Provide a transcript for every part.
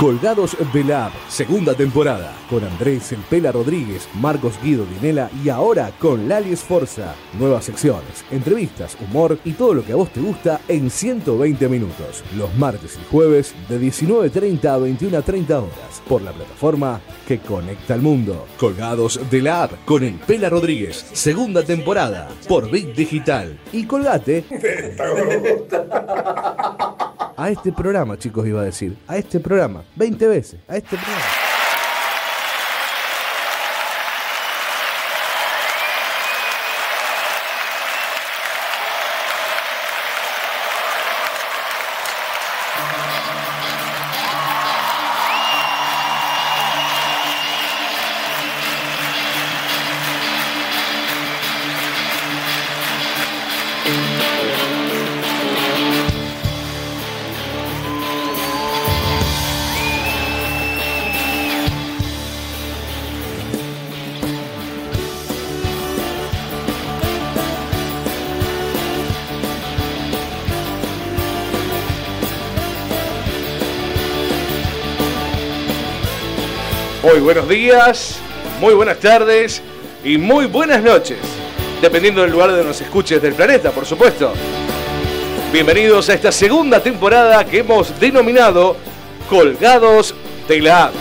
Colgados de la App, segunda temporada, con Andrés El Pela Rodríguez, Marcos Guido Dinela y ahora con Lali Esforza. Nuevas secciones, entrevistas, humor y todo lo que a vos te gusta en 120 minutos. Los martes y jueves de 19.30 a 21.30 horas, por la plataforma que conecta al mundo. Colgados de la App, con El Pela Rodríguez, segunda temporada, por Big Digital. Y colgate a este programa, chicos, iba a decir. A este programa. 20 veces. A este programa. Muy buenos días, muy buenas tardes y muy buenas noches, dependiendo del lugar donde nos escuches del planeta, por supuesto. Bienvenidos a esta segunda temporada que hemos denominado Colgados de la App.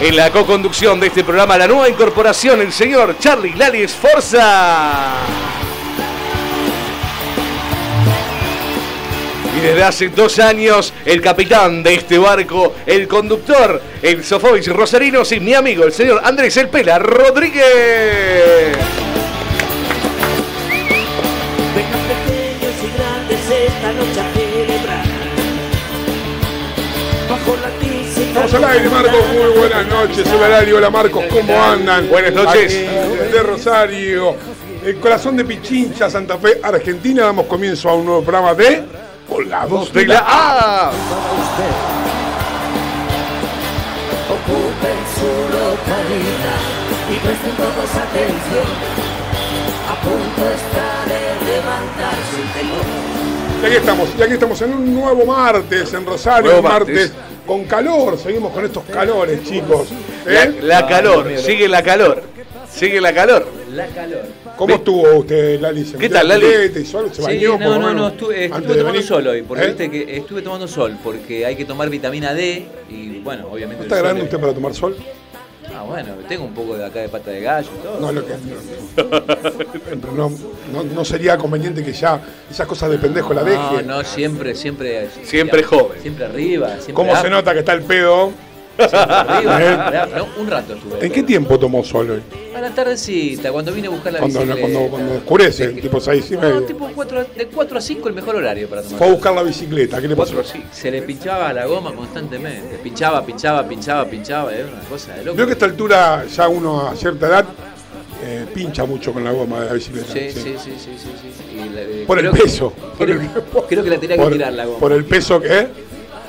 En la co-conducción de este programa, la nueva incorporación, el señor Charlie Lali Esforza. Desde hace dos años, el capitán de este barco, el conductor, el Sofovich Rosarinos y mi amigo, el señor Andrés El Pela Rodríguez. Estamos al aire, Marcos. Muy buenas noches. Hola. Hola, Marcos. ¿Cómo andan? Buenas noches. Aquí, De Rosario. El corazón de Pichincha, Santa Fe, Argentina. Damos comienzo a un nuevo programa de Colgados De la A. ocupen su localidad y presten todos atención. A punto está de levantarse el telón. Y aquí estamos. Y aquí estamos en un nuevo martes en Rosario. Nuevo martes. martes. con calor. Seguimos con estos calores, chicos. La, ¿Eh? la calor, sigue la calor. Sigue la calor. ¿Cómo estuvo usted, Lali? ¿Se ¿Qué tal, la Lali? sol? ¿Se Sí, bañó? por no, no, no, estuve, estuve tomando venir? sol hoy, porque ¿Eh? viste que estuve tomando sol, porque hay que tomar vitamina D y bueno, obviamente. ¿No está grande es- usted para tomar sol? Ah, bueno, tengo un poco de acá de pata de gallo y todo. No, lo que, pero no, no, no sería conveniente que ya esas cosas de pendejo la deje. No, no, siempre, siempre. Siempre joven. Siempre arriba, siempre. ¿Cómo se nota que está el pedo? Arriba, ¿Eh? No, un rato estuve. ¿En qué tiempo tomó sol hoy? A la tardecita, cuando vine a buscar la Cuando, bicicleta. cuando, cuando oscurece, tipo 6 y No, medio. tipo de 4 a 5 el mejor horario para tomar. Fue a buscar la bicicleta, ¿qué le pasó? Sí. Se le pinchaba la goma constantemente. Pinchaba, pinchaba, pinchaba, pinchaba. Era una cosa de loco. Veo que a esta altura ya uno a cierta edad eh, pincha mucho con la goma de la bicicleta. Sí, sí. sí, sí, sí, sí, sí. Y la- eh, Por el creo que- peso. Por Creo, creo que la tenía que Por, tirar la goma. por el peso que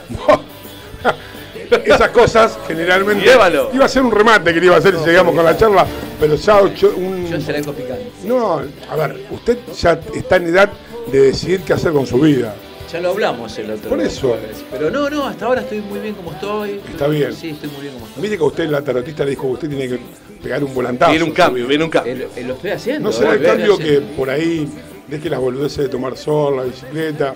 Esas cosas generalmente. Llévalo. Iba a ser un remate que le iba a hacer si llegamos con la charla, pero ya ocho- un. Yo se la dejo picando. No, a ver, usted ya está en edad de decidir qué hacer con su vida. Ya lo hablamos el otro Por eso. Pero no, no, hasta ahora estoy muy bien como estoy. Está bien. Sí, estoy muy bien como estoy. Viste que usted la tarotista le dijo que usted tiene que pegar un volantazo. Viene un cambio, viene un cambio. Lo- eh, lo estoy haciendo. ¿No será eh, el cambio que haciendo. por ahí deje las boludeces de tomar sol, la bicicleta,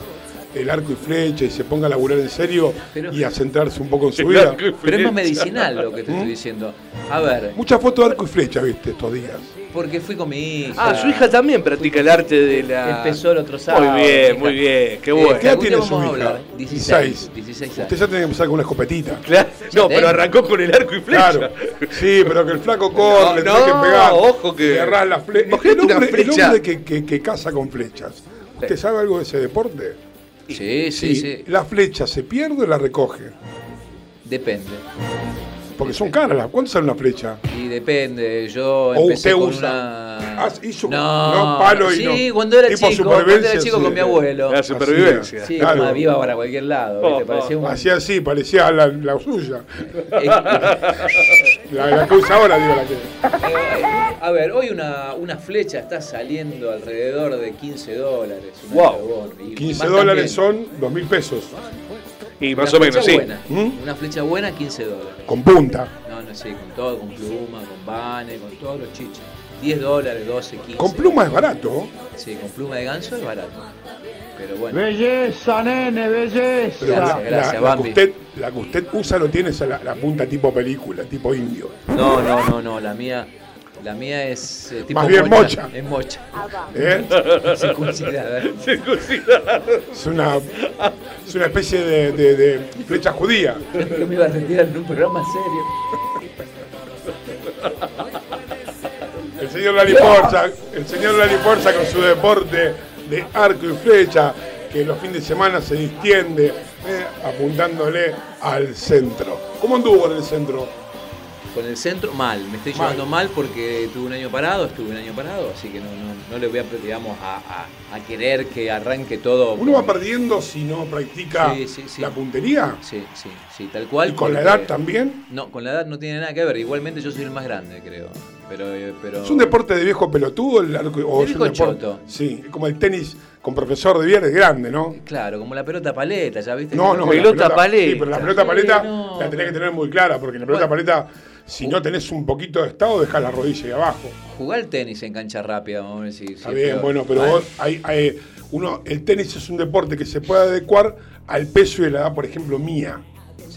el arco y flecha y se ponga a laburar en serio Pero- y a centrarse un poco en su vida? Pero es más medicinal lo que te ¿Mm? estoy diciendo. A ver, Muchas fotos de arco y flecha, viste, estos días. porque fui con mi hija. Ah, su hija también practica el arte de la. Empezó el otro sábado. Muy bien, muy bien, qué Eh, bueno. ¿Qué edad tiene su hija? hablar. 16. 16 años. Usted ya tiene que empezar con una escopetita. Claro. No, pero arrancó con el arco y flecha. Claro. Sí, pero que el flaco corre, le No, tiene que pegar. ojo que- le agarrás la flecha. Imagínate El hombre que, que, que caza con flechas. ¿Usted sabe algo de ese deporte? Sí, sí, sí. La flecha se pierde o la recoge. Depende. Porque son caras. las- ¿Cuánto sale una flecha? Y depende, yo O empecé usted con usa. una... Ah, hizo- no, palo y sí, no. cuando era Tipo chico, cuando era chico sí. con mi abuelo. La supervivencia. Sí, Claro. como iba para cualquier lado. Oh, parecía un... Hacía así, parecía la, la suya. La, la que usa ahora, digo, la que. eh, A ver, hoy una, una flecha está saliendo alrededor de 15 dólares. Wow. y 15 más dólares también. son 2 mil pesos. Y más o menos, flecha sí. buena. ¿Mm? Una flecha buena, 15 dólares. Con punta. No, no sé, con todo, con pluma, con bane, con todos los chichos. 10 dólares, 12, 15. Con pluma es barato. Sí, con pluma de ganso es barato. Pero bueno. Belleza, nene, belleza. Pero Gracias, la, gracias, la- la que usted, la que usted usa no tiene esa la, la punta tipo película, tipo indio. No, no, no, no, la mía, la mía es eh, tipo Más bien mocha. Es mocha. ¿eh? Circuncidada. Es, una, es una especie de, de- de flecha judía. Yo me iba a retirar en un programa serio. El señor Lali Porza, el señor Lali Porza con su deporte de arco y flecha, que los fines de semana se distiende eh, apuntándole al centro. ¿Cómo anduvo con el centro? Con el centro, mal. Me estoy llevando mal porque tuve un año parado, estuve un año parado, así que no, no, no le voy a, digamos, a, a- a querer que arranque todo. Uno va perdiendo si no practica Sí, sí, sí. la puntería. Sí, sí, sí, tal cual. ¿Y con la edad también? No, con la edad no tiene nada que ver. Igualmente yo soy el más grande, creo. Pero, eh, pero... ¿Es un deporte de viejo pelotudo el arco? O De es un deporte- choto. Sí, como el tenis con profesor de viernes grande, ¿no? Claro, como la pelota paleta, ¿ya viste? No, no, la Pelota paleta. Sí, pero la pelota Sí, paleta no. la tenés que tener muy clara, porque la pelota Bueno. paleta, si no tenés un poquito de estado, dejás la rodilla ahí abajo. Jugar al tenis en cancha rápida, vamos a ver si... Está bien, bueno, pero vos, hay, hay- uno, el tenis es un deporte que se puede adecuar al peso y la edad, por ejemplo, mía.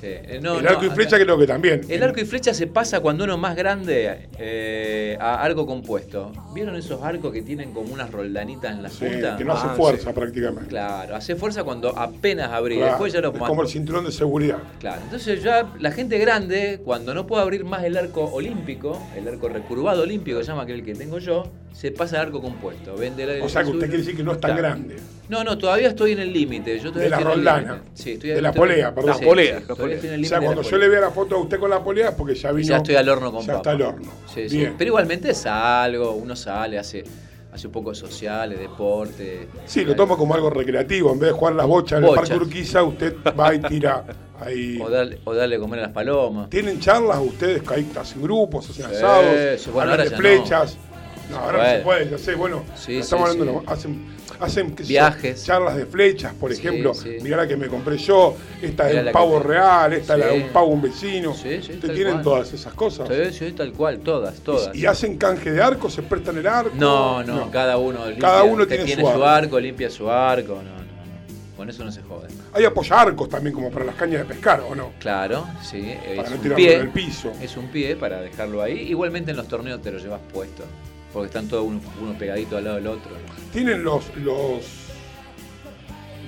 Sí. Eh, no, el no, arco y acá- flecha creo que también. El arco y flecha se pasa cuando uno es más grande eh, a arco compuesto. ¿Vieron esos arcos que tienen como unas roldanitas en la Sí, punta? que no hace Ah, fuerza sí. prácticamente. Claro, hace fuerza cuando apenas. Claro, Después ya lo es como el cinturón de seguridad. Claro, entonces ya la gente grande, cuando no puede abrir más el arco olímpico, el arco recurvado olímpico, que se llama aquel que tengo yo, se pasa al arco compuesto. Vende el- O sea que usted quiere decir que no es tan grande. No, no, todavía estoy en el límite. De la estoy en el roldana. límite. Sí, estoy De la estoy- polea, perdón. Las poleas, en O sea, cuando yo le vea la foto a usted con la polea es porque ya vino. Ya estoy al horno con Ya papa. está al horno. Sí, sí. Pero igualmente salgo, uno sale, hace, hace un poco de sociales, deporte. Sí, lo tomo como algo recreativo. En vez de jugar las bochas en el Bochas. Parque Urquiza, usted va y tira ahí. O darle, o darle comer a las palomas. ¿Tienen charlas ustedes ahí hacen grupos, hacen Sí, asados, bueno, ahora de flechas? No, ahora no se puede, ya sé, bueno, Sí, estamos sí, hablando, sí. no, hacen, Viajes. charlas de flechas, por ejemplo, mirá la que me compré yo, esta Mirá es un pavo te- real, esta es la de un pavo un vecino. Sí, sí, ¿Ustedes tal tienen cual. todas esas cosas? Sí, sí, tal cual, todas, todas. ¿Y hacen canje de arco? ¿Se prestan el arco? No, no, cada uno limpia, Cada uno tiene su su arco. limpia su arco, no, no, no. Con eso no se jode. Hay apoyarcos también como para las cañas de pescar, ¿o no? Claro, sí, Para es no un tirarlo pie. en el piso. Es un pie para dejarlo ahí. Igualmente en los torneos te lo llevas puesto. Porque están todos uno, uno pegadito al lado del otro. Tienen los, los,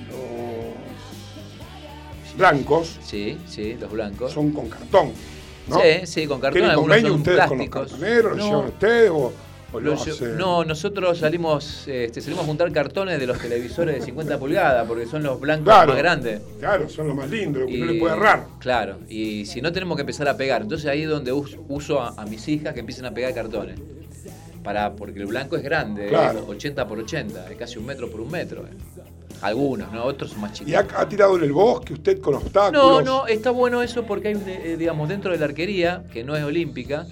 los blancos, Sí, sí, los blancos. son con cartón, ¿no? Sí, sí, con cartón. ¿Tienen Algunos convenio son ustedes con los plásticos. cartoneros? ¿Lo No, llevan ustedes o, o lo lo lle- hacen? no, nosotros salimos, este, salimos a juntar cartones de los televisores de 50 pulgadas, porque son los blancos Claro. más grandes. Claro, son los más lindos, lo que no Y- le puede errar. Claro, y si no tenemos que empezar a pegar. Entonces ahí es donde us- uso a, a mis hijas que empiecen a pegar cartones. Para, porque el blanco es grande, Claro. es 80 por 80, es casi un metro por un metro. eh. Algunos, ¿no? Otros son más ¿Y chiquitos. ha, ha tirado en el bosque usted con obstáculos? No, no, está bueno eso porque hay, un, eh, digamos, dentro de la arquería, que no es olímpica,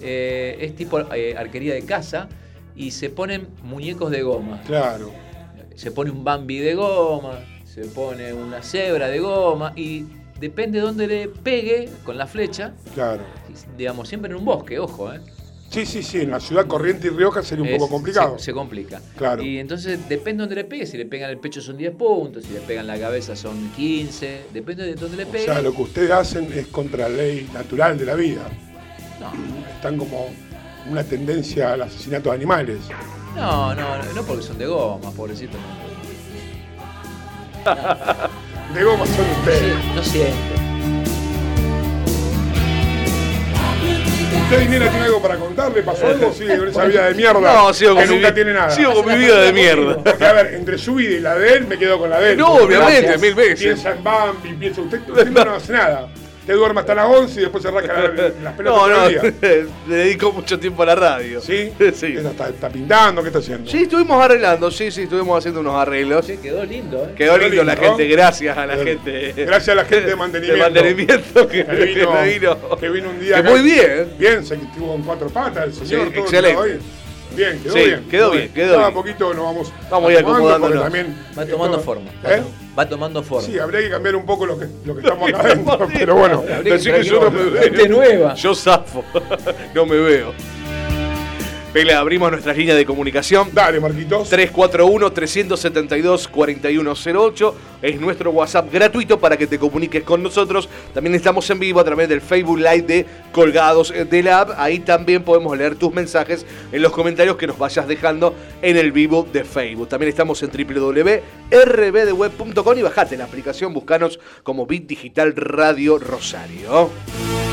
eh, es tipo eh, arquería de casa y se ponen muñecos de goma. Claro. Se pone un Bambi de goma, se pone una cebra de goma y depende de dónde le pegue con la flecha, Claro. digamos, siempre en un bosque, ojo, ¿eh? Sí, sí, sí, en la ciudad Corriente y Rioja sería un Es- poco complicado. Se, se complica. Claro. Y entonces depende de dónde le pegue. Si le pegan el pecho son 10 puntos, si le pegan la cabeza son 15. Depende de dónde le O pegue. sea, lo que ustedes hacen es contra la ley natural de la vida. No, Están como una tendencia al asesinato de animales. no, no, no, no porque son de goma, pobrecito. De goma son No, ustedes. Sí, no siente. ¿Usted, Dinera, tiene algo para contarle? ¿Pasó algo? Sigue con esa vida de mierda. No, sigo que con mi nunca vi- tiene nada. Sigo con mi vida de mierda. Porque, a ver, entre su vida y la de él, me quedo con la de él. No, obviamente, Gracias. mil veces. Piensa en Bambi, piensa usted, usted no hace nada. Te duerme hasta las 11 y después se la- las pelotas No, no, día. le dedico mucho tiempo a la radio. ¿Sí? Sí. ¿Qué Está, está pintando? ¿Qué está haciendo? Sí, estuvimos arreglando, sí, sí, estuvimos haciendo unos arreglos. Sí, quedó lindo, ¿eh? Quedó lindo la gente, gracias a la gente. Gracias a la gente de mantenimiento. De mantenimiento que, Que vino, que vino. que vino un día. Que acá. muy bien. Bien, se estuvo en cuatro patas el señor. Sí, todo excelente. Bien, quedó Sí, bien. quedó bien, quedó Cada bien. poquito nos vamos. Vamos a ir acomodando, También, Va tomando esto- forma. ¿Eh? Va tomando forma. Sí, habría que cambiar un poco lo que, lo que estamos acá adentro, pero bueno. Habría que yo no me veo. gente nueva. Yo zafo. no me veo. Pela, abrimos nuestras líneas de comunicación. Dale, Marquitos. 341-372-4108 es nuestro WhatsApp gratuito para que te comuniques con nosotros. También estamos en vivo a través del Facebook Live de Colgados de la App. Ahí también podemos leer tus mensajes en los comentarios que nos vayas dejando en el vivo de Facebook. También estamos en www.rbdweb.com y bajate la aplicación, buscanos como Bit Digital Radio Rosario.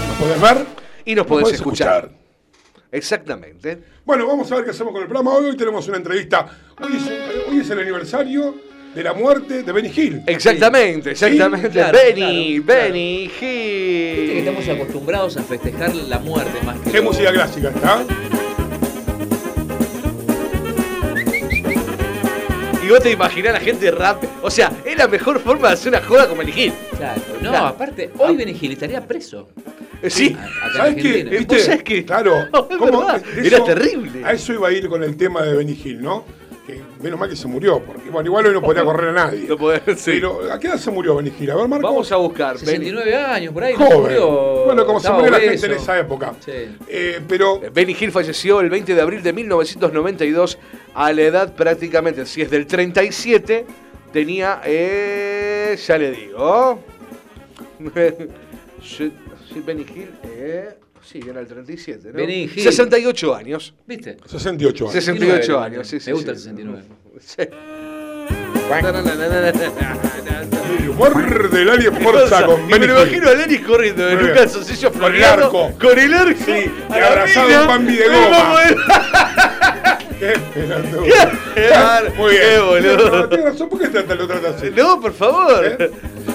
¿Nos podés ver? Y nos podés escuchar. Exactamente. Bueno, vamos a ver qué hacemos con el programa. Hoy, hoy tenemos una entrevista. Hoy es, hoy es el aniversario de la muerte de Benny Hill. Exactamente, exactamente. claro, Benny, claro, Benny Viste que Hill. estamos acostumbrados a festejar la muerte más que. ¿Qué lo- música clásica está? Y vos te imaginás la gente rap. O sea, es la mejor forma de hacer una joda con Benny Hill. Claro, no, Claro. aparte, hoy Benny Hill estaría preso. Eh, Sí. Acá ¿Sabes qué? ¿Viste? ¿Vos sabés qué? Claro. Era terrible. A eso iba a ir con el tema de Benny Hill, ¿no? Que menos mal que se murió, porque bueno, igual hoy no podría correr a nadie. No podés, sí. Pero ¿a qué edad se murió Benny Hill? A ver, Marco. Vamos a buscar. Benny. 69 años, por ahí. no Joven. murió, bueno, como se murió la gente en esa época. Sí. Eh, pero Benny Hill falleció el 20 de abril de 1992 a la edad prácticamente, si es del 37, tenía, eh, ya le digo, sí, Benny Hill, eh, sí, era el 37, ¿no? Benny Hill. 68 años. ¿Viste? 68 años. 68 69, años, sí, sí. Me gusta sí. el 69. Sí. El humor del Alien Forza con me lo imagino a Lenny corriendo un bien. calzoncillo Con el arco. Con el arco. Sí, y abrazado en Bambi de goma. Qué. Qué. Muy bien. Qué boludo. Razón, ¿por qué lo tratas así? No, por favor. ¿Eh?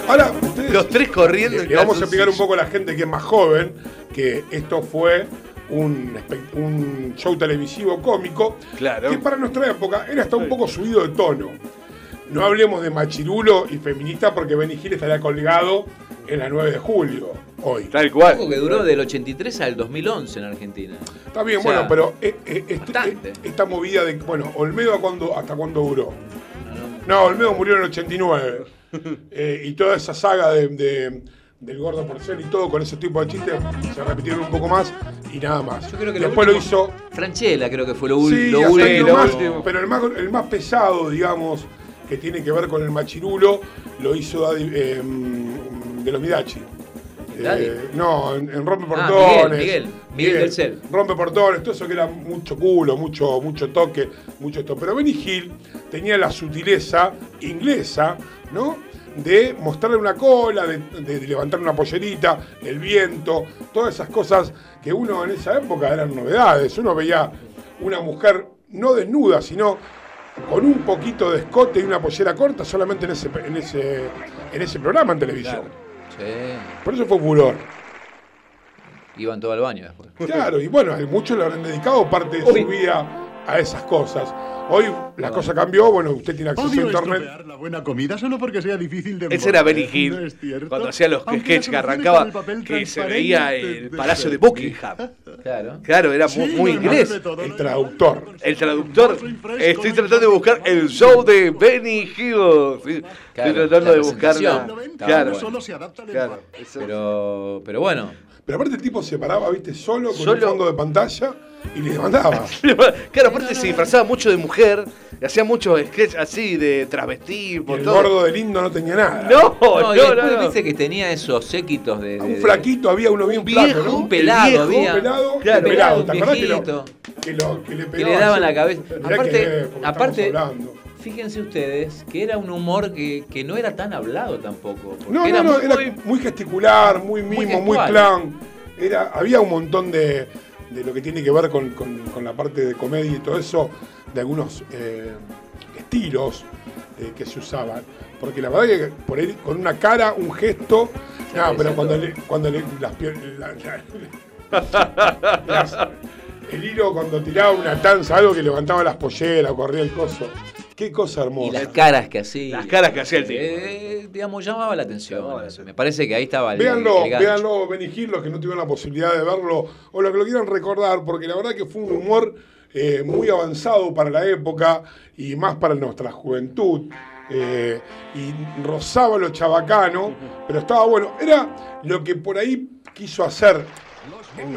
Ahora, ustedes, Los tres corriendo. en le vamos a explicar un poco a la gente que es más joven que esto fue un show televisivo cómico Claro. que para nuestra época era hasta un poco subido de tono. No hablemos de machirulo y feminista porque Benny Hill estaría colgado en la 9 de julio hoy. Tal Algo cual. que duró del 83 al 2011 en Argentina. Está bien, O sea, bueno, pero eh, eh, este- bastante. eh, esta movida de. Bueno, Olmedo ¿a cuándo- hasta cuándo duró. No, Olmedo murió en el 89. Eh, y toda esa saga de, de- del gordo porcel y todo con ese tipo de chistes se repitieron un poco más y nada más. Yo creo que lo Después lo último- hizo. Franchella creo que fue lo, Sí, lo último. lo último. pero el más, el más pesado, digamos, que tiene que ver con el machirulo, lo hizo Daddy, eh, mm, de los Midachi. Daddy. Eh, no, en, en Rompe Ah, Portones. Miguel, Miguel, Miguel del Cel. Rompe Portones, todo eso que era mucho culo, mucho, mucho toque, mucho esto. Pero Benny Hill tenía la sutileza inglesa, ¿no? De mostrarle una cola, de, de levantar una pollerita, el viento, todas esas cosas que uno en esa época eran novedades. Uno veía una mujer no desnuda, sino con un poquito de escote y una pollera corta solamente en ese, en ese, en ese programa en televisión. Por eso fue furor. Iban todo al baño después. Claro, y bueno, muchos le habrán dedicado parte de Uy. su vida a esas cosas. Hoy la cosa cambió, bueno, usted tiene acceso a Odio internet. estropear la buena comida solo porque sea difícil de Ese era. Benny Hill. ¿No es cierto? Cuando hacía los sketches que arrancaba, con el papel que se veía el de- Palacio de Buckingham. Claro. Claro, era Sí, muy, inglés. todo, El traductor. El traductor. Estoy tratando de buscar el show de Benny Hill. Sí, Claro, Estoy tratando de buscar la. presentación. Claro, bueno. Solo se adapta al claro. lenguaje. Eso- Pero, pero bueno, Pero aparte el tipo se paraba, viste, solo con Solo. un fondo de pantalla y le mandaba. Claro, aparte se disfrazaba mucho de mujer, y hacía muchos sketches así de por el todo. gordo de lindo no tenía nada. No, no, no, y después no, no. viste que tenía esos séquitos de. de- Un flaquito había uno bien Un viejo, ¿no? un pelado viejo, había. Un pelado, Claro, un pelado, ¿te que lo, viejito. que lo- que le que pegaba le daban así? la cabeza. Mirá Aparte, que, fíjense ustedes que era un humor que, que no era tan hablado tampoco. No, era no, no, muy- era muy gesticular, muy muy mimo, muy, gestual. clown. Era, había un montón de, de lo que tiene que ver con, con- con la parte de comedia y todo eso, de algunos eh, estilos eh, que se usaban. Porque la verdad que por ahí, con una cara, un gesto, no, pero cuando le, cuando le, las pier- la- la- las- el hilo cuando tiraba una tanza, algo que levantaba las polleras, corría el coso. Qué cosa Y hermosa. las caras que hacía. Las caras que hacía el tipo. Eh, digamos, llamaba la atención. Me parece que ahí estaba el, Véanlo, el véanlo, los que no tuvieron la posibilidad de verlo o los que lo quieran recordar, porque la verdad que fue un humor eh, muy avanzado para la época y más para nuestra juventud. eh, y rozaba lo chabacano, pero estaba bueno. Era lo que por ahí quiso hacer en, en-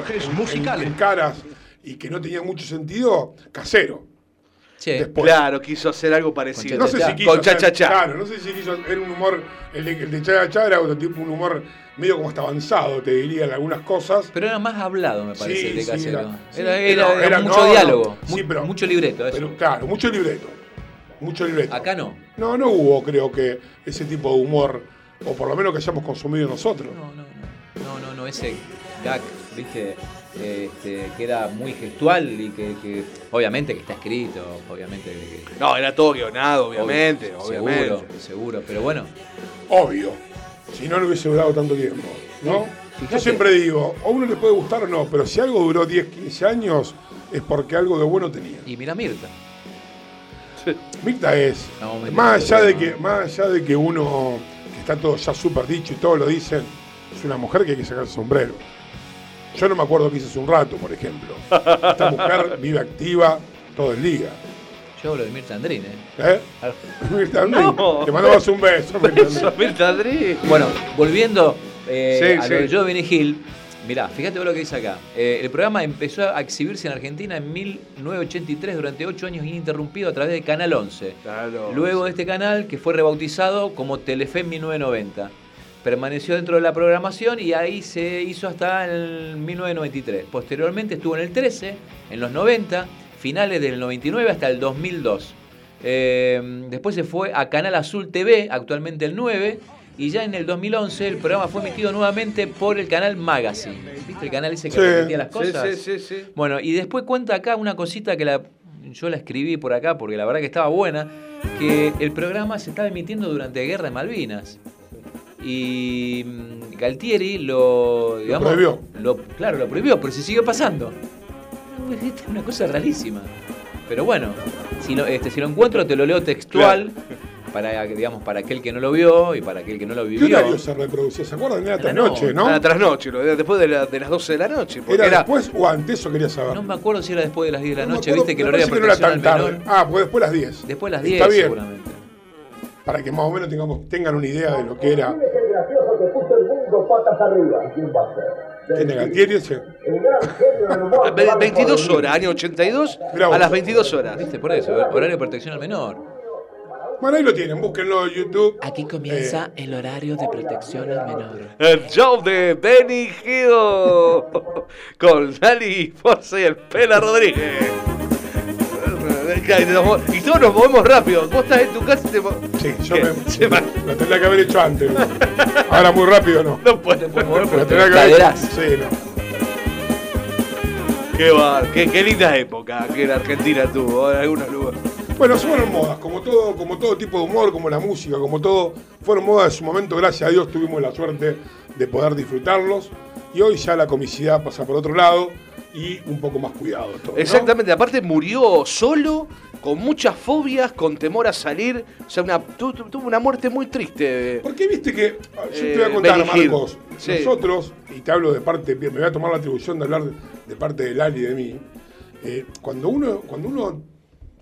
en- en caras y que no tenía mucho sentido, casero. Sí. Después. Claro, quiso hacer algo parecido. No sé si quiso Con hacer- cha-cha-cha. Claro, no sé si quiso. Era un humor. El de, el de Cha Cha era otro tipo, un humor medio como hasta avanzado, te diría, en algunas cosas. Pero era más hablado, me parece, Sí, el de sí, Casero. era- sí, era, pero era- era era- mucho no, no, diálogo, sí, mu- pero- mucho libreto. Eso. Pero claro, mucho libreto. Mucho libreto. Acá no. No, no hubo, creo que, ese tipo de humor, o por lo menos que hayamos consumido nosotros. No, no, no. No, no, no, ese gag, viste, este, que era muy gestual y que, que obviamente que está escrito, obviamente que. No, era todo guionado, obviamente, Obvio, obviamente. Seguro, seguro, pero bueno. Obvio. Si no, no hubiese durado tanto tiempo. ¿No? Yo siempre digo, a uno le puede gustar o no, pero si algo duró 10, 15 años, es porque algo de bueno tenía. Y mira Mirta. Mirta es, No, Mirta más allá de que, más allá de que uno, que está todo ya súper dicho y todos lo dicen, es una mujer que hay que sacar el sombrero. Yo no me acuerdo qué hice hace un rato, por ejemplo. Esta mujer vive activa todo el día. Yo hablo de Mirta Andrín, ¿eh? ¿Eh? Mirta Andrín, No. te mandamos un beso. Mirta Andrín. Eso, Mirta Andrés. Bueno, volviendo eh, Sí, a sí. lo de Joe Benny Hill, mirá, fíjate vos lo que dice acá. Eh, el programa empezó a exhibirse en Argentina en 1983 durante 8 años ininterrumpido a través de Canal 11. Claro. Luego de este canal, que fue rebautizado como Telefe 1990. Permaneció dentro de la programación y ahí se hizo hasta el 1993. Posteriormente estuvo en el 13, en los 90, finales del 99 hasta el 2002. Eh, después se fue a Canal Azul TV, actualmente el 9, y ya en el 2011 el programa fue emitido nuevamente por el canal Magazine. ¿Viste el canal ese que Sí. repetía las cosas? sí, sí, sí. Bueno, y después cuenta acá una cosita que la, yo la escribí por acá porque la verdad que estaba buena, que el programa se estaba emitiendo durante la Guerra de Malvinas. Y mm, Galtieri lo, digamos, prohibió. lo- claro, lo prohibió, pero se siguió pasando. Esta es una cosa rarísima. Pero bueno, si lo, este, si lo encuentro te lo leo textual para, digamos, para aquel que no lo vio y para aquel que no lo ¿Qué vivió. horario se reproducía? ¿Se acuerdan? Era tras noche, ¿no? A la trasnoche, lo de- después de, la- de las 12 de la noche. ¿Era, era, después o antes? Eso quería saber. No me acuerdo si era después de las 10 de la No noche, acuerdo, viste que el horario de no era tan tarde. menor. Ah, pues después las 10. Después de las 10 Está bien. seguramente. Para que más o menos tengamos, tengan una idea de lo que era. el gracioso que puso el mundo patas arriba. ¿Quién va a ser? ¿Quién es Galtieri ese? El gran genio del humor. Ve- 22 horas, año 82, Mirá vos. a las 22 horas. ¿Viste? Por eso, horario de protección al menor. Bueno, ahí lo tienen, búsquenlo en YouTube. Aquí comienza el horario de protección al menor. El show de Benny Hill con Lali Forza y el Pela Rodríguez. Y todos nos movemos rápido. Vos estás en tu casa y te Sí, yo ¿Qué? me, Se lo tendría que haber hecho antes. Ahora muy rápido no. No puedes mover Lo porque te caerás. Sí, no. Qué, bar, qué, qué linda época que la Argentina tuvo en algunos lugares. Bueno, fueron modas, como todo, como todo tipo de humor, como la música, como todo, fueron modas de su momento, gracias a Dios tuvimos la suerte de poder disfrutarlos. Y hoy ya la comicidad pasa por otro lado y un poco más cuidado todo. ¿no? Exactamente, aparte murió solo, con muchas fobias, con temor a salir. O sea, una, tu- tu- tuvo una muerte muy triste. Porque viste que, yo te Eh, voy a contar, Benny Hill. Marcos, Sí. nosotros, y te hablo de parte, me voy a tomar la atribución de hablar de, parte de Lali y de mí, eh, cuando, uno, cuando uno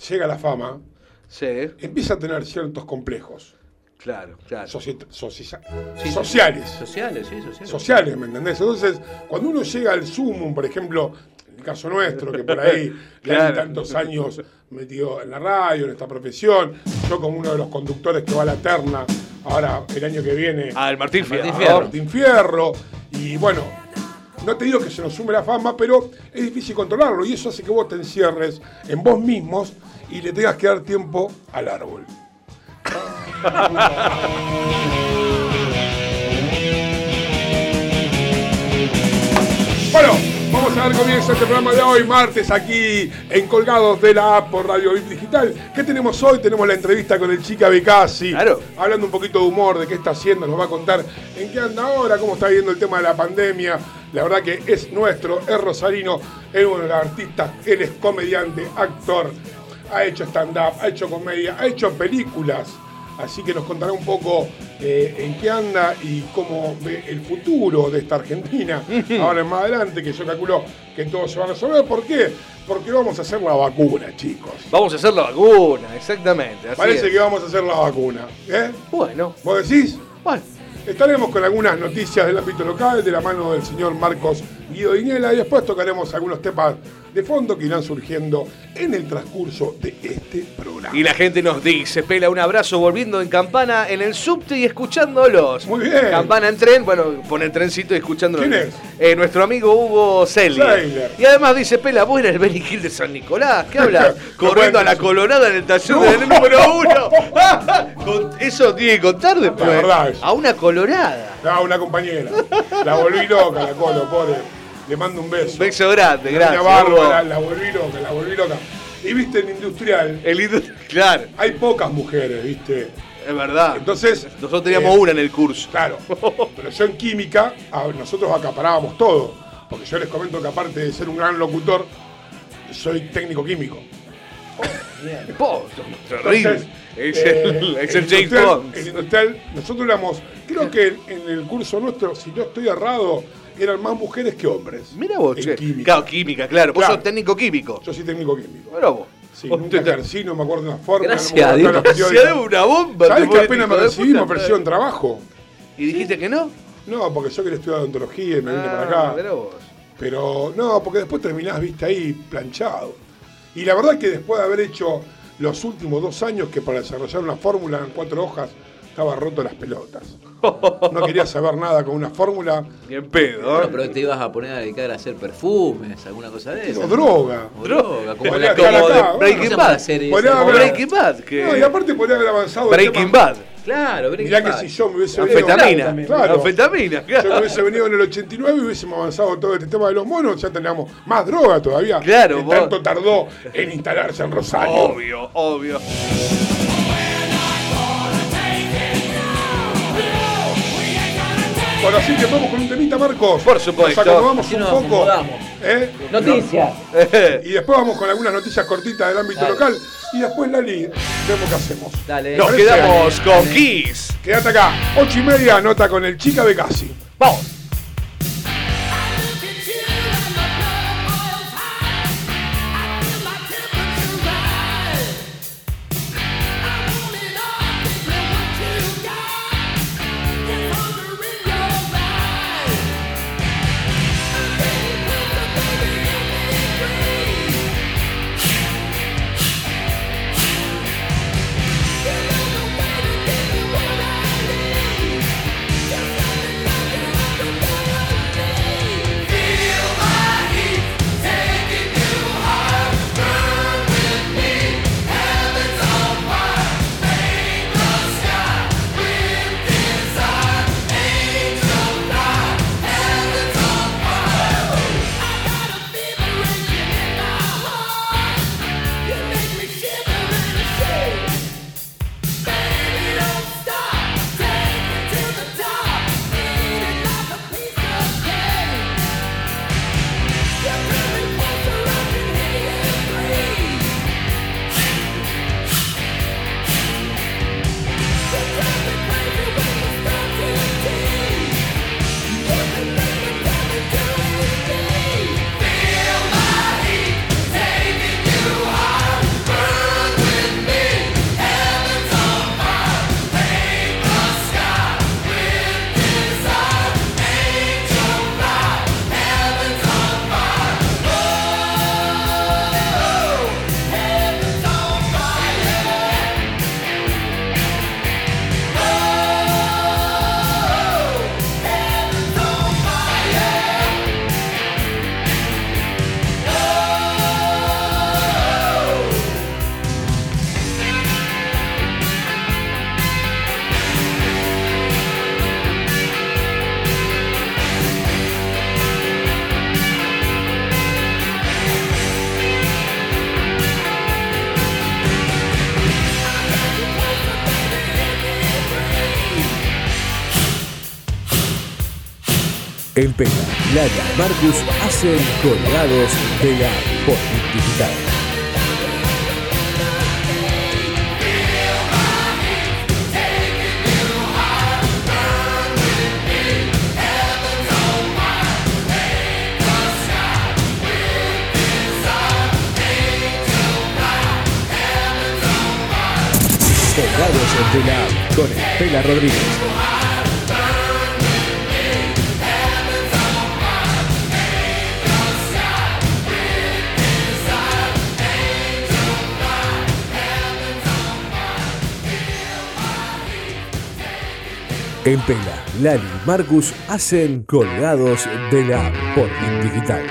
llega a la fama, Sí, empieza a tener ciertos complejos claro, claro. soci- soci- Sí, sociales. Sociales, sí, sociales. sociales, ¿me entendés? Entonces, cuando uno llega al sumum, por ejemplo, en el caso nuestro, que por ahí le Claro. han tantos años metido en la radio, en esta profesión, yo como uno de los conductores que va a la terna, ahora el año que viene, Ah, el Martín. Fierro. Martín Fierro, y bueno, no te digo que se nos sume la fama, pero es difícil controlarlo, y eso hace que vos te encierres en vos mismos y le tengas que dar tiempo al árbol. Bueno, vamos a dar comienzo a este programa de hoy, martes, aquí en Colgados de la app por Radio VIP Digital. ¿Qué tenemos hoy? Tenemos la entrevista con el Chica Becasi. Claro. Hablando un poquito de humor, de qué está haciendo, nos va a contar en qué anda ahora, cómo está viendo el tema de la pandemia. La verdad que es nuestro, es rosarino, es uno de los artistas, él es comediante, actor, ha hecho stand-up, ha hecho comedia, ha hecho películas. Así que nos contará un poco eh, en qué anda y cómo ve el futuro de esta Argentina. Ahora en más adelante, que yo calculo que todo se va a resolver. ¿Por qué? Porque vamos a hacer la vacuna, chicos. Vamos a hacer la vacuna, exactamente. así Parece es. que vamos a hacer la vacuna. ¿eh? Bueno, ¿Vos decís? bueno. Estaremos con algunas noticias del ámbito local de la mano del señor Marcos Guido Dinela y después tocaremos algunos temas de fondo que irán surgiendo en el transcurso de este programa. Y la gente nos dice, Pela, un abrazo volviendo en campana en el subte y escuchándolos. Muy bien. Campana en tren, bueno, pone el trencito y escuchándolos. ¿Quién es? Eh, nuestro amigo Hugo Celia. Seiler. Y además dice, Pela, vos eres el Benny Hill de San Nicolás. ¿Qué hablas? Corriendo a la colorada en el taller No. del número uno. Con- Eso tiene que contar después. La verdad es. A una colorada. No, una compañera. La volví loca, la colo, pobre. Le mando un beso. Un beso grande, gracias. Bárbara, la volví loca, la volví loca. Y viste, en industrial El indu- Claro, hay pocas mujeres, viste. es verdad. Entonces, Nosotros teníamos eh, una en el curso. Claro, pero yo en química, nosotros acaparábamos todo. Porque yo les comento que aparte de ser un gran locutor, soy técnico químico. Po, terrible. Entonces, es, eh, el, es el en James industrial- Bond. En industrial, nosotros éramos, creo que en el curso nuestro, si no estoy errado, eran más mujeres que hombres. Mira vos, en che. química. Claro, química, claro. Vos Claro. sos técnico químico. Yo soy técnico químico. Mira vos. Sí, Vos nunca te- ejercí, no me acuerdo de una forma. Gracias a Dios. la periódica. hay una bomba. ¿Sabes que apenas me recibí me puta? ofrecieron trabajo? ¿Y dijiste que no? No, porque yo quería estudiar odontología y me vine para Ah, acá. vos. Pero no, porque después terminás, viste, ahí planchado. Y la verdad que después de haber hecho los últimos dos años que para desarrollar una fórmula en cuatro hojas estaba roto las pelotas. No quería saber nada con una fórmula Ni en pedo, Bueno, ¿eh? pero te ibas a poner a dedicar a hacer perfumes, alguna cosa de eso. o droga. O droga, como la estar Como acá, de bueno, Breaking Bad. haber- Breaking Bad. Que... No, y aparte podría haber avanzado el Breaking tema- Bad. Claro, Breaking Mirá que Bad. si yo me hubiese venido. Anfetamina. Claro. Anfetamina, Yo me claro. hubiese venido en el 89 y hubiésemos avanzado todo este tema de los monos, ya teníamos más droga todavía. Claro, que vos- tanto tardó en instalarse en Rosario. Obvio, obvio. Bueno, así que vamos con un temita, Marcos. Por supuesto. Nos acomodamos un nos poco. ¿eh? Noticias. Y después vamos con algunas noticias cortitas del ámbito Dale. local. Y después, Lali, vemos qué hacemos. Dale. Nos quedamos con Kiss. Quédate acá. Ocho y media, nota con el Chica Becasi. Vamos. El Pela, Lala, Marcus hacen colgados de la digital. Colgados de la con el Pela Rodríguez. En Pela, Lali y Marcus hacen colgados de la por digital.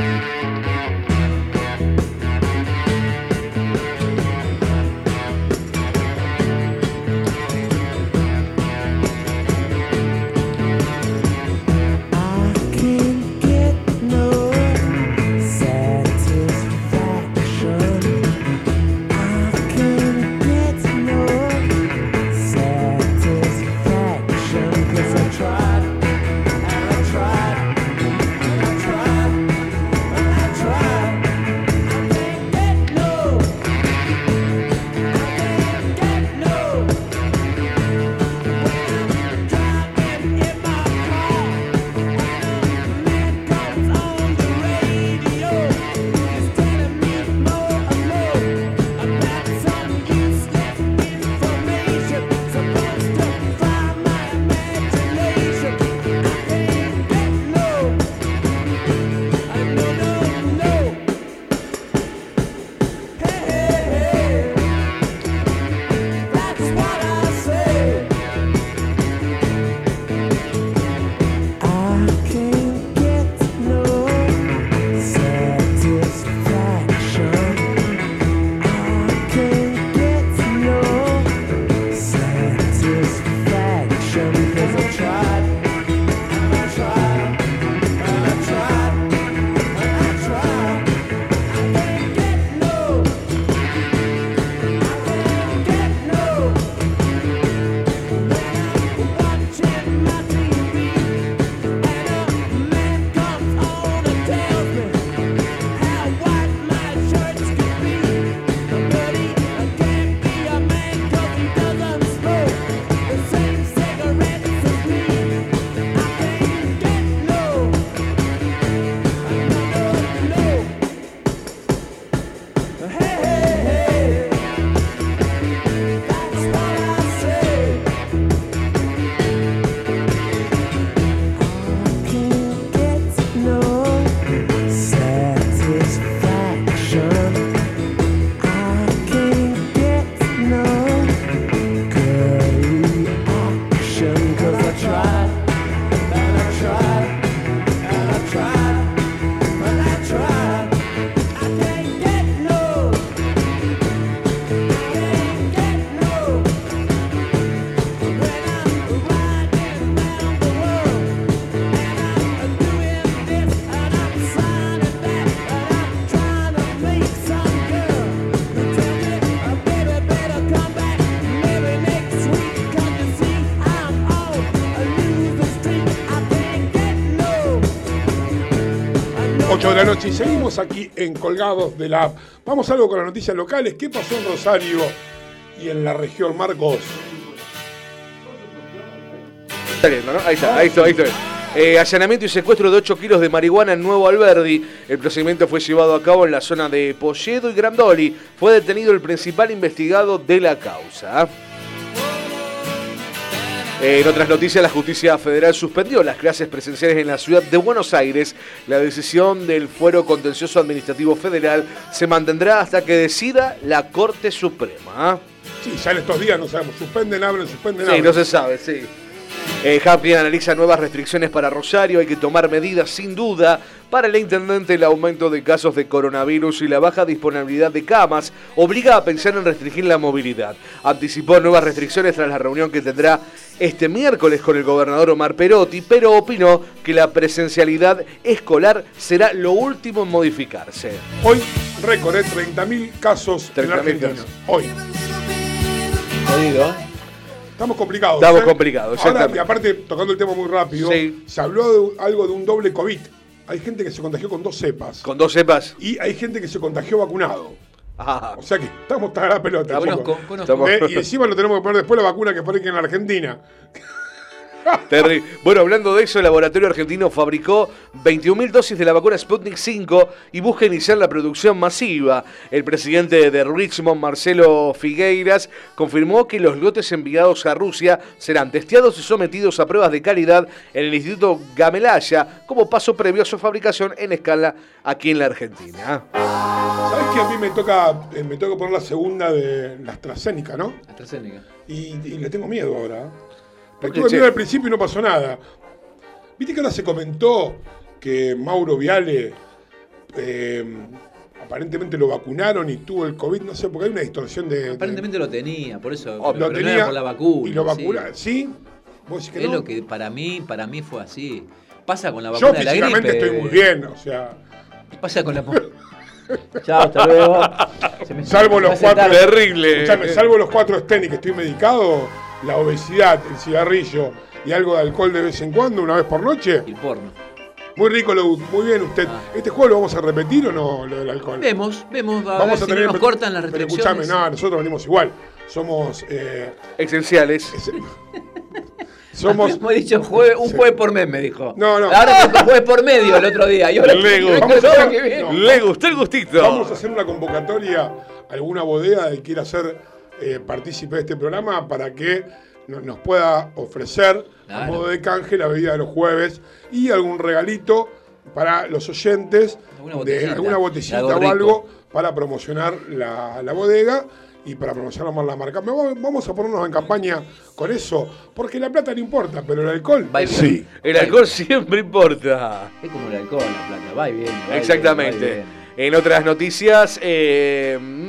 La noche y seguimos aquí en Colgados de la. Vamos algo con las noticias locales. ¿Qué pasó en Rosario y en la región Marcos? Ahí está, ahí está, ahí está. Eh, y secuestro de 8 kilos de marihuana en Nuevo Alberdi. El procedimiento fue llevado a cabo en la zona de Polledo y Grandoli. Fue detenido el principal investigado de la causa. En otras noticias, la justicia federal suspendió las clases presenciales en la ciudad de Buenos Aires. La decisión del Fuero Contencioso Administrativo Federal se mantendrá hasta que decida la Corte Suprema. Sí, ya en estos días no sabemos, suspenden, abren, suspenden, Sí, no se sabe, sí. Eh, Happy analiza nuevas restricciones para Rosario. Hay que tomar medidas sin duda. Para el intendente, el aumento de casos de coronavirus y la baja disponibilidad de camas obliga a pensar en restringir la movilidad. Anticipó nuevas restricciones tras la reunión que tendrá este miércoles con el gobernador Omar Perotti, pero opinó que la presencialidad escolar será lo último en modificarse. Hoy recorre 30.000 casos en 30.000 Argentina. casos. Hoy. Estamos complicados. Estamos ¿eh? complicados, Ahora, exactamente. y aparte, tocando el tema muy rápido, Sí. se habló de algo de un doble COVID. Hay gente que se contagió con dos cepas. Con dos cepas. Y hay gente que se contagió vacunado. Ah, O sea que estamos tan a la pelota. Conozco, conozco. ¿Eh? Y encima lo tenemos que poner después la vacuna que fabriquen en la Argentina. Terry. Bueno, hablando de eso, el laboratorio argentino fabricó 21.000 dosis de la vacuna Sputnik 5 y busca iniciar la producción masiva. El presidente de Richmond, Marcelo Figueiras, confirmó que los lotes enviados a Rusia serán testeados y sometidos a pruebas de calidad en el Instituto Gamelaya como paso previo a su fabricación en escala aquí en la Argentina. ¿Sabes que a mí me toca, eh, me toca poner la segunda de la AstraZeneca, ¿no? AstraZeneca. Y, y le tengo miedo ahora. Le ¿Por qué, tuve che? miedo al principio y no pasó nada. Viste que ahora se comentó que Mauro Viale eh, aparentemente lo vacunaron y tuvo el COVID, no sé, porque hay una distorsión de. de- Aparentemente lo tenía, por eso. Oh, pero lo no tenía era por la vacuna. y lo vacunaron. ¿Sí? ¿Vos decís que Es no? lo que para mí, para mí fue así. Pasa con la Yo vacuna de la físicamente gripe. estoy muy bien, o sea. Pasa con la. Chao, hasta luego. Se me- Salvo se me los cuatro. Terrible. Escuchame, salvo los cuatro stén y que estoy medicado, la obesidad, el cigarrillo y algo de alcohol de vez en cuando, una vez por noche. Y el porno. Muy rico, lo, muy bien usted. Ah. ¿Este juego lo vamos a repetir o no, lo del alcohol? Vemos, vemos, a Vamos ver a si tener no nos cortan las Pero restricciones. escúchame, no, nosotros venimos igual. Somos. eh, Esenciales. ese- somos. Hemos dicho jueve- un jueves por mes, me dijo. No, no. Ahora dijo jueves por medio el otro día. Yo a- no. Le gustó el gustito. Vamos a hacer una convocatoria a alguna bodega que quiera ser eh, partícipe de este programa para que no- nos pueda ofrecer a modo de canje la bebida de los jueves y algún regalito para los oyentes Alguna de botellita, alguna botellita algo o algo para promocionar la, la bodega y para promocionar más la marca. Vamos a ponernos en campaña con eso, porque la plata no importa, pero el alcohol Va y sí. El alcohol siempre importa. Es como el alcohol, la plata. Va y viene. Exactamente. En otras noticias, eh,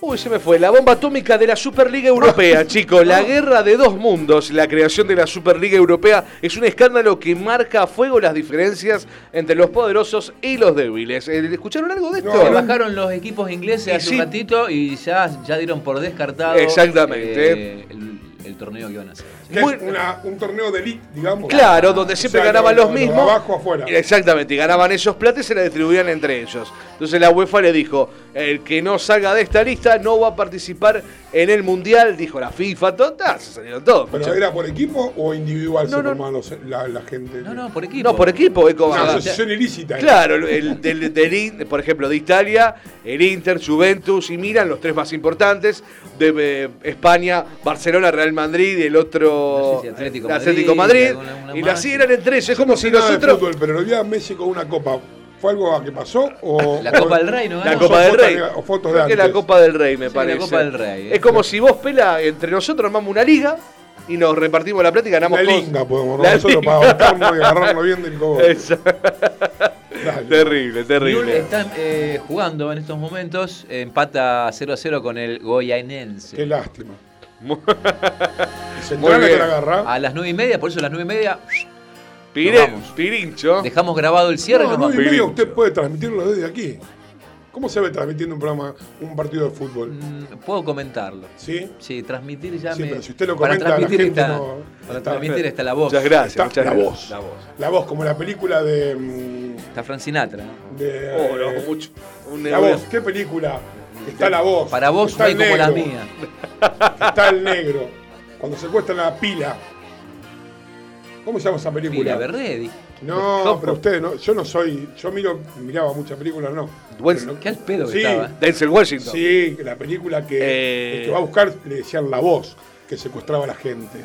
uy, se me fue. La bomba atómica de la Superliga Europea, chicos. La guerra de dos mundos. La creación de la Superliga Europea es un escándalo que marca a fuego las diferencias entre los poderosos y los débiles. Eh, ¿Escucharon algo de esto? Se bajaron los equipos ingleses hace sí. un ratito y ya, ya dieron por descartado Exactamente. eh, el, el torneo que iban a hacer. Que Muy- es una- un torneo de elite, digamos. Claro, donde siempre O sea, ganaban lo- los mismos. abajo afuera. Exactamente, y ganaban esos platos y se la distribuían entre ellos. Entonces la UEFA le dijo, el que no salga de esta lista no va a participar en el Mundial, dijo la FIFA, todas, se salieron todos. ¿Pero muchachos. era por equipo o individual No, se no. los- la, la gente? No, no, por equipo. No, por equipo, es como... Una Ah, asociación ilícita. era. Claro, el del, del In- por ejemplo, de Italia, el Inter, Juventus y Milan, los tres más importantes. De eh, España, Barcelona, Real Madrid y el otro No sé si Atlético Madrid, Atlético Madrid. alguna- y así eran entre ellos. Es como no si nosotros... fútbol, pero lo vi a Messi con una copa. ¿Fue algo que pasó? O, La o- Copa del Rey, ¿no? La Copa del Rey. o fotos de Creo que la antes. Copa del Rey, me Sí, la parece. Copa del Rey, Es eh. como si vos, Pela, entre nosotros armamos una liga y nos repartimos la plata y ganamos La todos. linga podemos, ¿no? La nosotros linga. para bancarnos y agarrarnos bien del cobre. Eso. Dale. terrible, terrible. está eh, jugando en estos momentos, empata 0 a 0 con el Goyanense. Qué lástima. Muy la bien. la agarra. A las 9 y media, por eso a las 9 y media Pire-. Pirincho. dejamos grabado el cierre y No, nos no, vamos. y Pirincho. usted puede transmitirlo desde aquí. ¿Cómo se ve transmitiendo un programa, un partido de fútbol? Mm, Puedo comentarlo. ¿Sí? Sí, transmitir ya Sí, me... pero si usted lo para comenta, la transmitir gente está, no- Para está- transmitir está la voz. Muchas gracias, Está muchas la gracias. voz. La voz. La voz, como la película de. mm, Está Fran Sinatra. de Oh, no, mucho. Un la voz, ¿qué película? Está la voz. Para vos está no hay como las negro, mías. Está el negro. Cuando secuestran a la pila. ¿Cómo se llama esa película? Berredi. No, ¿Cómo? pero ustedes no. Yo no soy. Yo miro, miraba muchas películas, no. Pero no- Qué al pedo que Sí, estaba. Denzel Washington. Sí, la película que Eh. el que va a buscar le decían la voz que secuestraba a la gente.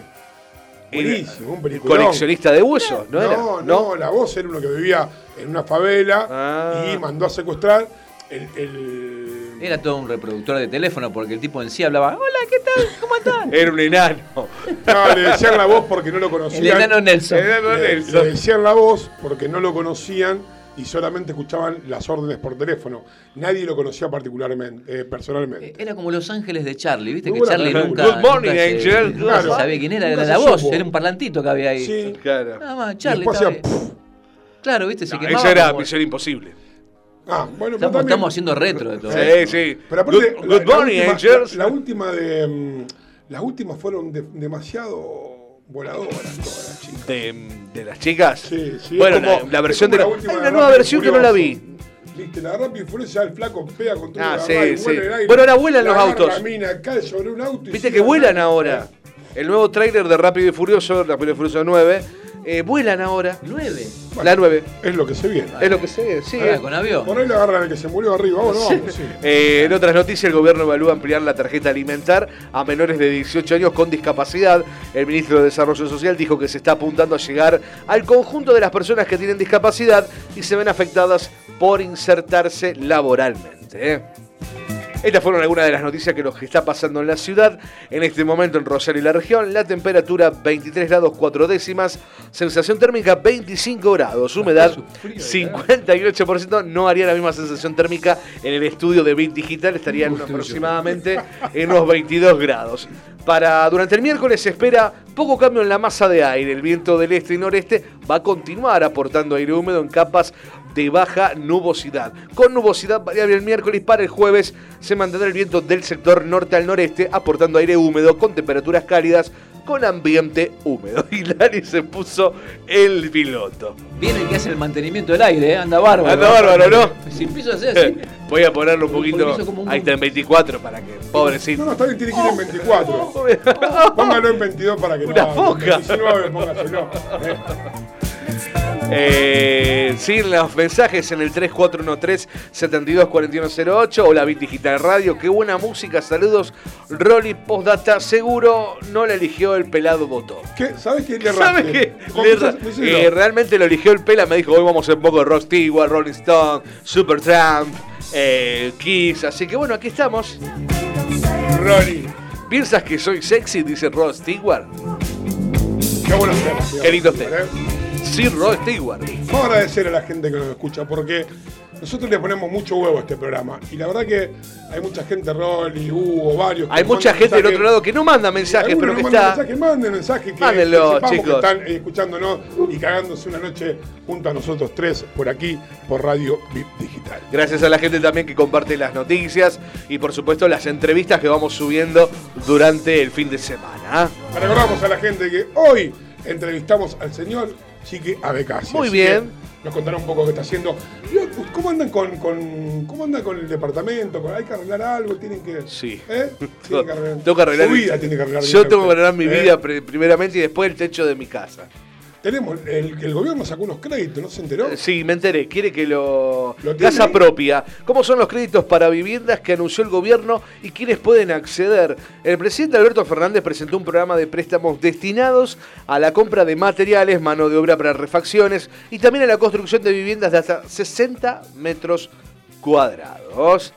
Buenísimo, un El película. coleccionista de huesos, ¿no, No, era? no, la voz era uno que vivía en una favela Ah. y mandó a secuestrar el. el- Era todo un reproductor de teléfono porque el tipo en sí hablaba, hola, ¿qué tal? ¿Cómo estás? Era un enano. No, le decían la voz porque no lo conocían. El enano Nelson. El enano Le, Nelson. le decían la voz porque no lo conocían y solamente escuchaban las órdenes por teléfono. Nadie lo conocía particularmente, eh, personalmente. Eh, Era como Los Ángeles de Charlie, ¿viste? Que Charlie nunca, Good morning, nunca Angel. Claro. se sabía quién era, era la voz, supo. era un parlantito que había ahí. Sí. Claro. Nada más, Y Charlie después estaba. Claro, ¿viste? Se No, quemaba eso era como- Misión Imposible. Ah, bueno, Estamos, también- estamos haciendo retro de todo. Sí, sí. Pero aparte, Good, la- good la morning, última, Angels. La, la última de. mm, las últimas fueron de- demasiado voladoras todas, chicas. De, de las chicas. Sí, sí. Bueno, como- la versión de hay una nueva versión que no la vi. Viste, la rápido y furiosa, el flaco pega contra Ah, una sí, y sí. el aire. Bueno, ahora vuelan La los autos. Mina cae sobre un auto y Viste que vuelan ahora. El nuevo tráiler de Rápido y Furioso, Rápido y Furioso 9, eh, vuelan ahora. ¿Nueve? La 9. Es lo que se viene. Es lo que se ve, sí. Ahora, con avión. Por ahí le agarran al que se murió arriba. Vamos, sí. Eh, en otras noticias, el gobierno evalúa ampliar la tarjeta alimentar a menores de 18 años con discapacidad. El ministro de Desarrollo Social dijo que se está apuntando a llegar al conjunto de las personas que tienen discapacidad y se ven afectadas por insertarse laboralmente. ¿eh? Estas fueron algunas de las noticias que nos está pasando en la ciudad. En este momento en Rosario y la región, la temperatura 23 grados 4 décimas, sensación térmica 25 grados, humedad 58%. No haría la misma sensación térmica en el estudio de Bit Digital, estarían aproximadamente en unos 22 grados. Para durante el miércoles se espera poco cambio en la masa de aire. El viento del este y noreste va a continuar aportando aire húmedo en capas de baja nubosidad. Con nubosidad variable el miércoles para el jueves se mantendrá el viento del sector norte al noreste aportando aire húmedo con temperaturas cálidas con ambiente húmedo. Y Lari se puso el piloto. Viene el que hace el mantenimiento del aire, ¿eh? anda bárbaro. Anda bárbaro, ¿no? Si empiezo a hacer así. Voy a ponerlo un poquito. un- Ahí está en 24 para que, pobrecito. No, no, está bien, tiene que ir en 24. Póngalo en 22 para que Una no. foca. En 19, póngaselo. Eh, Eh, sí, los mensajes en el 3413-724108 o la Bit Digital Radio. Qué buena música, saludos. Rolly Postdata, seguro no la eligió el pelado Botón. ¿Qué? ¿Sabes qué le ¿Sabe erraste? qué? ¿Cómo Le eh, realmente lo eligió el Pela, me dijo, hoy vamos a un poco de Stewart, Rolling Stone, Supertramp, eh, Kiss, así que bueno, aquí estamos. Rolly. ¿Piensas que soy sexy? Dice Ross Stewart. Qué buenos temas. Qué lindos ¿eh? temas. Sí, Ross Stewart. Vamos a agradecer a la gente que nos escucha porque nosotros le ponemos mucho huevo a este programa. Y la verdad que hay mucha gente, Rolly, Hugo, varios. Hay mucha gente del otro lado que no manda mensajes, pero nos que mandan está... mensajes, manden mensajes que, Mándenlo, que chicos. que están escuchándonos y cagándose una noche junto a nosotros tres por aquí, por Radio VIP Digital. Gracias a la gente también que comparte las noticias y por supuesto las entrevistas que vamos subiendo durante el fin de semana. Recordamos a la gente que hoy entrevistamos al señor Chique Abecasi. Muy Así bien. que Nos contará un poco qué está haciendo. ¿Cómo andan con, con- cómo andan con el departamento? ¿Con- ¿Hay que arreglar algo? ¿Tienen que.? Sí. ¿Eh? Tienen que arreglar. Tengo que arreglar Su mi- vida tiene que arreglar. Yo bien tengo que arreglar mi ¿Eh? vida pri- primeramente y después el techo de mi casa. Tenemos. El, el gobierno sacó unos créditos, ¿no se enteró? Sí, me enteré. Quiere que lo. ¿Lo tiene Casa propia. ¿Cómo son los créditos para viviendas que anunció el gobierno y quiénes pueden acceder? El presidente Alberto Fernández presentó un programa de préstamos destinados a la compra de materiales, mano de obra para refacciones y también a la construcción de viviendas de hasta 60 metros cuadrados.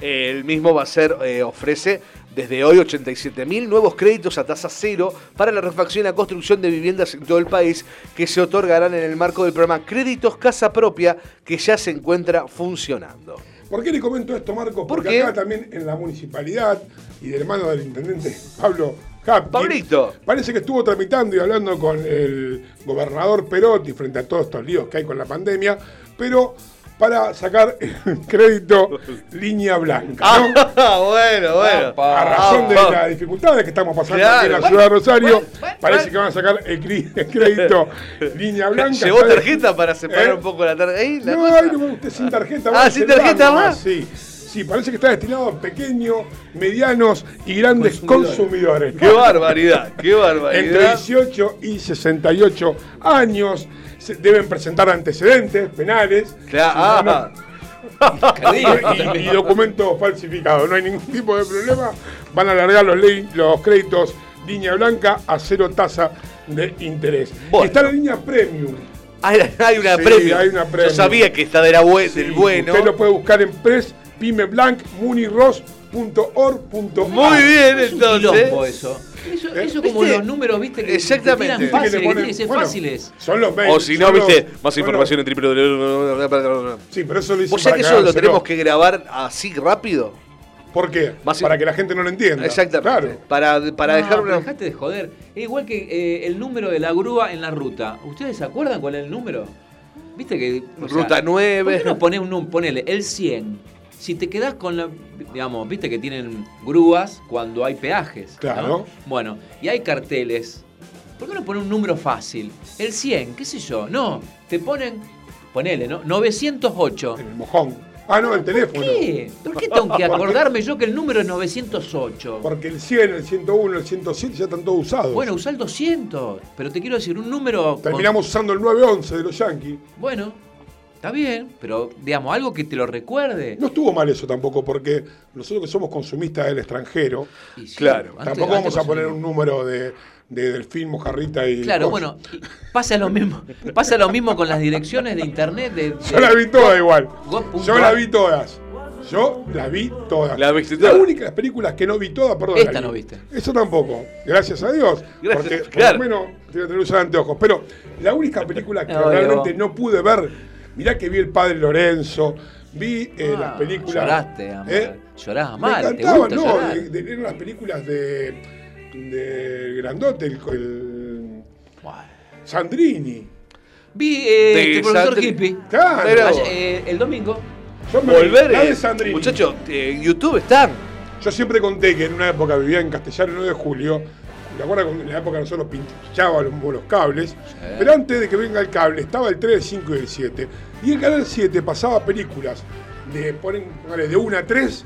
El mismo va a ser, eh, ofrece desde hoy 87 mil nuevos créditos a tasa cero para la refacción y la construcción de viviendas en todo el país que se otorgarán en el marco del programa Créditos Casa Propia que ya se encuentra funcionando. ¿Por qué le comento esto, Marco? Porque acá también en la municipalidad y del hermano del intendente Pablo Hapkin, Pablito. Parece que estuvo tramitando y hablando con el gobernador Perotti frente a todos estos líos que hay con la pandemia, pero para sacar crédito línea blanca. ¿no? Ah, bueno, bueno. A razón de Ah, las dificultades que estamos pasando Claro. aquí en la ciudad de Rosario, Bueno, bueno, parece que van a sacar el, crédito línea blanca. ¿Llevó tarjeta para separar ¿Eh? un poco la tarjeta? La No, cosa. ahí no, usted sin tarjeta. Ah, va a ¿sin tarjeta más? Sí. Sí, parece que está destinado a pequeños, medianos y grandes consumidores. Qué barbaridad, qué Entre barbaridad. 18 y 68 años se deben presentar antecedentes penales Claro, ah, y, y- y documentos falsificados. No hay ningún tipo de problema. Van a alargar los, ley- los créditos línea blanca a cero tasa de interés. Bueno. Está la línea premium. hay, hay una Sí, premio. hay una premium. Yo sabía que esta era bue- Sí, del bueno. Usted lo puede buscar en Press, muniros.org.ar. Muy bien, Es un entonces. quilombo eso. Eso, ¿Eh? eso como ¿Viste? los números, viste, que Exactamente. que Viste fáciles, le que ponen- tienen que ser bueno, fáciles. Son los mails. O si no, son los- viste, más información en www. Sí, pero eso lo hice ¿Vos sabés que eso lo tenemos que grabar así rápido? ¿Por qué? Más- para que la gente no lo entienda. Exactamente. Claro. Para, para No, dejar una. dejate de joder. Es igual que eh, el número de la grúa en la ruta. ¿Ustedes se acuerdan cuál es el número? ¿Viste que. o Ruta nueve. ¿Por qué no ponés un número? Ponele el 100. Si te quedás con la. Digamos, viste que tienen grúas cuando hay peajes. ¿no? Claro. Bueno, y hay carteles. ¿Por qué no poner un número fácil? El 100, qué sé yo. No, te ponen. Ponele, ¿no? 908. En el mojón. Ah, no, el teléfono. ¿Qué? ¿Por qué tengo que acordarme yo que el número es 908? Porque el 100, el 101, el 107 ya están todos usados. Bueno, usa el 200. Pero te quiero decir, un número. con- Terminamos usando el 911 de los Yankees. Bueno, está bien, pero digamos, algo que te lo recuerde. No estuvo mal eso tampoco, porque nosotros que somos consumistas del extranjero, Y sí, Claro. antes- tampoco antes vamos a poner un número de, de Delfín, Mojarrita y. Claro, cosas. bueno, pasa lo mismo. Pasa lo mismo con las direcciones de internet de. de- Yo la vi todas igual. Yo la vi todas. Yo la vi todas. ¿La viste Las todas? únicas películas que no vi todas, perdón. Esta vi. no viste. Eso tampoco. Gracias a Dios. Gracias, porque por lo menos tiene que tener anteojos. Pero la única película que No, realmente no pude ver, mirá que vi El Padre Lorenzo, vi eh, Ah, las películas. Lloraste, amor. ¿eh? Llorás Me mal, te encantaban, gusta no, de- de- eran las películas de, de Grandote, el, el. Sandrini. Vi eh, De este profesor Sandri- hippie. Claro. Pero- Ayer, eh, el domingo. Yo me Volver, eh, Sandrini. muchachos, YouTube están. Yo siempre conté que en una época vivía en Castellano 9 de Julio. ¿Te acuerdas cuando en la época nosotros pinchábamos los, cables? Pero antes de que venga el cable estaba el 3, el 5 y el 7. Y el canal 7 pasaba películas de, ponen, de 1 a 3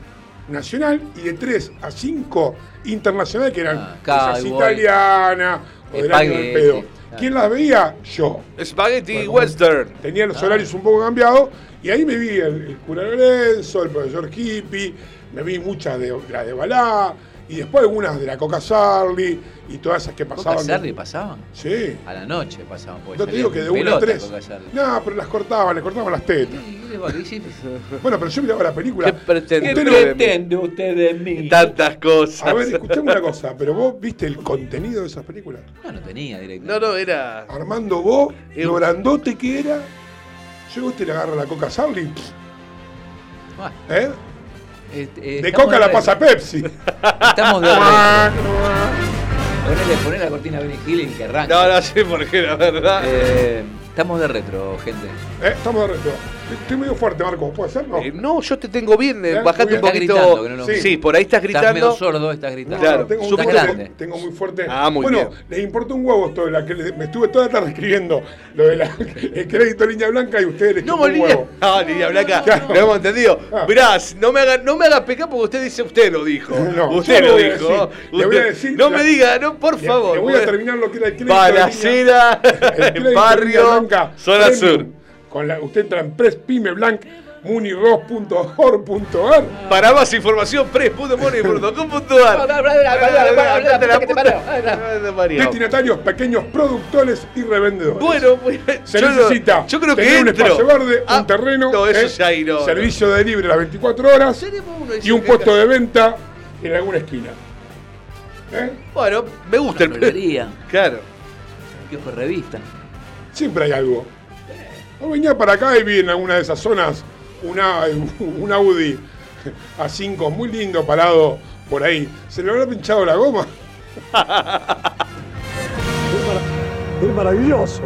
nacional y de 3 a 5 internacional que eran Ah, cosas italianas o del año del pedo. claro. ¿Quién las veía? Yo. Spaghetti Bueno, Western. Tenía Ah. los horarios un poco cambiados y ahí me vi el, el cura Lorenzo, el profesor Hippie, me vi muchas de la de Balá y después algunas de la Coca Sarli y todas esas que ¿Coca pasaban. Charlie pasaban? Sí. A la noche pasaban. No te digo que de en 1 a pelota 3. Coca Charlie. No, pero las cortaban, le cortaban las tetas. Bueno, pero yo miraba la película. ¿Qué pretende Usted no- usted de mí? Tantas cosas. A ver, escuchame una cosa, pero vos viste el contenido de esas películas. No, no tenía directo. No, no, era. Armando vos, Eh, lo grandote que era. Yo usted le agarra la Coca Ah, ¿eh? Este, De Coca la retro. pasa Pepsi. Estamos de retro. Ponele, ponele la cortina a Benny Hill y que arranque. No, no sé por qué, la verdad. Eh, estamos de retro, gente. ¿Eh? Estamos de reto. Estoy medio fuerte, Marco. ¿Puede ser? No. Eh, no, yo te tengo bien. eh. Bajate un poquito. gritando, que no lo- sí. por ahí estás Estás medio gritando. sordo, estás gritando. Claro, tengo, muy fuerte, grande. tengo muy fuerte. Ah, muy bueno, bien. les importa un huevo esto de la que me estuve toda la tarde escribiendo lo de la, el crédito línea blanca y ustedes les No, chupó un línea, huevo. no, línea blanca, Claro. lo hemos entendido. Ah. Mirá, no me haga, no me haga pecar porque usted dice, usted lo dijo. No, usted lo dijo. le voy a decir no la- me diga, no, por favor. Le voy a terminar lo que era el crédito Balacera, de línea- de línea barrio, blanca zona sur. Con la, usted entra en presspymeblanc muniros.org.ar Para más información, press.money.com.ar Destinatarios, pequeños productores y revendedores. Bueno, pues, Se yo no- necesita yo creo que tener un entro. espacio verde, Ah, un terreno, no, eso ¿eh? ya ahí no, servicio de libre las 24 horas y un que puesto de venta en alguna esquina. ¿Eh? Bueno, me gusta el Claro. de revista. Siempre hay algo. O venía para acá y vi en alguna de esas zonas una, un Audi A5 muy lindo parado por ahí. ¿Se le habrá pinchado la goma? Es maravilloso.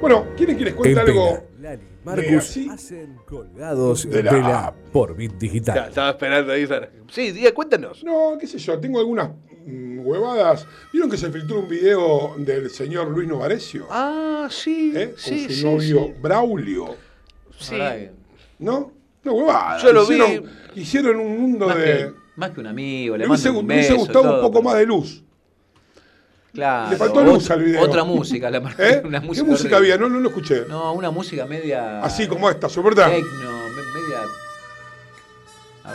Bueno, ¿quieren que les cuente En algo? Lali, de Marcus así? hacen colgados De de la Pela app. por Bit Ya, Digital. estaba esperando ahí. Sí, diga, cuéntanos. No, qué sé yo, tengo algunas huevadas. ¿Vieron que se filtró un video del señor Luis Novarecio? Ah, sí. ¿Eh? Con sí, su sí, novio Braulio. Sí. Verdad ¿No? No, huevada. Yo lo hicieron, vi. Hicieron un mundo Más, de. que, más que un amigo, le Me hubiese, mando un me hubiese beso, gustado todo, un poco pero- más de luz. Claro. Le faltó luz otra- al video. Otra música, la ¿Eh? una ¿Qué música horrible. había? No, no lo escuché. No, una música media. Así como esta, ¿soporta? Tecno, me- media. Ah,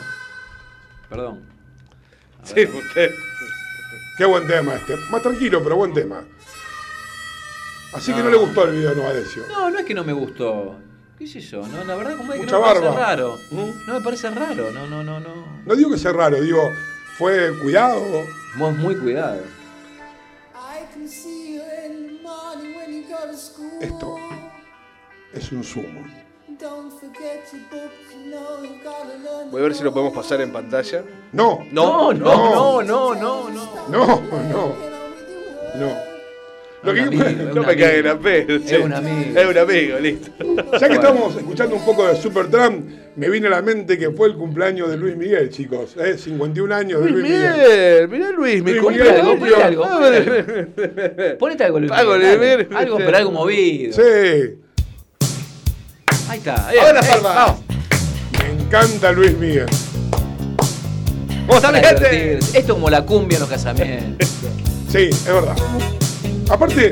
Perdón. A Sí, ver. usted. Qué buen tema este. Más tranquilo, pero buen tema. Así que no le gustó el video a Novarecio. No, no es que no me gustó. ¿Qué sé yo? No, la verdad como es que Mucha no me parece raro. ¿Mm? No me parece raro. No, no, no, no. No digo que sea raro, digo, fue cuidado. Vos muy cuidado. Esto es un sumo. Voy a ver si lo podemos pasar en pantalla. No, No, no, no, no, no, no. no, no, no. Lo que- amigo, No me amigo. caguen a pedo. Es che. un amigo. Es un amigo, listo. Ya que estamos escuchando un poco de Supertramp, me viene a la mente que fue el cumpleaños de Luis Miguel, chicos. ¿eh? 51 años de Luis Luis Miguel. Miguel, mirá Luis, mi Luis cumple. Algo, cumplió- ponete algo, ponete algo, Luis. Miguel. Algo, pero algo movido. Sí, Ahí está. Ahora las eh, palmas. vamos. me encanta Luis Miguel. ¿Cómo está gente? Esto es como la cumbia en los casamientos. Sí, es verdad. Aparte,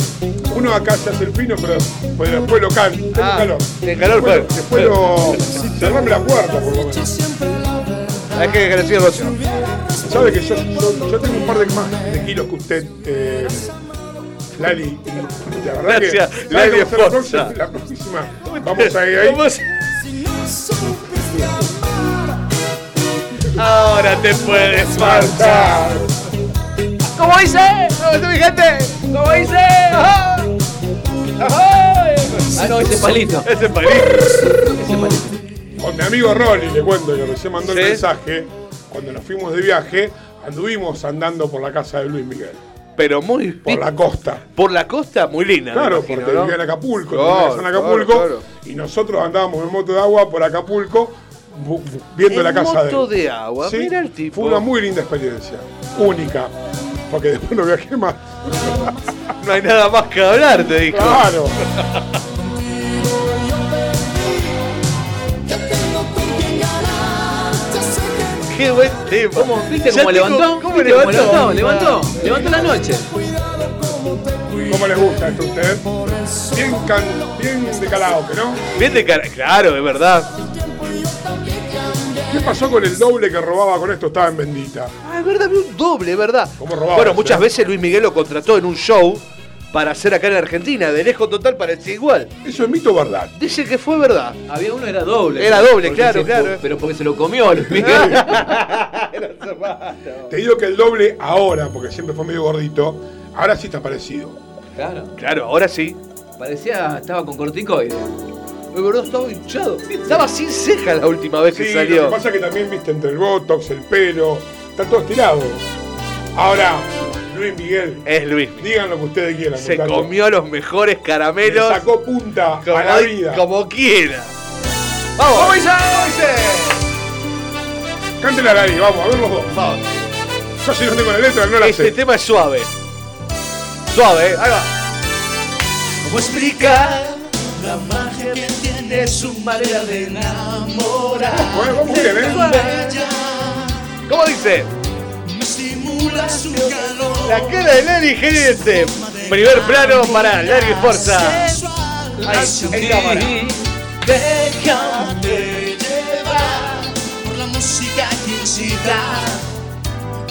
uno acá se hace el fino, pero, pero después lo canta. Tengo Ah, calor. tiene calor, después, pues. después lo. Cerrame la puerta, por lo menos. Hay que así Rocío. Sabe que yo, yo, yo tengo un par de más de kilos que usted, eh, Lali. La verdad Gracias, que. ¿sabe Lali la próxima? La próxima. Vamos a ir ahí. ¿Cómo se- Ahora te puedes marchar. ¿Cómo dice? ¿Cómo mi gente? ¿Cómo dice? Ajá. Ajá. Ah, no, ese palito. Ese palito. Ese palito. Con mi amigo Rolly, le cuento que recién mandó Sí. el mensaje. Cuando nos fuimos de viaje, anduvimos andando por la casa de Luis Miguel. Pero muy. Por la costa. Por la costa, muy linda. Claro, imagino, porque ¿no? vivía en Acapulco, Claro, en Acapulco, claro, claro. y nosotros andábamos en moto de agua por Acapulco viendo En la casa de moto él. de agua, Sí, mira el tipo. Fue una muy linda experiencia, única, porque después no viajé más. No hay nada más que hablar, te dijo. Claro. Qué buen tema. ¿Cómo? ¿Viste cómo tengo- levantó? ¿Cómo ¿Viste cómo levantó? levantó? Levantó. Levantó la noche. ¿Cómo les gusta esto a ustedes? Bien, can, bien de karaoke, ¿no? Bien de cara. Claro, es verdad. ¿Qué pasó con el doble que robaba con esto? Estaba en bendita. Ah, es verdad, vi un doble, es verdad. ¿Cómo robabas, Bueno, muchas eh? veces Luis Miguel lo contrató en un show para hacer acá en Argentina. De lejos total parecía igual. Eso es mito o verdad. Dice que fue verdad. Había uno era doble. Era doble, claro, se- claro. Pero porque se lo comió Luis Miguel. Te digo que el doble ahora, porque siempre fue medio gordito, ahora sí está parecido. claro. Claro, ahora sí. Parecía, estaba con corticoides. De verdad estaba hinchado. Estaba sin ceja la última vez Sí, que lo salió. que pasa es que también, viste, entre el botox, el pelo, está todo estirado. Ahora, Luis Miguel, Es Luis. digan lo que ustedes quieran. Se muchachos. comió los mejores Le caramelos. sacó punta como, a la vida. como quiera. Vamos. ¿Cómo dice? ¿Cómo dice? Cántela a Lali, vamos, a ver los dos. Vamos. Yo si no tengo la letra, no la Este sé. tema es suave. Suave, ¿eh? Ahí va. ¿Cómo explicar la magia que tiene su manera de enamorar? Bueno, vamos bien, ¿eh? ¿Cómo dice? Estimula su calor. La cara de Lali Geriente. Primer plano para Lali Forza. Ahí, en cámara. Déjame llevar por la música que incita.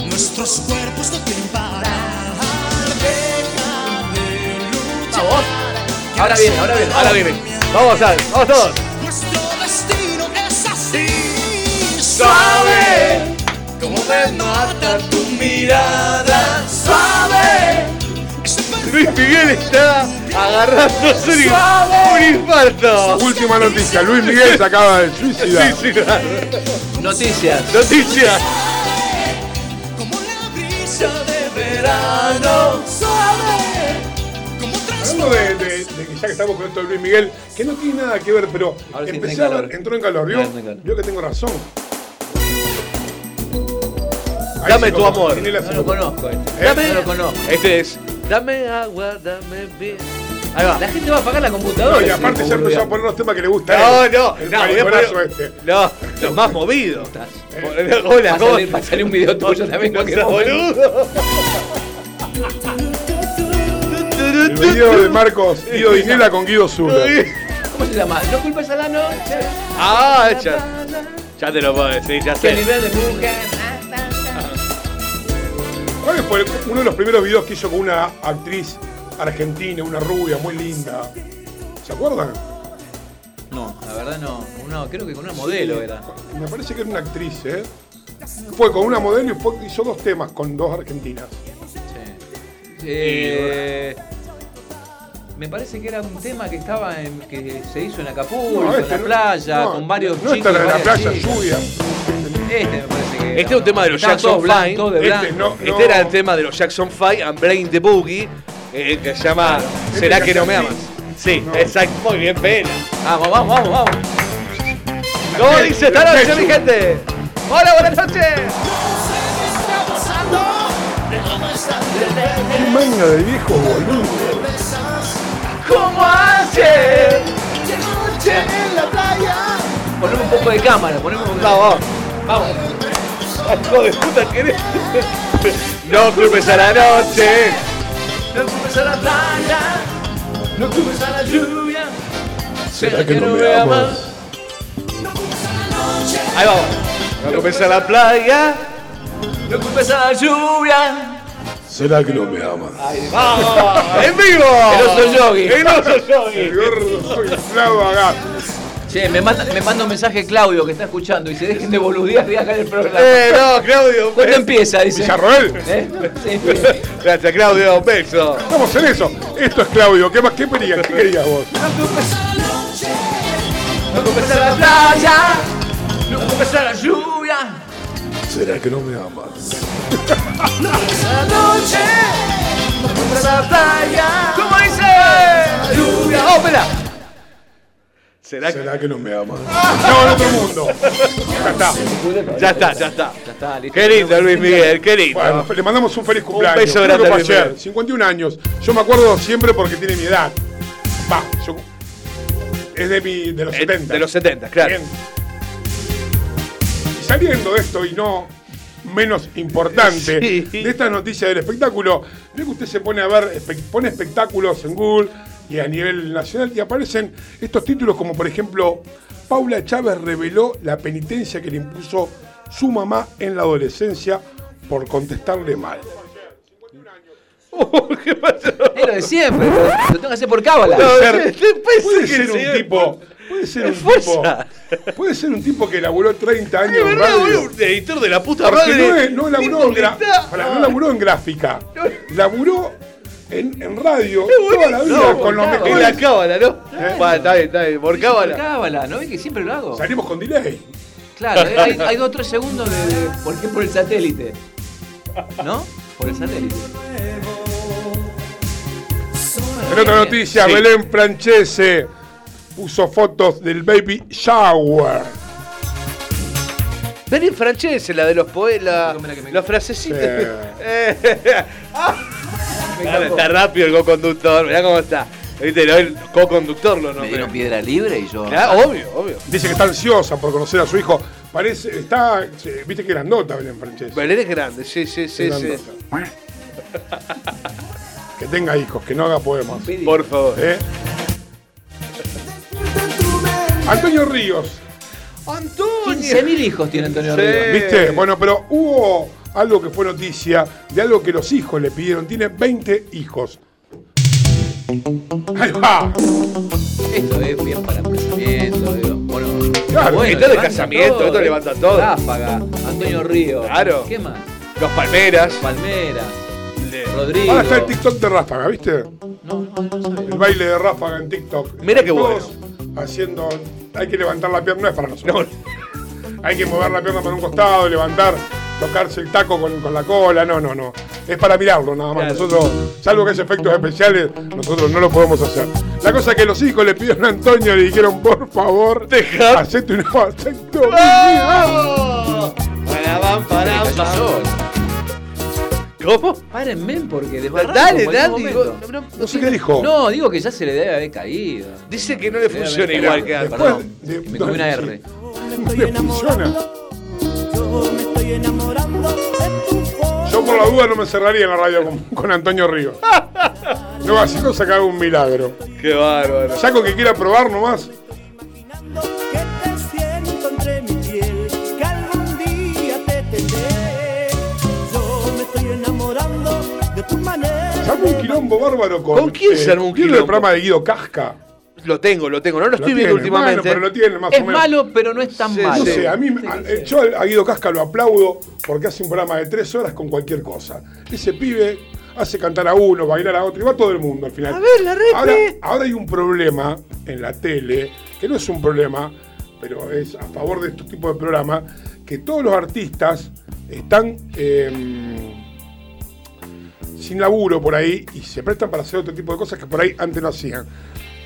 Nuestros cuerpos no quieren parar. Déjame luchar. Vamos. Ahora viene, ahora viene. Ahora viene. Vamos a ver, vamos todos. Nuestro destino es así. Suave, como me mata tu mirada. Suave. Luis Miguel está agarrándose un, un infarto. Última noticia, Luis Miguel se acaba de suicidar. Noticias. Noticias. Como la brisa de verano. Suave. Como Hablando de, de- de que ya que estamos con esto de Luis Miguel, que no tiene nada que ver, pero Ahora sí calor. entró en calor. Vio que tengo razón. Dame tu amor. No lo conozco este. Dame. No lo conozco. Este es. Dame agua, dame bien. Ahí va. La gente va a apagar la computadora. No, y aparte ya empezó a poner los temas que le gustan. No, no, El no, voy a mariconazo poner- este. No, los más movidos. Eh. Hola, ¿cómo salir, va a salir un video tuyo también. ¿Cómo cualquier estás, momento. boludo? El video de Marcos Guido Dinela con Guido Zuller. ¿Cómo se llama? No culpes a la noche. Ah, ya, ya te lo puedo decir, ya Que sé. nivel de mujer. ¿Cuál fue uno de los primeros videos que hizo con una actriz argentina, una rubia muy linda? ¿Se acuerdan? No, la verdad no. Una, creo que con una modelo era. Me parece que era una actriz, ¿eh? Fue con una modelo y fue- hizo dos temas con dos argentinas. Sí. Eh, me parece que era un tema que estaba en, que se hizo en Acapulco, No, en este la no- playa, no, con varios No chicos. está en la playa, lluvia. Este me parece era, Este es un tema de los Jackson blancos, Five. de Este no. Este era el tema de los Jackson 5 and Brain the Boogie. eh, que se llama ¿Será que no me amas? Sí, exacto. Muy bien, pena. Vamos, vamos, vamos, vamos. ¿Cómo dice esta noche, mi gente? Hola, buenas noches. Qué maña de viejo boludo. ¿Cómo hace? Ponemos un poco de cámara, ponemos un poco de Vamos, vamos. Hijo de puta, ¿querés? No culpes a la noche. No culpes a la playa, no culpes a la lluvia. ¿Será que no me amas? Ahí vamos. No culpes a la playa. No culpes a la lluvia. ¿Será que no me amas? ¡Vamos! ¡En vivo! El oso yogi. El oso yogi. El gordo inflado acá. Che, me manda, me manda un mensaje Claudio que está escuchando y se dejen de boludear de acá en el programa. Eh, no, Claudio. ¿Cuándo empieza? Dice. Villarroel. ¿Eh? Sí. Gracias, Claudio. Un beso. Estamos en eso. Esto es Claudio. ¿Qué más? ¿Qué querías? ¿Qué querías vos? No culpes a la playa, no culpes a la lluvia. ¿Será que no me amas? La noche, no culpes a la playa. ¿Cómo dice? Lluvia. Oh, ¿Será que.? ¿Será que no me amas? Estamos en otro mundo. Ya está. Ya está, ya está. Ya está, listo. Qué lindo, Luis Miguel, qué lindo. Bueno, le mandamos un feliz cumpleaños. beso Creo grande que a Luis ayer, Miguel. 51 años. Yo me acuerdo siempre porque tiene mi edad. Va, yo. Es de, mi, de los Eh, 70. De los 70, claro. Bien. Y saliendo de esto y no menos importante, Sí. de esta noticia del espectáculo, ve que usted se pone a ver, pone espectáculos en Google y a nivel nacional y aparecen estos títulos como por ejemplo, Paula Chávez reveló la penitencia que le impuso su mamá en la adolescencia por contestarle mal. ¿Qué pasó? Es lo de siempre, lo tengo que hacer por cábala. Ser- Puede ser un tipo, puede ser un tipo, puede ser un tipo que laburó 30 años De en verdad, radio. un editor de la puta Porque madre. no, es- no laburó, en no laburó en gráfica. Laburó en, en radio toda la vida con los No, En la cábala, ¿no? Bueno, está bien, está bien. Por Por cábala. cábala, ¿no ves que siempre lo hago? Salimos con delay. Claro, eh, hay, hay dos o tres segundos de, de- ¿Por qué por el satélite? ¿No? Por el satélite. En otra noticia, Sí. Belén Francese puso fotos del baby shower. Belén Francese, la de los poetas, los frasecitos. Sí. Está rápido el co-conductor, mirá cómo está. Viste, no, el co-conductor lo Me nombré. dieron piedra libre y yo. Claro, obvio, obvio. Dice que está ansiosa por conocer a su hijo. Parece, está, viste que grandota Belén Francese. Belén es grande, sí, sí, sí, sí. Que tenga hijos, que no haga poemas. Por favor. ¿Eh? Antonio Ríos, Antonio. 15.000 hijos tiene Antonio Sí. Ríos. ¿viste? Bueno, pero hubo algo que fue noticia de algo que los hijos le pidieron. Tiene 20 hijos. Ahí va. Esto es bien para el casamiento. Digo. Bueno, Claro, esto de levanta casamiento, todo, esto levanta todo. Ráfaga, Antonio Ríos. Claro. ¿Qué más? Los Palmeras. Palmera, Rodrigo. Ahora está el TikTok de Ráfaga, ¿viste? No, no, no sabía. El baile de Ráfaga en TikTok. Mira qué Todos Haciendo. Hay que levantar la pierna, no es para nosotros. Hay que mover la pierna para un costado, levantar, tocarse el taco con, con la cola. No, no, no. Es para mirarlo nada más. Claro. Nosotros, salvo que es efectos especiales, nosotros no lo podemos hacer. La cosa es que los hijos le pidieron a Antonio y le dijeron, por favor, Deja- hacete una. ¡Oh! Parabam. Cayó solo. ¿Cómo? Párenme porque desbarranco Dale, dale. digo, no, no, No sé qué dijo. No, digo que ya se le debe haber caído. Dice que no le funciona igual que Perdón, de- me comí una R. Le funciona. Yo me estoy enamorando de tu forma. Yo por la duda no me cerraría en la radio con, con Antonio Ríos. No, así cosa que haga un milagro. Qué bárbaro. Ya con que quiera probar nomás. Se armó un quilombo bárbaro con. ¿Con quién se armó un ¿vieron quilombo? el programa de Guido Casca? Lo tengo, lo tengo. No lo estoy Lo viendo tiene. Bueno, últimamente. pero lo tiene más Es o menos. malo, pero no es tan Sí, malo. No sí. sé, a mí, a- yo a Guido Casca lo aplaudo porque hace un programa de tres horas con cualquier cosa. Ese pibe hace cantar a uno, bailar a otro y va todo el mundo al final. A ver, la repe. ahora, ahora hay un problema en la tele, que no es un problema, pero es a favor de estos tipos de programas, que todos los artistas están eh, sin laburo por ahí y se prestan para hacer otro tipo de cosas que por ahí antes no hacían.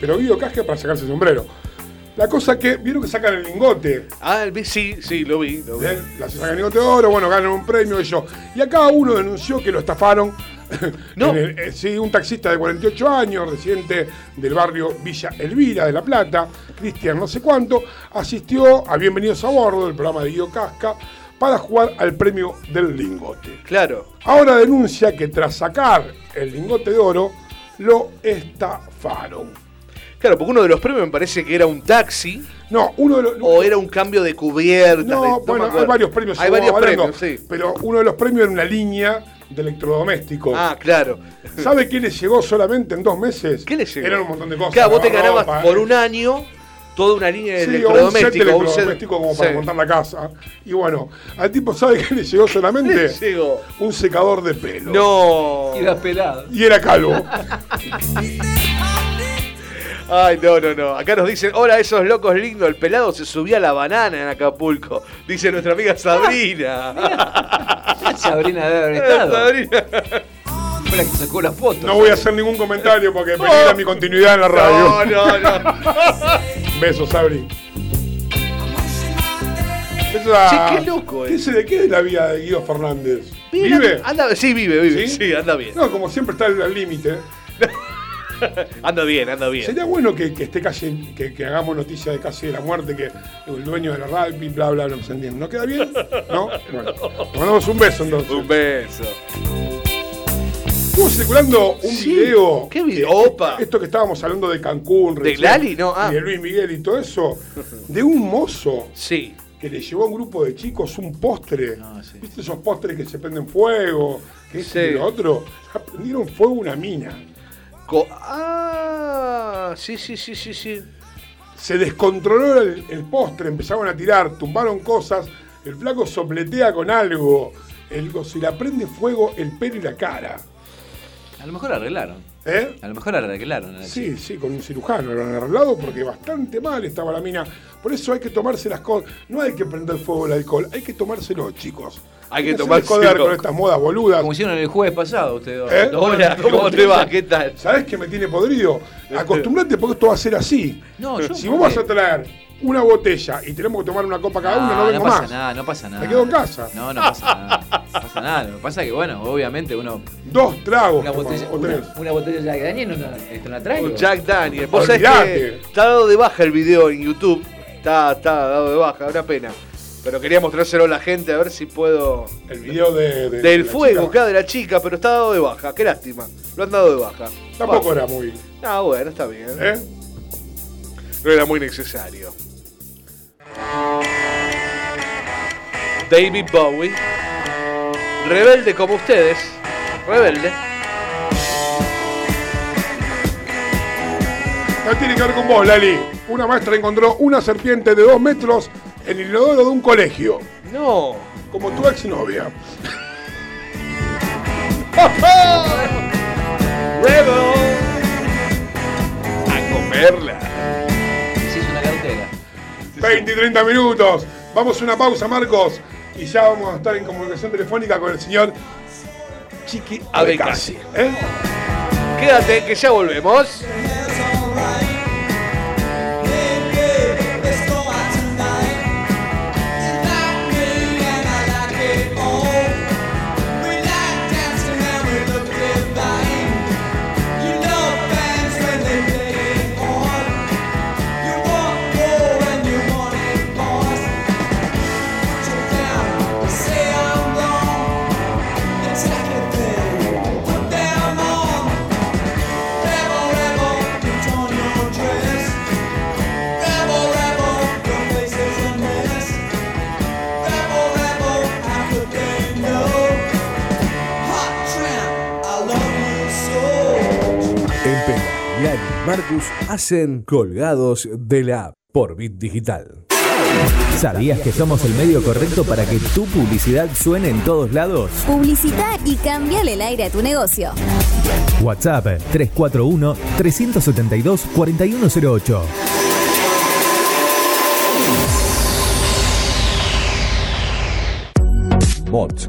Pero Guido Casca para sacarse el sombrero. La cosa que, vieron que sacan el lingote. Ah, el- sí, sí, lo vi. Lo vi. ¿eh? La sacan el lingote de oro, bueno, ganan un premio y yo. Y acá uno denunció que lo estafaron. No. El- eh, sí, un taxista de 48 años, residente del barrio Villa Elvira de La Plata, Cristian no sé cuánto, asistió a Bienvenidos a Bordo, del programa de Guido Casca, para jugar al premio del lingote. Claro. Ahora denuncia que tras sacar el lingote de oro, lo estafaron. Claro, porque uno de los premios me parece que era un taxi No, uno de los. o era un cambio de cubierta. No, bueno, hay varios premios. Hay varios hablando, premios, sí. Pero uno de los premios era una línea de electrodomésticos. Ah, claro. ¿Sabe qué le llegó solamente en dos meses? ¿Qué le llegó? Eran un montón de cosas. Claro, vos te ropa, ganabas por eh. un año toda una línea de Sí, o un set electrodomésticos. un set- electrodoméstico como para Sí. montar la casa. Y bueno, al tipo, ¿sabe qué le llegó solamente? ¿Qué le llegó? Un secador de pelo. No. Iba pelado. Y era calvo. Ay, no, no, no. Acá nos dicen, hola, esos locos lindos. El pelado se subía a la banana en Acapulco. Dice nuestra amiga Sabrina. Sabrina debe haber estado. Sabrina. Fue la que sacó la foto. No voy a hacer ningún comentario porque peligra mi continuidad en la radio. No, no, no. Besos, Sabri. Besos a- Che, qué loco, eh. ¿Qué, se, de qué es la vida de Guido Fernández? Vive, ¿Vive? Anda, anda- sí, vive, vive. ¿Sí? ¿Sí? anda bien. No, como siempre está al límite. Anda bien, anda bien. Sería bueno que, que esté casi, que, que hagamos noticia de casi de la muerte, que el dueño de la radio, bla, bla, bla, se entiende. ¿No queda bien? ¿No? Bueno, mandamos un beso entonces. Un beso. Estuvo circulando un Sí. video. ¿Qué video? Opa. Esto que estábamos hablando de Cancún, ¿De recién, Lali? No, ah. Y de Luis Miguel y todo eso. De un mozo Sí. que le llevó a un grupo de chicos un postre. No, sí. ¿Viste esos postres que se prenden fuego? Que es Sí. lo otro. Prendieron fuego a una mina. Ah, sí, sí, sí, sí, sí. Se descontroló el, el postre, empezaron a tirar, tumbaron cosas. El flaco sopletea con algo. El, se le prende fuego el pelo y la cara. A lo mejor arreglaron. ¿Eh? A lo mejor arreglaron. la Sí, sí, con un cirujano lo han arreglado porque bastante mal estaba la mina. Por eso hay que tomarse las cosas. No hay que prender fuego el alcohol, hay que tomárselo, chicos. Hay que tomárselo. joder con estas modas boludas. Como hicieron el jueves pasado ustedes. ¿Eh? Hola, ¿cómo te va? ¿Qué tal? ¿Sabés qué me tiene podrido? Acostumbrate porque esto va a ser así. No, yo. Si ¿por vos vas a traer una botella y tenemos que tomar una copa cada uno, no, vengo pasa más. nada, no pasa nada. Me quedo en casa. No, no pasa nada. No pasa nada. Lo que pasa es que, bueno, obviamente uno. Dos tragos. Una botella, o una, tres. una botella de Jack Daniel no, no, esto no la traigo. Un Jack Daniel. Vos sabés que está dado de baja el video en YouTube. Está, está dado de baja, una pena. Pero quería mostrárselo a la gente a ver si puedo. El video de, de- de Del la fuego, chica claro, de la chica, pero está dado de baja. Qué lástima. Lo han dado de baja. Tampoco era muy. Ah, bueno, está bien. ¿eh? No era muy necesario. David Bowie. Rebelde como ustedes. Rebelde. No tiene que ver con vos, Lali. Una maestra encontró una serpiente de dos metros en el inodoro de un colegio. No. Como tu exnovia. Rebel. A comerla. Se hizo una cartera. 20 y 30 minutos. Vamos a una pausa, Marcos. Y ya vamos a estar en comunicación telefónica con el señor Chiqui Abecasi. ¿Eh? Quédate que ya volvemos. Marcus hacen colgados de la app por Bit Digital. ¿Sabías que somos el medio correcto para que tu publicidad suene en todos lados? Publicita y cambiale el aire a tu negocio. WhatsApp 341-372-4108. Mods,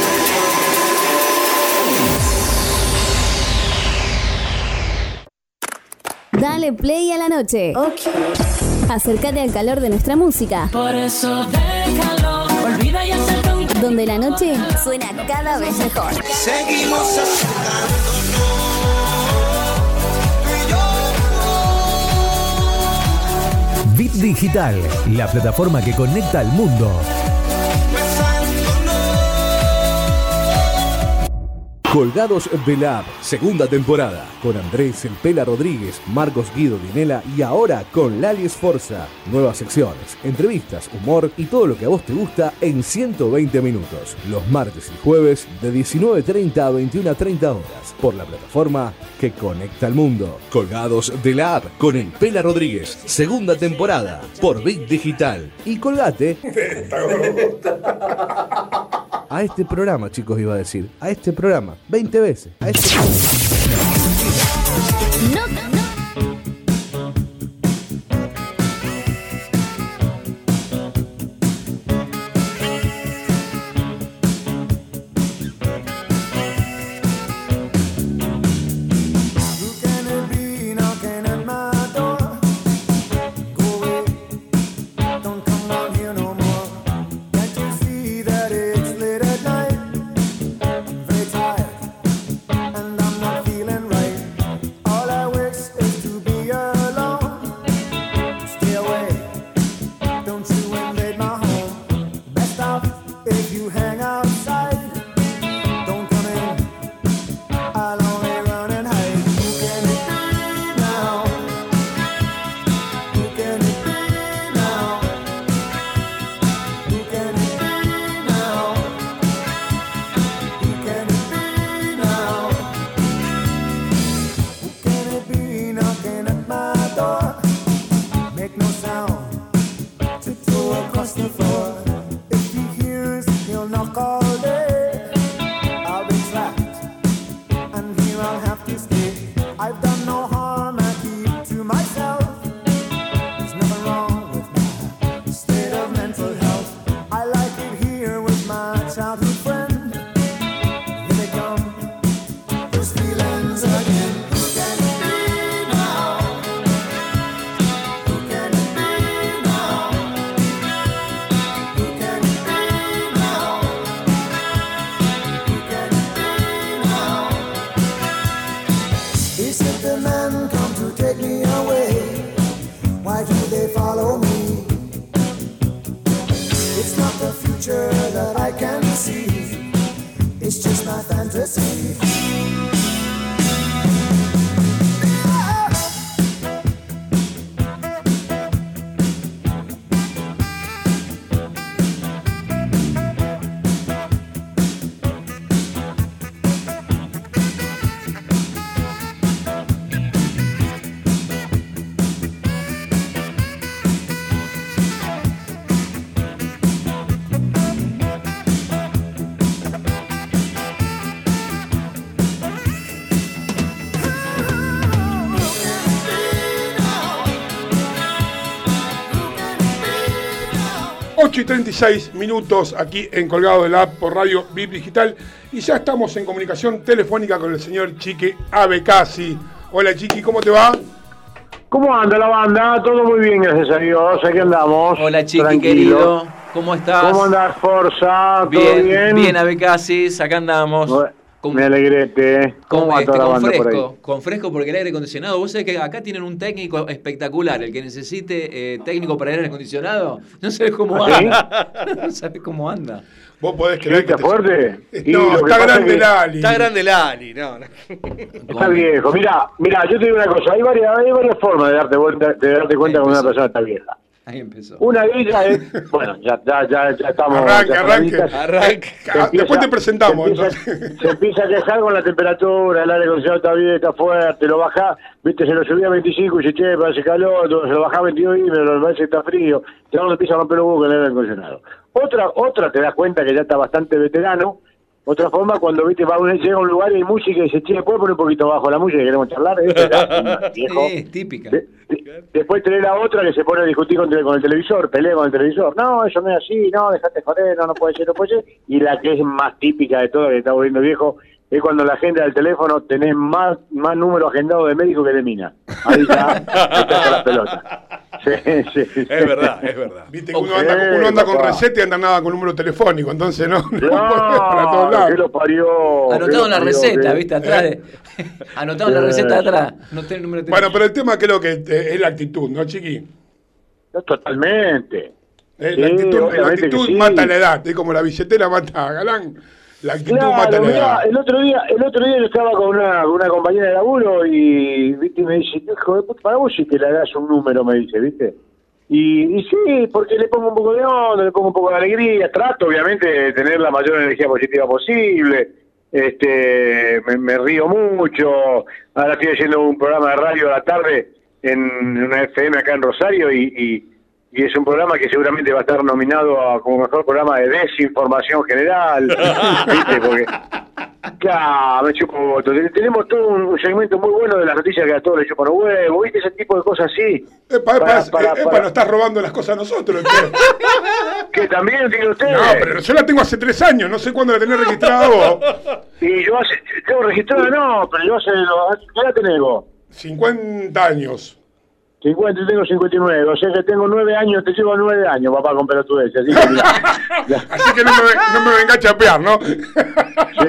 Dale play a la noche. Acércate al calor de nuestra música. Por eso déjalo, olvida y Donde la noche suena cada vez mejor. Seguimos Bit Digital, la plataforma que conecta al mundo. Colgados de la App, segunda temporada, con Andrés El Pela Rodríguez, Marcos Guido Dinela y ahora con Lali Esforza. Nuevas secciones, entrevistas, humor y todo lo que a vos te gusta en 120 minutos. Los martes y jueves de 19.30 a 21.30 horas, por la plataforma que conecta al mundo. Colgados de la App, con El Pela Rodríguez, segunda temporada, por Bit Digital. Y colgate a este programa, chicos, iba a decir. A este programa. 20 veces. A este 8 y 36 minutos aquí en Colgado de la App por Radio VIP Digital. Y ya estamos en comunicación telefónica con el señor Chiqui Abecasi. Hola Chiqui, ¿cómo te va? ¿Cómo anda la banda? Todo muy bien, gracias a Dios. Aquí andamos. Hola Chiqui Tranquilo. querido, ¿cómo estás? ¿Cómo andás, Forza? ¿Todo Bien, bien? bien, Abecasis, acá andamos. Bueno, Con- Me alegrete. ¿Cómo Con, va este, toda la con banda por ahí? fresco, con fresco porque el aire acondicionado, vos sabés que acá tienen un técnico espectacular, el que necesite eh, técnico para aire acondicionado, no sabés cómo ¿Ah, sí? anda, no sabés cómo anda. Vos podés ¿Sí, creer que está te- fuerte? No, que está grande es que Lali. Está grande Lali, no, no. Está viejo. Mira, mira, yo te digo una cosa. Hay varias, hay varias formas de darte, vuelta, de darte cuenta cuando una persona está vieja. Ahí empezó. Una ellas es, bueno, ya, ya, ya, ya estamos. Arranque, ya arranque. Arranque. Se Ah, Después te presentamos. Se empieza, se empieza a quejar con la temperatura, el aire acondicionado está bien, está fuerte, lo baja, viste, se lo subía a 25 y dice, che, parece calor, se lo baja a 22 y me lo parece que está frío. Ya cuando empieza a romper los huevos con el aire acondicionado. Otra, otra te das cuenta que ya está bastante veterano. Otra forma, cuando viste, va a un- llega a un lugar y hay música y dice, che, ¿puedo poner un poquito bajo la música que queremos charlar? Viejo. Sí, es típica. De- de- después tenés la otra que se pone a discutir con, con el televisor, pelea con el televisor. No, eso no es así, no, dejate joder, no, no puede ser, no puede ser. Y la que es más típica de todas, que está volviendo viejo, es cuando la gente del teléfono tenés más, más número agendado de médico que de mina. Ahí ya te cae la pelota. Sí, sí, sí. Es verdad, es verdad. Viste que uno anda, con- uno anda con receta y anda nada con número telefónico, entonces no, no, No, para todos lados. lo parió. Anotado en la parió, receta, viste, atrás de... Anotado en la receta atrás. No el número de Bueno, pero el tema creo que eh, es la actitud, ¿no, Chiqui? No, totalmente. Eh, Sí, la actitud, la actitud mata la edad, es como la billetera mata a Galán, la actitud mata Claro, mirá, el otro día, el otro día yo estaba con una, una compañera de laburo y viste me dice, hijo de puta, para vos si te le das un número, me dice, ¿viste? Y, y sí, porque le pongo un poco de onda, le pongo un poco de alegría, trato obviamente de tener la mayor energía positiva posible, este me, me río mucho, ahora estoy haciendo un programa de radio a la tarde en una FM acá en Rosario y, y, y es un programa que seguramente va a estar nominado a, como mejor programa de desinformación general, ¿viste? Porque, claro, me chupo Tenemos todo un, segmento muy bueno de las noticias que a todos les chupan los huevos, ¿viste? Ese tipo de cosas así. Epa, epa, Para- es- para- epa, para- nos estás robando las cosas a nosotros. Que también tiene usted. No, pero yo la tengo hace tres años, no sé cuándo la tenés registrada vos. Y yo hace, tengo registrado, no, pero yo hace, ¿qué edad tenés vos? 50 años. 50, yo tengo 59, o sea que tengo 9 años, te llevo 9 años, papá, con pelotudeces. Así que, mirá. Así que no me, no me venga a chapear, ¿no? Sí,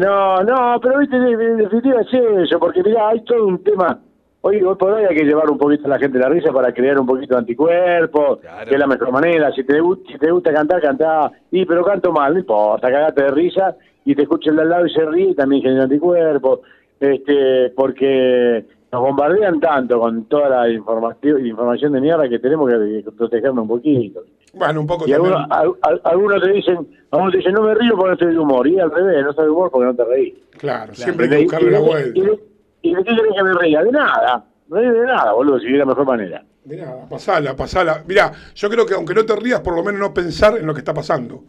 no, no, pero viste, en definitiva es eso, porque mirá, hay todo un tema. Hoy, hoy por hoy hay que llevar un poquito a la gente la risa para crear un poquito de anticuerpos, Claro. que es la mejor manera. Si te, si te gusta cantar, cantá. Y pero canto mal, no importa, cagate de risa y te escucha el de al lado y se ríe y también genera anticuerpos. Este, porque nos bombardean tanto con toda la información, información de mierda que tenemos que, protegernos un poquito. Bueno, un poco Y también. algunos, al- al- algunos te dicen, algunos te dicen, no me río porque no estoy de humor. Y al revés, no estoy de humor porque no te reís. Claro, siempre hay que ¿Y buscarle de- la y vuelta. de- ¿Y de qué querés que me ría? De nada. No hay de nada, boludo, si hubiera la mejor manera. De nada, pasala, pasala. Mirá, yo creo que aunque no te rías, por lo menos no pensar en lo que está pasando.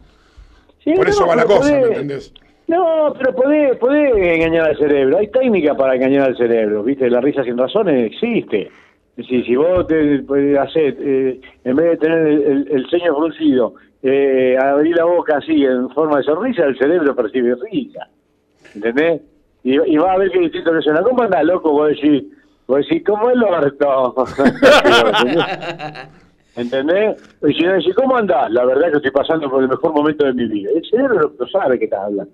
Sí, Por eso no, va la cosa, ¿me entendés? No, pero podés, podés engañar al cerebro. Hay técnica para engañar al cerebro, ¿viste? La risa sin razones existe. Si, si vos te pues, hacés, eh, en vez de tener el, el- el ceño fruncido, eh, abrir la boca así en forma de sonrisa, el cerebro percibe risa. ¿Entendés? Y, va a ver qué distinto que suena. ¿Cómo andás, loco? Vos decís, vos decís ¿cómo el orto? ¿Entendés? Y si no decís, ¿cómo andás? La verdad que estoy pasando por el mejor momento de mi vida. El cerebro lo, lo sabe que estás hablando.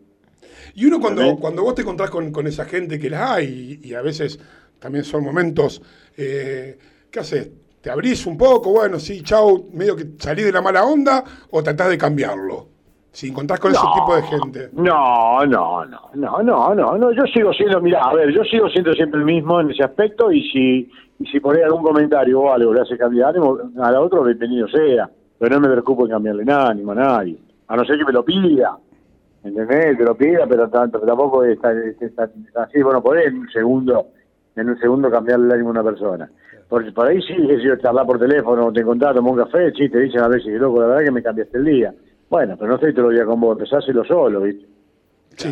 Y uno cuando, cuando vos te encontrás con, con esa gente que la hay, y, y a veces también son momentos, eh, ¿qué haces? ¿Te abrís un poco? Bueno, sí, chau, medio que salís de la mala onda, o tratás de cambiarlo. Si encontrás con ese tipo de gente. No, no, no, no, no, no, no. Yo sigo siendo, mira, a ver, yo sigo siendo siempre el mismo en ese aspecto y si y si ahí algún comentario o algo le hace cambiar ánimo, a la otra bienvenido sea. Pero no me preocupo en cambiarle nada, ánimo a nadie. A no ser que me lo pida. ¿Entendés? Que lo pida, pero, tanto, tampoco está, está- está así, bueno, podés en un segundo, en un segundo cambiarle el ánimo a una persona. Por, por ahí sí, si yo charlar por teléfono, te encontrás, tomás un café, sí, te dicen a ver si loco, la verdad que me cambiaste el día. Bueno, pero no estoy todos los días con vos, empezáselo solo, ¿viste?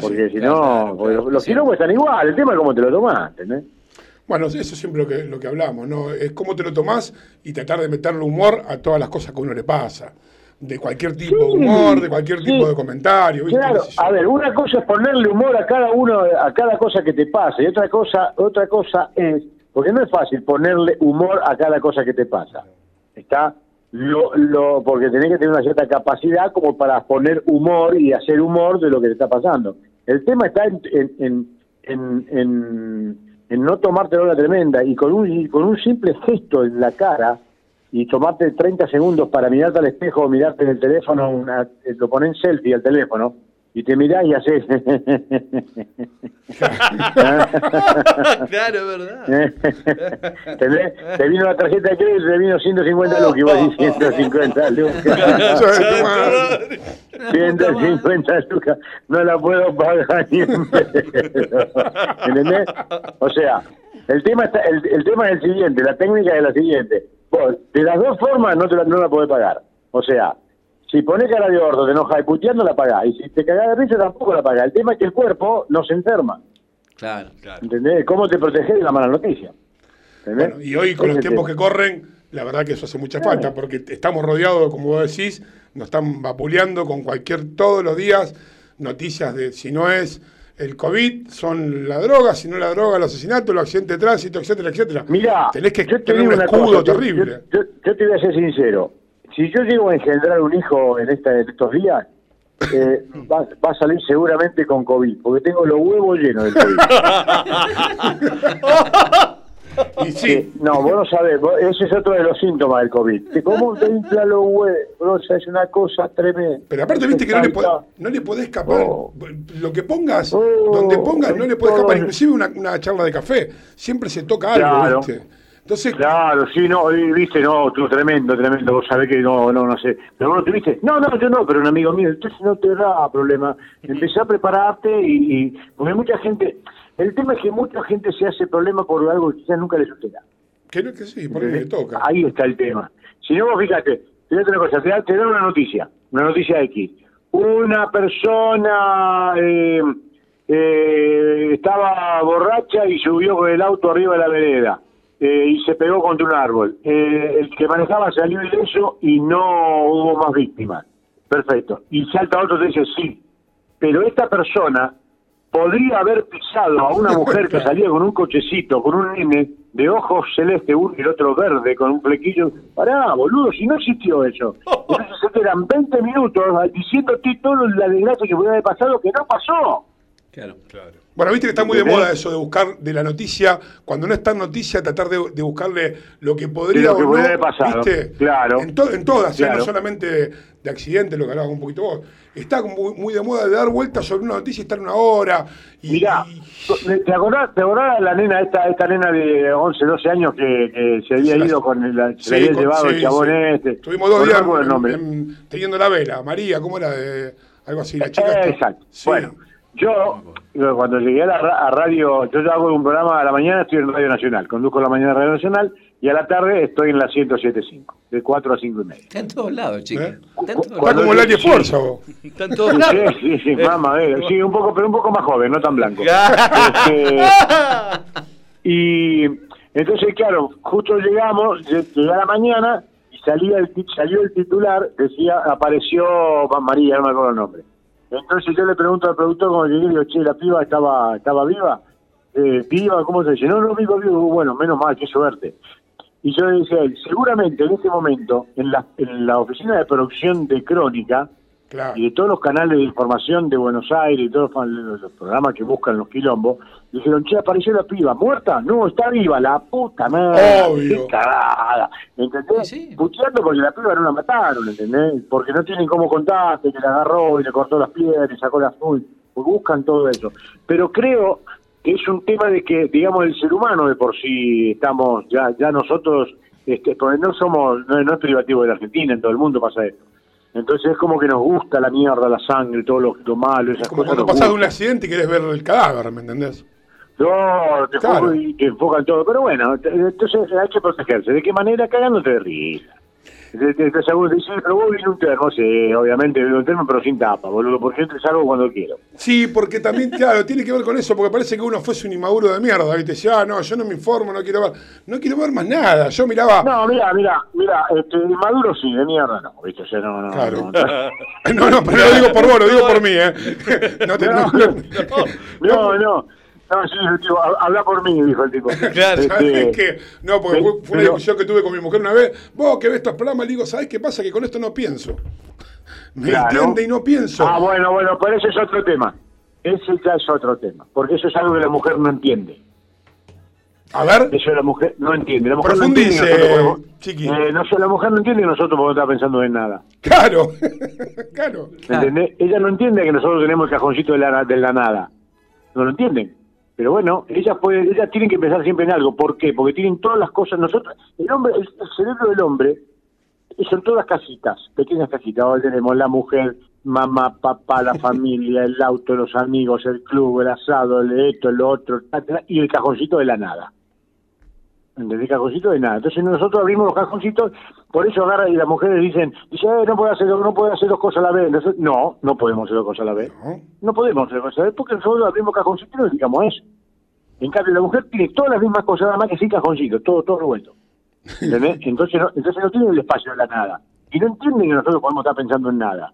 porque si no, porque los, los quilombos están igual, el tema es cómo te lo tomás, ¿entendés? Bueno, eso es siempre lo que, lo que hablamos, ¿no? Es cómo te lo tomás y tratar de meterle humor a todas las cosas que a uno le pasa. De cualquier tipo de humor, de cualquier tipo de comentario, ¿viste? Claro, a ver, una cosa es ponerle humor a cada uno, a cada cosa que te pasa, y otra cosa, otra cosa es, porque no es fácil ponerle humor a cada cosa que te pasa. Está lo, lo, porque tenés que tener una cierta capacidad como para poner humor y hacer humor de lo que te está pasando. El tema está en, en, en, en, en- en no tomártelo la tremenda y con un, y con un simple gesto en la cara y tomarte 30 segundos para mirarte al espejo o mirarte en el teléfono, una, eh, lo pones en selfie al teléfono y te mirás y haces. claro, verdad. ¿Entendés? Te vino la tarjeta de crédito, te vino 150 lucas, y vos decís 150 lucas. 150 lucas, no la puedo pagar ni en. ¿Entendés? O sea, el tema, está, el, el tema es el siguiente, la técnica es la siguiente. Vos, de las dos formas no, te la, no la podés pagar. O sea, si pones cara de orto, te enojas y puteando, la pagás. Y si te cagás de risa, tampoco la pagás. El tema es que el cuerpo no se enferma. Claro, claro. ¿Entendés? ¿Cómo te proteges de la mala noticia? ¿Entendés? Bueno, y hoy con los tiempos que corren, la verdad que eso hace mucha falta, porque estamos rodeados, como vos decís, nos están vapuleando con cualquier, todos los días, noticias de si no es el COVID, son la droga, si no la droga, el asesinato, el accidente de tránsito, etcétera, etcétera. Mira, tenés que yo te tener un escudo cosa, terrible. Yo, yo- yo te voy a ser sincero. Si yo llego a engendrar un hijo en, esta, en estos días, eh, va, va a salir seguramente con COVID, porque tengo los huevos llenos de COVID. y sí. No, vos no sabés, vos- ese es otro de los síntomas del COVID. Que ¿Cómo te infla los huevos? Es una cosa tremenda. Pero aparte, viste que no le, podés, no le podés escapar. Oh. Lo que pongas, Oh, donde pongas, no le podés escapar. Inclusive una, una charla de café. Siempre se toca algo, Claro. ¿viste? Entonces, Claro, sí, no, viste, no, tú, tremendo, tremendo, vos sabés que no, no, no sé. Pero vos no te viste, no, no, yo no, pero un amigo mío, entonces no te da problema. Empecé a prepararte y, y- porque mucha gente, el tema es que mucha gente se hace problema por algo que quizás nunca le suceda. que, no- que sí, por ahí le toca. Ahí está el tema. Si no, vos fíjate, te doy otra cosa, te, da- te dan una noticia, una noticia X. Una persona eh, eh, estaba borracha y subió con el auto arriba de la vereda eh, y se pegó contra un árbol. El que manejaba salió ileso y no hubo más víctimas. Perfecto. Y salta otro y te dice, sí, pero esta persona podría haber pisado a una mujer que salía con un cochecito, con un nene de ojos celeste, uno y el otro verde, con un flequillo. Pará, boludo, si no existió eso. Entonces se quedan 20 minutos diciéndote toda la desgracia que puede haber pasado que no pasó. Claro. Bueno, viste que está muy de moda eso de buscar de la noticia, cuando no está en noticia, tratar de, de buscarle lo que podría lo que o no, puede pasado, ¿viste? claro. En, to- en todas, ¿eh? Claro. no solamente de, de accidentes, lo que hablabas un poquito vos. Está muy, muy de moda de dar vueltas sobre una noticia y estar una hora. Y, Mirá, y- ¿te acordás, te acordás la nena, esta, esta nena de 11, 12 años que, que se había Se la- ido con el, se Sí, había con- llevado el sí, chabón sí. este? Estuvimos dos días el en- en- teniendo la vela. María, ¿cómo era? De, algo así, la chica. Eh, exacto. Sí. Bueno, yo yo cuando llegué a la ra- a radio, yo ya hago un programa a la mañana, estoy en Radio Nacional, conduzco la mañana Radio Nacional y a la tarde estoy en la 107.5, de 4 a 5 y media. Está en todos lados, chica. ¿Eh? Está en todos como el sí. fuerza vos. Está en todos Sí, lados. sí, sí, mamá, eh, sí, un poco, pero un poco más joven, no tan blanco. Este, y entonces, claro, justo llegamos, lle- llegué a la mañana y salía el, ti- salió el titular, decía, apareció María, no me acuerdo el nombre. Entonces yo le pregunto al productor, como llegué, digo, che, ¿la piba estaba estaba viva? Eh, ¿Viva? ¿Cómo se dice? No, no, viva, viva. Bueno, menos mal, qué suerte. Y yo le decía seguramente en este momento, en la, en la oficina de producción de Crónica, Claro. y de todos los canales de información de Buenos Aires y todos los, programas que buscan los quilombos, dijeron, che, apareció la piba, ¿muerta? No, está viva, la puta madre. Obvio. Qué cagada. ¿Entendés? Sí, porque la piba no la mataron, ¿entendés? Porque no tienen cómo contarte, que la agarró y le cortó las piedras y sacó la azul. Pues buscan todo eso. Pero creo que es un tema de que, digamos, el ser humano de por sí estamos, ya ya nosotros, este, porque no somos, no, no es privativo de la Argentina, en todo el mundo pasa esto. Entonces es como que nos gusta la mierda, la sangre, todo lo, lo malo, esas Como cosas. cuando nos pasás de un accidente y querés ver el cadáver, ¿me entendés? No, te, Claro. y te enfocan todo. Pero bueno, entonces hay que protegerse. ¿De qué manera? Cagándote de risa. Te, te, te dice, pero vos vino un termo, sí, obviamente vino un termo, pero sin tapa, boludo, porque yo te salgo cuando quiero. Sí, porque también, claro, tiene que ver con eso, porque parece que uno fuese un inmaduro de mierda, ¿viste? Dice, ah, no, yo no me informo, no quiero ver, no quiero ver más nada. Yo miraba. No, mira, mira, mira, este, Maduro sí, de mierda no, viste, o sea, no, no, Claro. no, No, no, pero lo digo por vos, lo digo por mí, ¿eh? No, te, no, no, no, no, no, sí, el tipo, ha- habla por mí, dijo el tipo. Claro, Este, ¿sabes qué? No, porque fue, fue una discusión que tuve con mi mujer una vez. Vos que ves estos programas, le digo, ¿sabes qué pasa? Que con esto no pienso. Me Claro. entiende y no pienso. Ah, bueno, bueno, pero ese es otro tema. Ese ya es otro tema, porque eso es algo que la mujer no entiende. A ver. Eso la mujer no entiende. La mujer Profundice, no entiende. que nosotros podemos- Chiqui. Eh, no sé, la mujer no entiende que nosotros podemos estar pensando en nada. Claro, claro. ¿Me entendés? Ella no entiende que nosotros tenemos el cajoncito de la, de la nada. No lo entienden. Pero bueno, ellas pueden, ellas tienen que pensar siempre en algo. ¿Por qué? Porque tienen todas las cosas. Nosotros, el hombre, el, el cerebro del hombre son todas casitas, pequeñas casitas. Ahora tenemos la mujer, mamá, papá, la familia, el auto, los amigos, el club, el asado, el esto, el otro, y el cajoncito de la nada. ¿Entendés? Cajoncito de nada. Entonces nosotros abrimos los cajoncitos, por eso agarra y las mujeres dicen, dice, eh, no puedo hacer, no puedo hacer dos cosas a la vez. Nosotros- no, no podemos hacer dos cosas a la vez. No podemos hacer dos cosas a la vez porque nosotros abrimos cajoncitos y nos dedicamos a eso. En cambio, la mujer tiene todas las mismas cosas, nada más que sin cajoncito, todo, todo revuelto. ¿Entendés? Entonces no, entonces no tienen el espacio de la nada. Y no entienden que nosotros podemos estar pensando en nada.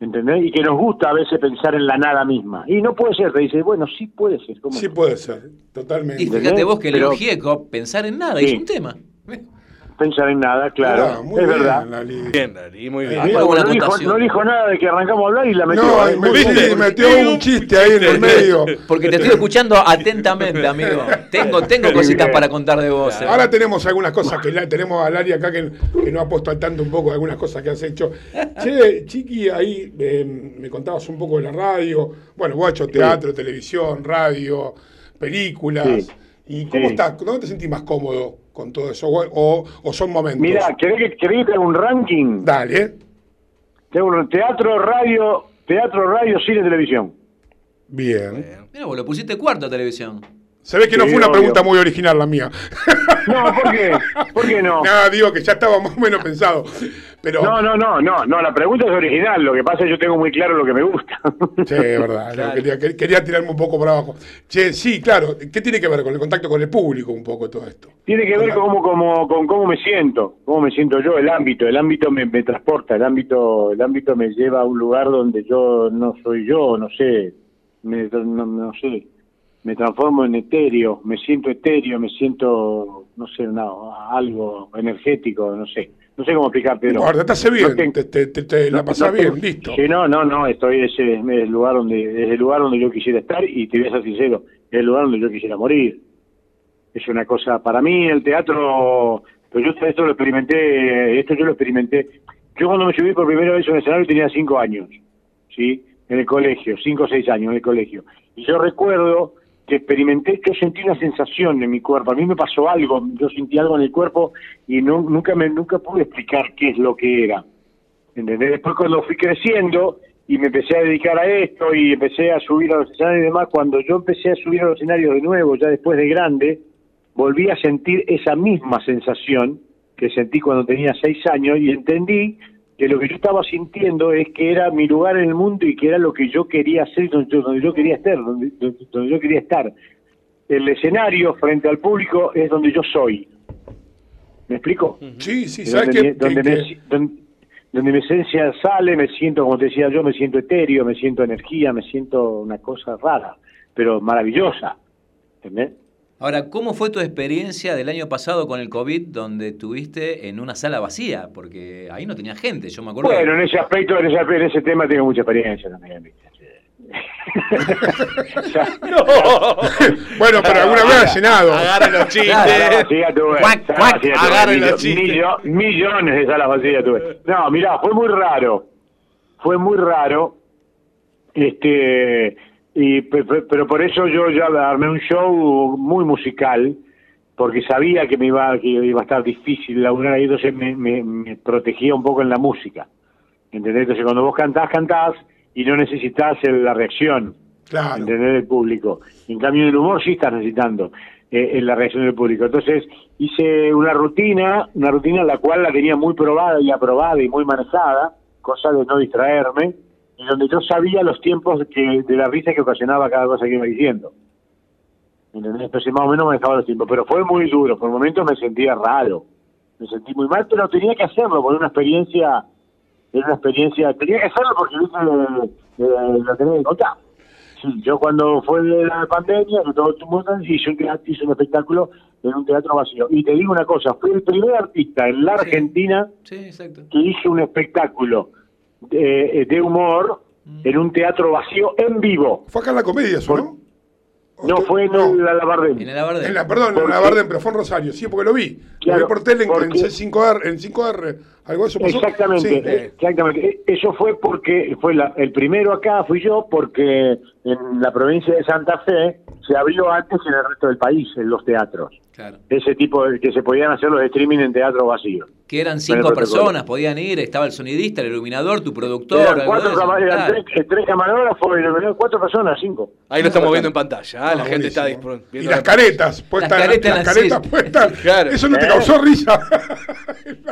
¿Entendés? Y que nos gusta a veces pensar en la nada misma. Y no puede ser, te dice, bueno, sí puede ser. ¿cómo Sí puede ser, totalmente. Y fíjate vos que Pero- el Gieco, pensar en nada, Sí. es un tema. Pensar en nada, claro. Ah, muy es bien, verdad. Lali. Bien, Lali, muy bien. Eh, no, dijo, acotación. no dijo nada de que arrancamos a hablar y la metió. No, metió un chiste ahí en el medio. Porque te estoy escuchando atentamente, amigo. Tengo, tengo cositas para contar de vos. eh. Ahora tenemos algunas cosas que la, tenemos a Lali acá que, que nos ha puesto al tanto un poco de algunas cosas que has hecho. Che, Chiqui, ahí eh, me contabas un poco de la radio. Bueno, vos has hecho teatro, televisión, radio, películas. Sí. ¿Y cómo Sí. estás? ¿Dónde te sentís más cómodo con todo eso? ¿O, o- o son momentos? Mira, ¿querés que, querés que un ranking? Dale. Te hago un teatro, radio, teatro, radio, cine, televisión. Bien. Mira, vos lo pusiste cuarto a televisión. Se ve que no fue una obvio. pregunta muy original la mía. No, ¿por qué? ¿Por qué no? No, digo que ya estaba más o menos pensado. Pero No, no, no, no, no, la pregunta es original, lo que pasa es que yo tengo muy claro lo que me gusta. Sí, es verdad. quería, quer- quería tirarme un poco por abajo. Che, sí, claro. ¿Qué tiene que ver con el contacto con el público un poco todo esto? Tiene que ver con cómo, cómo- con cómo me siento, cómo me siento yo, el ámbito, el ámbito me, me transporta, el ámbito, el ámbito me lleva a un lugar donde yo no soy yo, no sé, me, no, no sé, me transformo en etéreo, me siento etéreo, me siento, no sé, no, algo energético, no sé, no sé cómo explicarte. No, ahora te hace bien, no te, te- te- te la pasás bien, listo. Sí, no, no, no, estoy ese es el lugar donde es el lugar donde yo quisiera estar y te voy a ser sincero, es el lugar donde yo quisiera morir. Es una cosa para mí el teatro, pero yo esto lo experimenté, esto yo lo experimenté. Yo cuando me subí por primera vez a un escenario tenía cinco años, sí, en el colegio, cinco o seis años en el colegio. Y yo recuerdo que experimenté, yo sentí una sensación en mi cuerpo. A mí me pasó algo, yo sentí algo en el cuerpo y nunca me nunca pude explicar qué es lo que era. ¿Entendés? Después cuando fui creciendo y me empecé a dedicar a esto y empecé a subir a los escenarios y demás, cuando yo empecé a subir a los escenarios de nuevo, ya después de grande, volví a sentir esa misma sensación que sentí cuando tenía seis años y entendí que lo que yo estaba sintiendo es que era mi lugar en el mundo y que era lo que yo quería hacer, donde yo, donde yo quería estar, donde, donde- yo quería estar. El escenario frente al público es donde yo soy. ¿Me explico? Sí, sí, ¿sabes donde, donde, Que- me que- si- donde, donde mi esencia sale, me siento, como te decía yo, me siento etéreo, me siento energía, me siento una cosa rara, pero maravillosa. ¿Entendés? Ahora, ¿cómo fue tu experiencia del año pasado con el COVID donde estuviste en una sala vacía? Porque ahí no tenía gente, yo me acuerdo. Bueno, en ese aspecto, en ese, en ese tema tengo mucha experiencia también. ¿viste? Bueno, pero alguna vez ha llenado. Agarren los chistes. Agarren los chistes. millo- millones de salas vacías tuve. No, mirá, fue muy raro. Fue muy raro. Este, y, pe- pe- pero por eso yo ya armé un show muy musical, porque sabía que me iba, que iba a estar difícil laburar ahí, entonces me, me, me protegía un poco en la música. ¿Entendés? Entonces cuando vos cantás, cantás y no necesitas la reacción. Claro. ¿entendés? del público. En cambio, el humor sí estás necesitando. eh, en la reacción del público. Entonces hice una rutina, una rutina la cual la tenía muy probada y aprobada y muy manejada, cosa de no distraerme, y donde yo sabía los tiempos que, de la risa que ocasionaba cada cosa que iba diciendo. ¿Entendés? Entonces más o menos manejaba los tiempos, pero fue muy duro, por momentos me sentía raro, me sentí muy mal, pero tenía que hacerlo, por una experiencia, era una experiencia, tenía que hacerlo porque lo tenía que contar. Sí, yo cuando fue la pandemia, todo el mundo hice un, teatro, hice un espectáculo en un teatro vacío. Y te digo una cosa, fui el primer artista en la Argentina Sí, exacto. que hizo un espectáculo de, de humor en un teatro vacío en vivo. Fue acá en la comedia eso, ¿no? No, fue en el- la Labardén. En el Abardén. En la, perdón, en la Barden, pero fue en Rosario, sí, porque lo vi. lo vi por tele en, en porque- C5R, en 5R, algo de eso pasó. Exactamente, Sí. exactamente. E- Eso fue porque fue la- el primero acá fui yo porque en la provincia de Santa Fe se abrió antes en el resto del país en los teatros. Claro. Ese tipo de que se podían hacer los streaming en teatro vacío. Que eran cinco personas, podían ir, estaba el sonidista, el iluminador, tu productor. Eran cuatro de eran tres, eh, tres camarógrafos cuatro personas, cinco. Ahí lo estamos viendo en pantalla. ah, la Ah, gente está dispro- Y viendo las la- caretas puestas. Las caretas las en la- caretas sí. puestas. Claro. Eso no te ¿Eh? causó risa.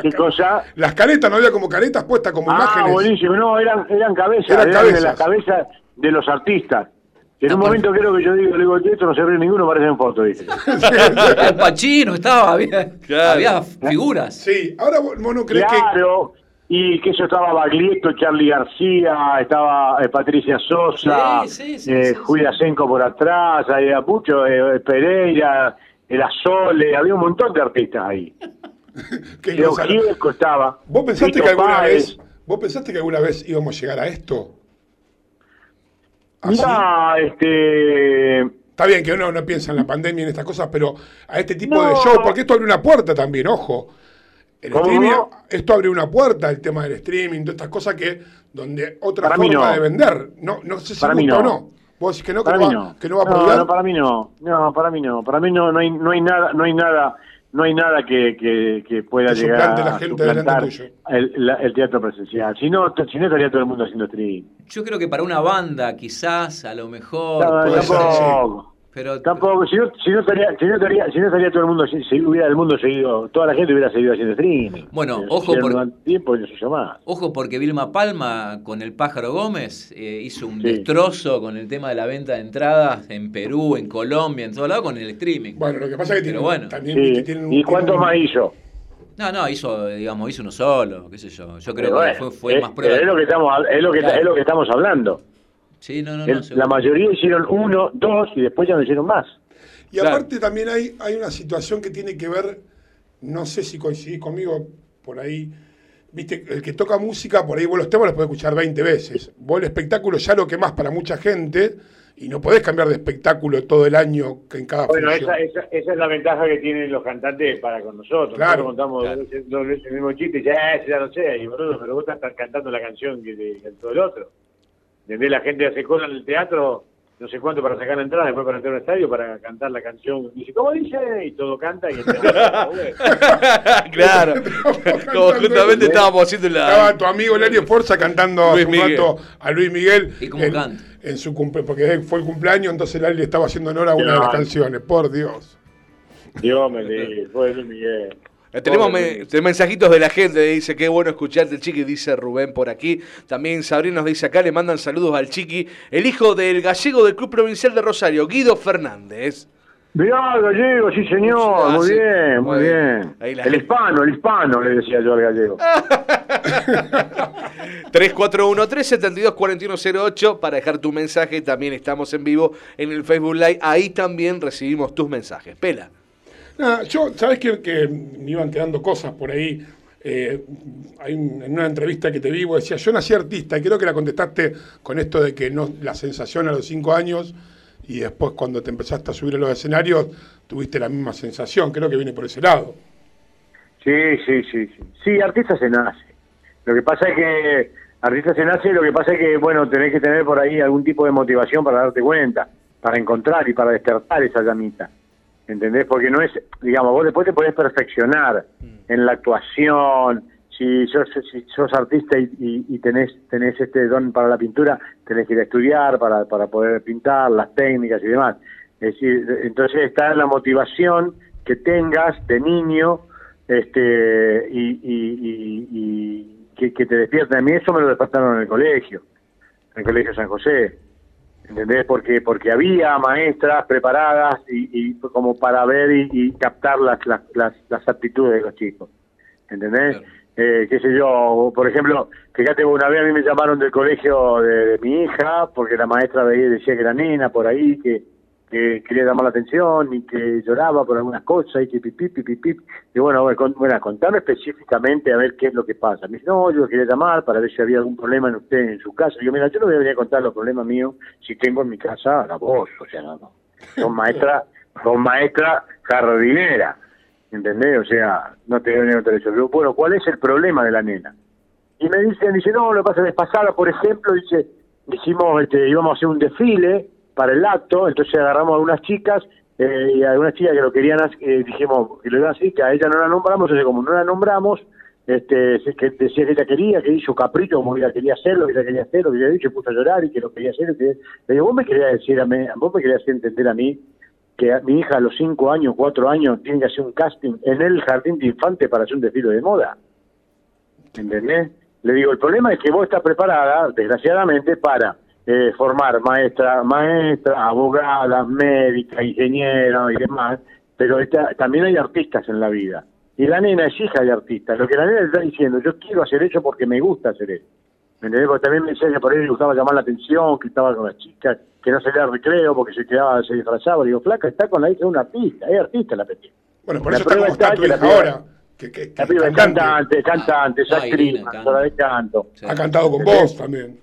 ¿Qué cosa? Las caretas, no había como caretas puestas como Ah, imágenes. buenísimo. No, eran, eran cabezas. Eran Eran, de cabezas. las cabezas de los artistas. En un Ah, momento creo que yo digo, le digo, esto no se ve ninguno, parece en foto, dice. El Pachino estaba, había, Claro. había figuras. Sí, ahora vos vos no crees Claro, y que eso estaba Baglietto, Charlie García, estaba eh, Patricia Sosa, Sí, sí, sí, eh, sí, Julia Senco por atrás, había mucho, eh, Pereira, era Sole, había un montón de artistas ahí. Gonzalo- Gieco estaba. ¿Vos pensaste Fito que alguna Páez. vez, vos pensaste que alguna vez íbamos a llegar a esto? ¿Así? Mirá, este... Está bien que uno no piensa en la pandemia y en estas cosas, pero a este tipo de No. show, porque esto abre una puerta también, ojo. El streaming, esto abre una puerta, el tema del streaming, todas estas cosas que, donde otra Para forma no. de vender. No, no sé si Para gusta no. o no. Vos decís que no, que Para no, mí va, no. que no va a no, no, para mí no. No, para mí no. Para mí no, no hay, no hay nada, no hay nada, no hay nada que, que, que pueda Que llegar la a gente suplantar tuyo. el, la- el teatro presencial. Si no, si no estaría todo el mundo haciendo stream. Yo creo que para una banda, quizás, a lo mejor. No, puede ser, tampoco. Pero Tampoco, si no, si no estaría, si no estaría, si no estaría todo el mundo, si, si hubiera el mundo seguido, toda la gente hubiera seguido haciendo streaming. Bueno, Eh, ojo por- tiempo y. Ojo porque Vilma Palma con el pájaro Gómez eh, hizo un Sí. destrozo con el tema de la venta de entradas en Perú, en Colombia, en todo lado con el streaming. Bueno, lo que pasa es que tienen, Pero bueno. también Sí. que tienen un- ¿Y cuántos un- más hizo? No, no, hizo, digamos, hizo uno solo, qué sé yo. Yo creo Pero que bueno, fue, fue es, más prueba. es lo que estamos, es lo que, Claro. es lo que estamos hablando. Sí, no, no, El- no. seguro. la mayoría hicieron uno, dos y después ya no hicieron más. Y Claro. aparte también hay, hay una situación que tiene que ver, no sé si coincidís conmigo por ahí, viste, el que toca música, por ahí vos los temas los podés escuchar 20 veces. Vos el espectáculo ya lo que más para mucha gente y no podés cambiar de espectáculo todo el año que en cada Bueno, función. esa, esa, esa es la ventaja que tienen los cantantes para con nosotros. Claro, Nosotros contamos claro. dos veces- dos veces el mismo chiste y ya, ya lo sé, y boludo, pero vos estás cantando la canción que, que cantó el otro. ¿Entendés? La gente hace cola en el teatro, no sé cuánto para sacar la entrada, después para entrar a un estadio, para cantar la canción. Dice, ¿cómo dice? Y todo canta y el teatro, claro. Como justamente estábamos haciendo Estaba la. tu amigo Lario Forza cantando Luis un rato a Luis Miguel ¿Y cómo en, canta? en su cumple, porque fue el cumpleaños, entonces Lali le estaba haciendo honor a una de las canciones, por Dios. Dios me libre, fue Luis Miguel. Eh, Tenemos me- mensajitos de la gente, dice qué bueno escucharte chiqui, dice Rubén por aquí. También Sabrina nos dice acá, le mandan saludos al chiqui, el hijo del gallego del Club Provincial de Rosario, Guido Fernández. Mirá, gallego, sí señor, Ah, muy sí. bien, muy Muy bien. El gente- hispano, el hispano, le decía yo al gallego. 3413-724108 para dejar tu mensaje. También estamos en vivo en el Facebook Live. Ahí también recibimos tus mensajes. Pela. Nada, yo, ¿sabes que, me iban quedando cosas por ahí? Eh, hay un- en una entrevista que te vi, vos decías, yo nací artista, y creo que la contestaste con esto de que no la sensación a los cinco años, y después cuando te empezaste a subir a los escenarios, tuviste la misma sensación, creo que viene por ese lado. Sí, sí, sí, sí. Sí, artista se nace. Lo que pasa es que artista se nace, lo que pasa es que, bueno, tenés que tener por ahí algún tipo de motivación para darte cuenta, para encontrar y para despertar esa llamita. ¿Entendés? Porque no es, digamos, vos después te podés perfeccionar en la actuación. Si sos, si sos artista y, y- y tenés, tenés este don para la pintura, tenés que ir a estudiar para, para poder pintar, las técnicas y demás. Es decir, entonces está la motivación que tengas de niño este y, y- y- y que, que te despierta. A mí eso me lo despertaron en el colegio, en el colegio San José. ¿Entendés? Porque porque había maestras preparadas y, y como para ver y, y captar las, las, las, las aptitudes de los chicos. ¿Entendés? Eh, qué sé yo, por ejemplo, fíjate, una vez a mí me llamaron del colegio de, de mi hija porque la maestra veía, decía que era nena por ahí, que, que quería llamar la atención y que lloraba por algunas cosas y que pipí, pipí, pipí. Y bueno, bueno, con- bueno, contame específicamente a ver qué es lo que pasa. Me dice, no, yo quería llamar para ver si había algún problema en usted, en su casa. Y yo, mira, yo no voy a venir a contar los problemas míos si tengo en mi casa a la voz, o sea, no, no. Son maestras, son maestras jardineras, ¿entendés? O sea, no te voy a venir a contar eso. Yo, bueno, ¿cuál es el problema de la nena? Y me dicen, dice, no, lo que pasa es pasada, por ejemplo, dice, dijimos, este, íbamos a hacer un desfile para el acto, entonces agarramos a algunas chicas eh, y a algunas chicas que lo querían, eh, dijimos que lo iban a hacer, que a ella no la nombramos, entonces como no la nombramos, este, que decía que ella quería, que hizo capricho, como ella quería hacerlo, que ella quería hacerlo, que ella dicho, puso a llorar y que lo quería hacer. Le digo, vos me querías decir a mí, vos me querías entender a mí que mi hija a los cinco años, cuatro años, tiene que hacer un casting en el jardín de infante para hacer un desfile de moda. ¿entendés? Le digo, el problema es que vos estás preparada, desgraciadamente, para eh, formar maestra, maestra, abogadas, médicas, ingenieros y demás, pero esta- también hay artistas en la vida. Y la nena es hija de artistas. Lo que la nena le está diciendo, yo quiero hacer eso porque me gusta hacer eso. ¿Me entendés? Porque también me decía que por ahí le gustaba llamar la atención, que estaba con las chicas, que no salía al recreo porque se quedaba, se disfrazaba. Le digo, flaca, está con la hija de un artista, es artista la pequeña. Bueno, por La eso está está está tu la ahora. Que, que, que La piba es cantante, cantante, es actriz, actora de canto. Ha cantado con vos también.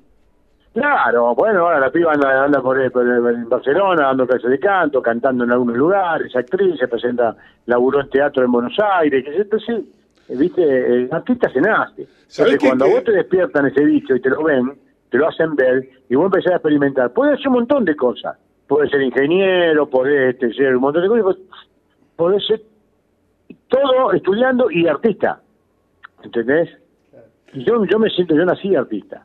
Claro, bueno, ahora la piba anda, anda por, por- en Barcelona, dando clases de canto, cantando en algunos lugares, es actriz, se presenta, laburó en teatro en Buenos Aires, que entonces, eh, viste, el artista se nace. ¿Sabés Entonces, qué- cuando vos te despiertan ese bicho y te lo ven, te lo hacen ver, y vos empezás a experimentar, puede ser un montón de cosas, puede ser ingeniero, puede este, ser un montón de cosas, puede ser todo estudiando y artista, ¿entendés? Yo, yo me siento, yo nací artista.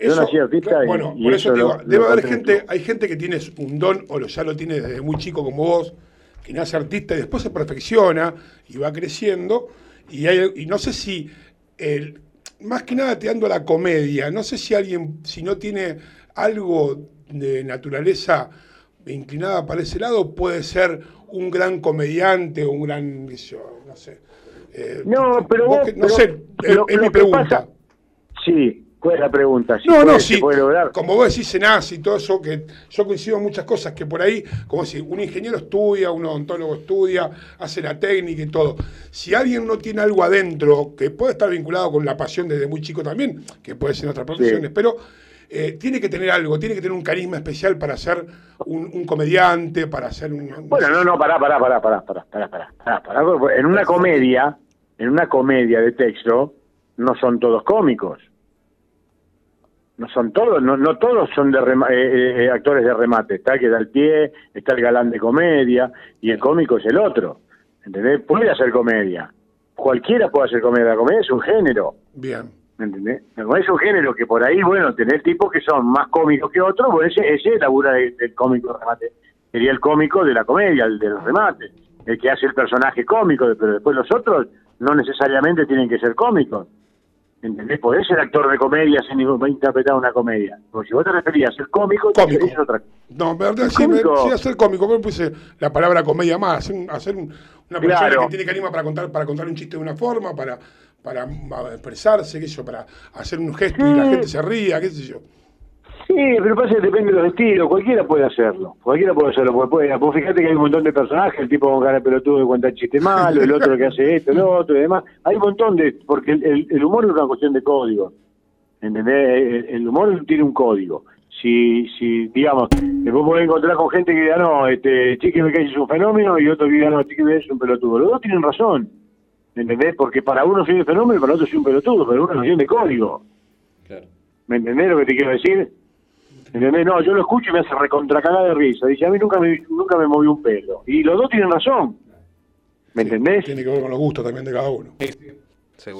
Yo Eso- nací artista y- bueno, y por eso eso te digo, lo- debe lo haber gente, hay gente que tiene un don o lo, ya lo tiene desde muy chico como vos, que nace artista y después se perfecciona y va creciendo. Y, hay- y no sé si, el, más que nada te ando a la comedia, no sé si alguien, si no tiene algo de naturaleza inclinada para ese lado, puede ser un gran comediante o un gran, yo, no sé. Eh, No, pero vos vos- que- no pero sé, es, lo- es lo mi pregunta. pasa- Sí, ¿cuál es la pregunta? Si No, puede- no, sí. lograr. Como vos decís, se nace y todo eso, que yo coincido en muchas cosas, que por ahí, como si un ingeniero estudia, un odontólogo estudia, hace la técnica y todo. Si alguien no tiene algo adentro, que puede estar vinculado con la pasión desde muy chico también, que puede ser en otras profesiones, pero eh, tiene que tener algo, tiene que tener un carisma especial para ser un, un comediante, para ser un... Bueno, no, no, pará, pará, pará, pará, pará, pará, pará, pará, pará, En una comedia, en una comedia de texto, no son todos cómicos. No son todos, no, no todos son de rema- eh, eh, actores de remate. Está el que da el pie, está el galán de comedia, y el cómico es el otro. ¿Entendés? Puede hacer comedia. Cualquiera puede hacer comedia. La comedia es un género. Bien. ¿Me entendés? La comedia es un género que por ahí, bueno, tener tipos que son más cómicos que otros, bueno, ese, ese es labura de- del cómico remate. Sería el cómico de la comedia, el de los remates. El que hace el personaje cómico, pero después los otros no necesariamente tienen que ser cómicos. ¿Entendés? Podés ser actor de comedia sin ningún, interpretar una comedia. Porque si vos te referías a ser cómico, te referís a otra No, verdad, sí, me, cómico. sí, hacer cómico, me puse la palabra comedia más, hacer, un- hacer un- una persona Claro. que tiene carisma para contar, para contar un chiste de una forma, para, para expresarse, qué sé yo, para hacer un gesto y la gente se ría, qué sé yo. Sí, pero pasa que depende de los estilos, cualquiera puede hacerlo, cualquiera puede hacerlo, porque puede, vos fíjate que hay un montón de personajes, el tipo con cara de pelotudo que cuenta chiste malo, el otro que hace esto, el otro y demás, hay un montón de, porque el, el- el humor es una cuestión de código, ¿entendés? El, el humor tiene un código, si, si digamos, vos podés encontrar con gente que diga, no, este, Chiqui me es un fenómeno, y otro que diga, no, Chiqui me es un pelotudo, los dos tienen razón, ¿entendés? Porque para uno soy un fenómeno y para otro soy un pelotudo, pero es una cuestión de código. ¿Me entendés lo que te quiero decir? ¿Entendés? No, yo lo escucho y me hace recontracagar de risa. Dice, a mí nunca me, nunca me movió un pelo. Y los dos tienen razón. ¿Me entendés? Tiene que ver con los gustos también de cada uno.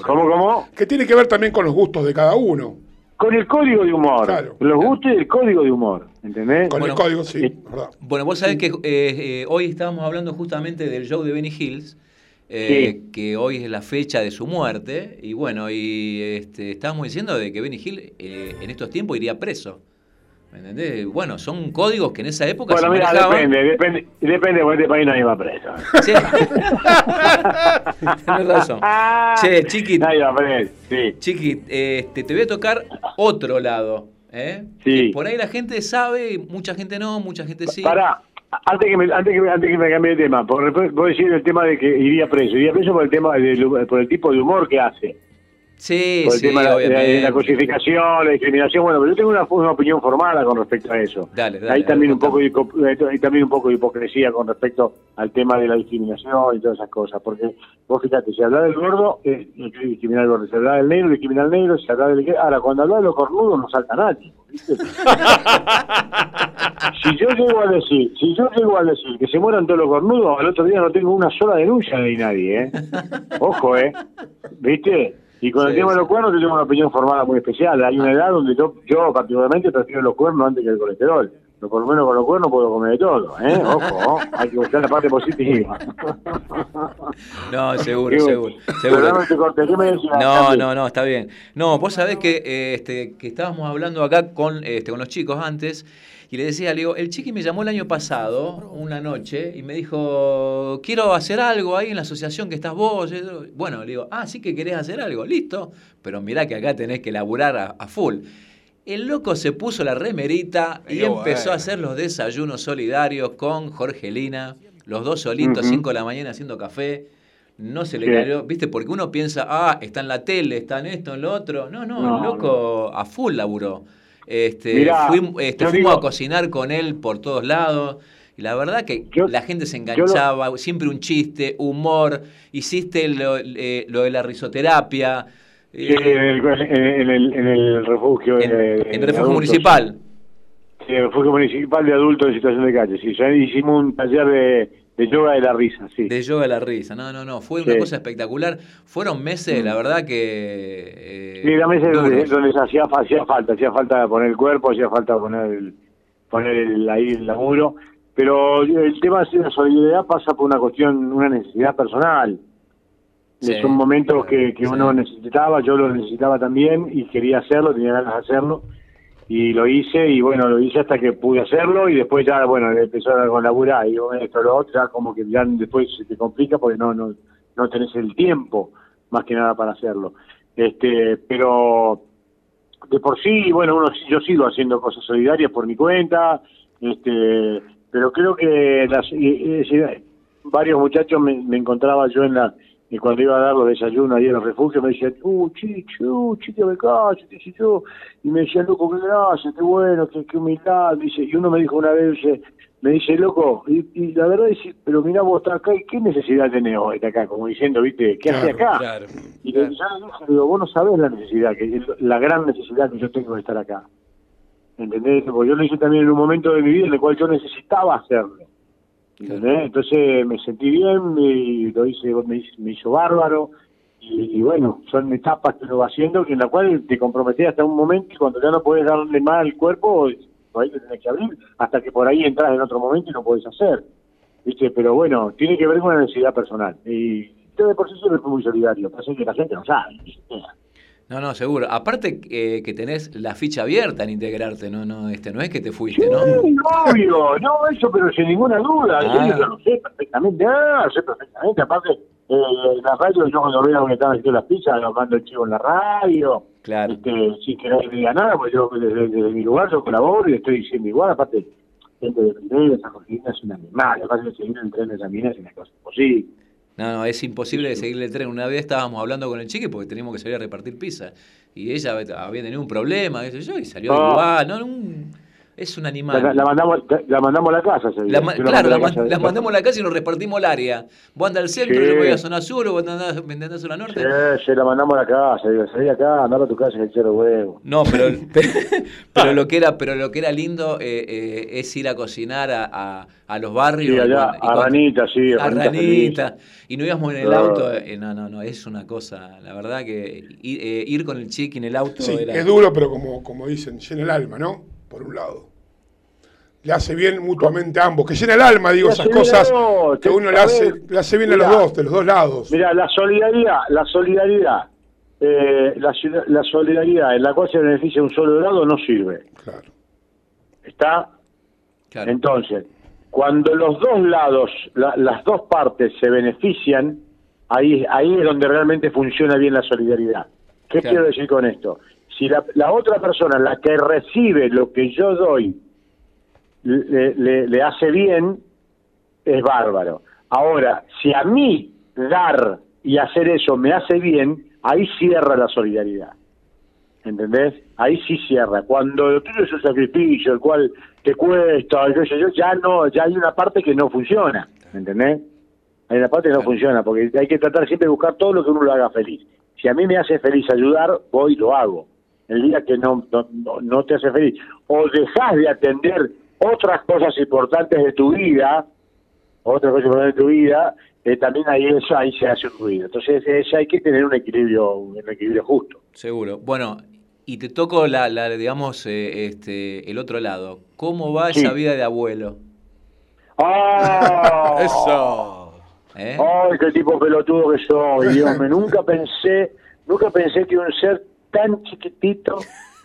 ¿Cómo, cómo? Que tiene que ver también con los gustos de cada uno. con el código de humor. Claro. Los guste el código de humor, ¿entendés? Con Bueno. el código, sí, verdad. Bueno, vos sabés que eh, eh, hoy estábamos hablando justamente del show de Benny Hills, eh, que hoy es la fecha de su muerte, y bueno, y este, estábamos diciendo de que Benny Hill eh, en estos tiempos iría preso. ¿Me entendés? Bueno, son códigos que en esa época Bueno, se mira, manejaban. depende, depende, depende, porque este país nadie va preso. Sí. Tenés razón. Che, Chiqui, Nadie va preso, sí. Chiqui, este, te voy a tocar otro lado. ¿eh? Sí. Por ahí la gente sabe, mucha gente no, mucha gente sí. Pará, antes que me, antes que me, antes que me cambie de tema, por, vos decís el tema de que iría preso. Iría preso por el tema del- por el tipo de humor que hace. Sí, Por el sí, tema de la, de la cosificación, la discriminación. Bueno, pero yo tengo una, una opinión formada con respecto a eso. Dale, dale, hay dale, también un poco de, hipo- hay también un poco de hipocresía con respecto al tema de la discriminación y todas esas cosas. Porque vos fíjate, si habla del gordo, eh, no quiere discriminar al gordo. Si habla del negro, discrimina al negro. Si habla del... Ahora, cuando habla de los cornudos, no salta nadie. si yo llego a decir, si yo llego a decir que se mueran todos los cornudos, al otro día no tengo una sola denuncia de nadie, ¿eh? Ojo, ¿eh? ¿Viste? Y con el Sí, tema de los cuernos yo tengo una opinión formada muy especial. Hay una edad donde yo, yo particularmente prefiero los cuernos antes que el colesterol. Pero por lo menos con los cuernos puedo comer de todo, ¿eh? Ojo, hay que buscar la parte positiva. No, seguro, seguro. seguro. Perdóname, te corté. ¿Qué me decías? No, no, no, está bien. No, vos sabés que, eh, este, que estábamos hablando acá con, este, con los chicos antes y le decía, le digo, el chiqui me llamó el año pasado, una noche, y me dijo, quiero hacer algo ahí en la asociación que estás vos. Bueno, le digo, ah, sí que querés hacer algo, listo, pero mirá que acá tenés que laburar a, a full. El loco se puso la remerita y empezó a hacer los desayunos solidarios con Jorgelina, los dos solitos, Ujú. 5 de la mañana haciendo café. No se le cayó, ¿viste? Porque uno piensa, ah, está en la tele, está en esto, en lo otro. No, no, No, el loco a full laburó. Este, Mirá, fuim- este, fuimos digo- a cocinar con él por todos lados. Y la verdad que Yo- la gente se lo- enganchaba, siempre un chiste, humor. Hiciste lo, eh, lo de la risoterapia. Eh, en el, en el, en el refugio. en, en de refugio adultos. municipal. Sí, el refugio municipal de adultos en situación de calle. Sí, ya hicimos un taller de, de yoga de la risa, sí. De yoga a la risa. No, no, no. Fue una Sí. cosa espectacular. Fueron meses, la verdad que. eh, Sí, mesa donde, donde hacía, hacía falta, hacía falta poner el cuerpo, hacía falta poner el, poner el, ahí el laburo. Pero el tema de la solidaridad pasa por una cuestión, una necesidad personal. Sí. Son momentos que, que Sí. uno necesitaba, yo lo necesitaba también y quería hacerlo, tenía ganas de hacerlo. Y lo hice, y bueno, lo hice hasta que pude hacerlo, y después ya, bueno, empezó con laburar, y bueno, esto, lo otro, ya como que ya después se te complica porque no, no, no tenés el tiempo, más que nada, para hacerlo. Este, pero de por sí, bueno, uno, yo sigo haciendo cosas solidarias por mi cuenta, este, pero creo que las, y- varios muchachos me encontraba yo en la y cuando iba a dar los desayunos ahí en los refugios me decían, uh, chicho, chicho, me callo, y me decía, loco, qué gracias, qué bueno, qué, qué humildad, dice, y uno me dijo una vez, dice, me dice, loco, y, y la verdad dice, pero mira vos estás acá, ¿y qué necesidad tenés hoy de acá? Como diciendo, viste, ¿qué hace acá? Claro. Y le, ya le dije, digo, vos no sabés la necesidad, que la gran necesidad que yo tengo de estar acá. ¿Entendés? Porque yo lo hice también en un momento de mi vida en el cual yo necesitaba hacerlo. ¿Entendés? Entonces me sentí bien y lo hice, me, me hizo bárbaro. Y, bueno, son etapas que uno va haciendo que en la cual te comprometés hasta un momento y cuando ya no puedes darle más al cuerpo, por ahí te tenés que abrir, hasta que por ahí entras en otro momento y no puedes hacer. ¿Viste? Pero bueno, tiene que ver con la necesidad personal. Y yo de por sí fui muy solidario, pasa que la gente no sabe. ¿viste? No, no, seguro. Aparte eh, que tenés la ficha abierta en integrarte, no, no, este, no es que te fuiste, ¿no? Sí, obvio, no, eso, pero sin ninguna duda. Ah. Yo lo sé perfectamente, ah, lo sé perfectamente. Aparte, eh, la radio, yo cuando veo que estaban haciendo las pizzas, lo mando el chivo en la radio. Claro. Este, sin que nadie diga nada, pues yo desde, desde mi lugar yo colaboro y estoy diciendo igual. Aparte, gente de primera, esa cosita es una animal. Que seguir el tren de esa mina es una cosa imposible. No, no, es imposible de seguirle el tren. Una vez estábamos hablando con el chique porque teníamos que salir a repartir pizza. Y ella había tenido un problema, qué sé yo, y salió Ah. igual. No, un- Es un animal. La, la mandamos, la mandamos a la casa. ese día. La claro, la, a man- casa de- la mandamos a la casa y nos repartimos el área. Vos andás al centro, Sí. yo voy a zona sur, o vos andás, me andás a zona norte. Sí, sí, la mandamos a la casa. Digo, salí acá, andar a tu casa y echar huevo. No, pero, pero lo que era, pero lo que era lindo eh, eh, es ir a cocinar a, a- a los barrios. Sí, y allá, con- a Ranita, sí, a Ranita Ranita. Y nos íbamos en el No. auto. eh, no, no, no, es una cosa. La verdad que ir, eh, ir con el chiqui en el auto Sí, era. es duro, pero como, como dicen, llena el alma, ¿no? Por un lado. Le hace bien mutuamente a ambos. Que llena el alma, digo, Le esas cosas que uno le hace, le hace bien a los dos, de los dos lados. Mira, la solidaridad, la solidaridad, eh, la, la solidaridad en la cual se beneficia un solo lado no sirve. Claro. ¿Está? Claro. Entonces, cuando los dos lados, la- las dos partes se benefician, ahí, ahí es donde realmente funciona bien la solidaridad. ¿Qué Claro. quiero decir con esto? Si la, la otra persona, la que recibe lo que yo doy, le, le- le hace bien, es bárbaro. Ahora, si a mí dar y hacer eso me hace bien, ahí cierra la solidaridad. ¿Entendés? Ahí sí cierra. Cuando lo tuyo es un sacrificio, el cual te cuesta, sé yo, ya no, ya hay una parte que no funciona. ¿Entendés? Hay una parte que no funciona, porque hay que tratar siempre de buscar todo lo que uno lo haga feliz. Si a mí me hace feliz ayudar, voy y lo hago. El día que no, no, no- no te hace feliz, o dejas de atender otras cosas importantes de tu vida, otras cosas importantes de tu vida, eh, también ahí eso ahí se hace un ruido. Entonces es- hay que tener un equilibrio, un equilibrio justo. Seguro. Bueno, y te toco la, la digamos, eh, este, el otro lado. ¿Cómo va Sí. esa vida de abuelo? ¡Ah! Eso. ¿Eh? ¡Ay, qué tipo pelotudo que soy! Dios mío, nunca pensé, nunca pensé que un ser tan chiquitito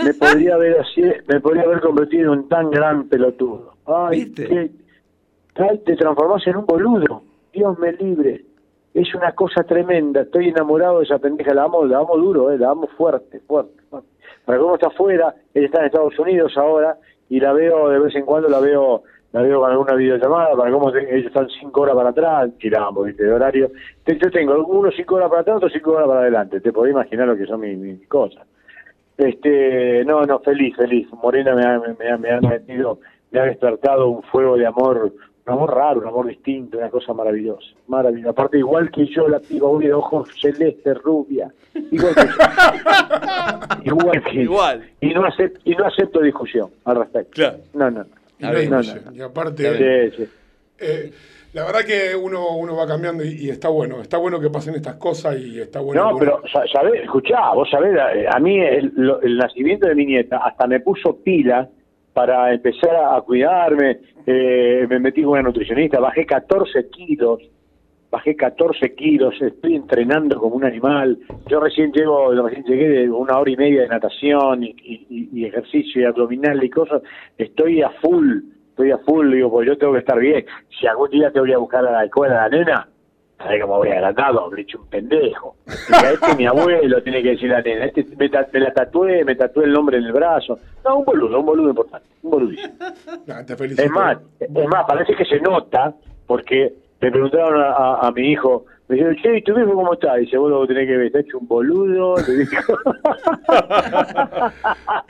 me podría haber así, me podría haber convertido en un tan gran pelotudo. ¡Ay, ay, te transformás en un boludo! Dios me libre. Es una cosa tremenda. Estoy enamorado de esa pendeja. La amo, la amo duro, eh, la amo fuerte, fuerte, fuerte. Para cómo está afuera, ella está en Estados Unidos ahora y la veo de vez en cuando, la veo la veo con alguna videollamada, para cómo ellos están cinco horas para atrás, tiramos, ¿viste? De horario. Yo tengo unos cinco horas para atrás, otros cinco horas para adelante. Te podés imaginar lo que son mis, mis cosas. Este, no, no, feliz, feliz. Morena me ha, me, ha, me ha metido, me ha despertado un fuego de amor, un amor raro, un amor distinto, una cosa maravillosa, maravillosa. Aparte, igual que yo, la piba, de ojos celeste, rubia, igual que yo. igual que Igual. Y no, acepto, y no acepto discusión al respecto. Claro. No, no. No no, no. y aparte, Sí, sí. eh, la verdad que uno, uno va cambiando y, y está bueno. Está bueno que pasen estas cosas y está bueno. No, uno- pero, sa- ¿sabés? Escuchá, vos sabés, eh, a mí el, el nacimiento de mi nieta hasta me puso pila para empezar a, cuidarme. eh, me metí con una nutricionista, bajé 14 kilos, bajé 14 kilos, estoy entrenando como un animal. Yo recién llego, recién llegué de una hora y media de natación y, y- y- y ejercicio y abdominal y cosas. Estoy a full, estoy a full, digo, pues yo tengo que estar bien. Si algún día te voy a buscar a la escuela a la nena, ¿sabes cómo voy agrandado? Le hecho un pendejo. Diga, este es mi abuelo, tiene que decir la nena. Este, me, me la tatué, me tatué el nombre en el brazo. No, un boludo, un boludo importante, un boludísimo. Nah, te felicito. Es más, es más, parece que se nota, porque me preguntaron a, a- a mi hijo, me dijeron, che, ¿y tu viejo cómo está? Dice, vos lo tenés que ver, está hecho un boludo. Le dijo.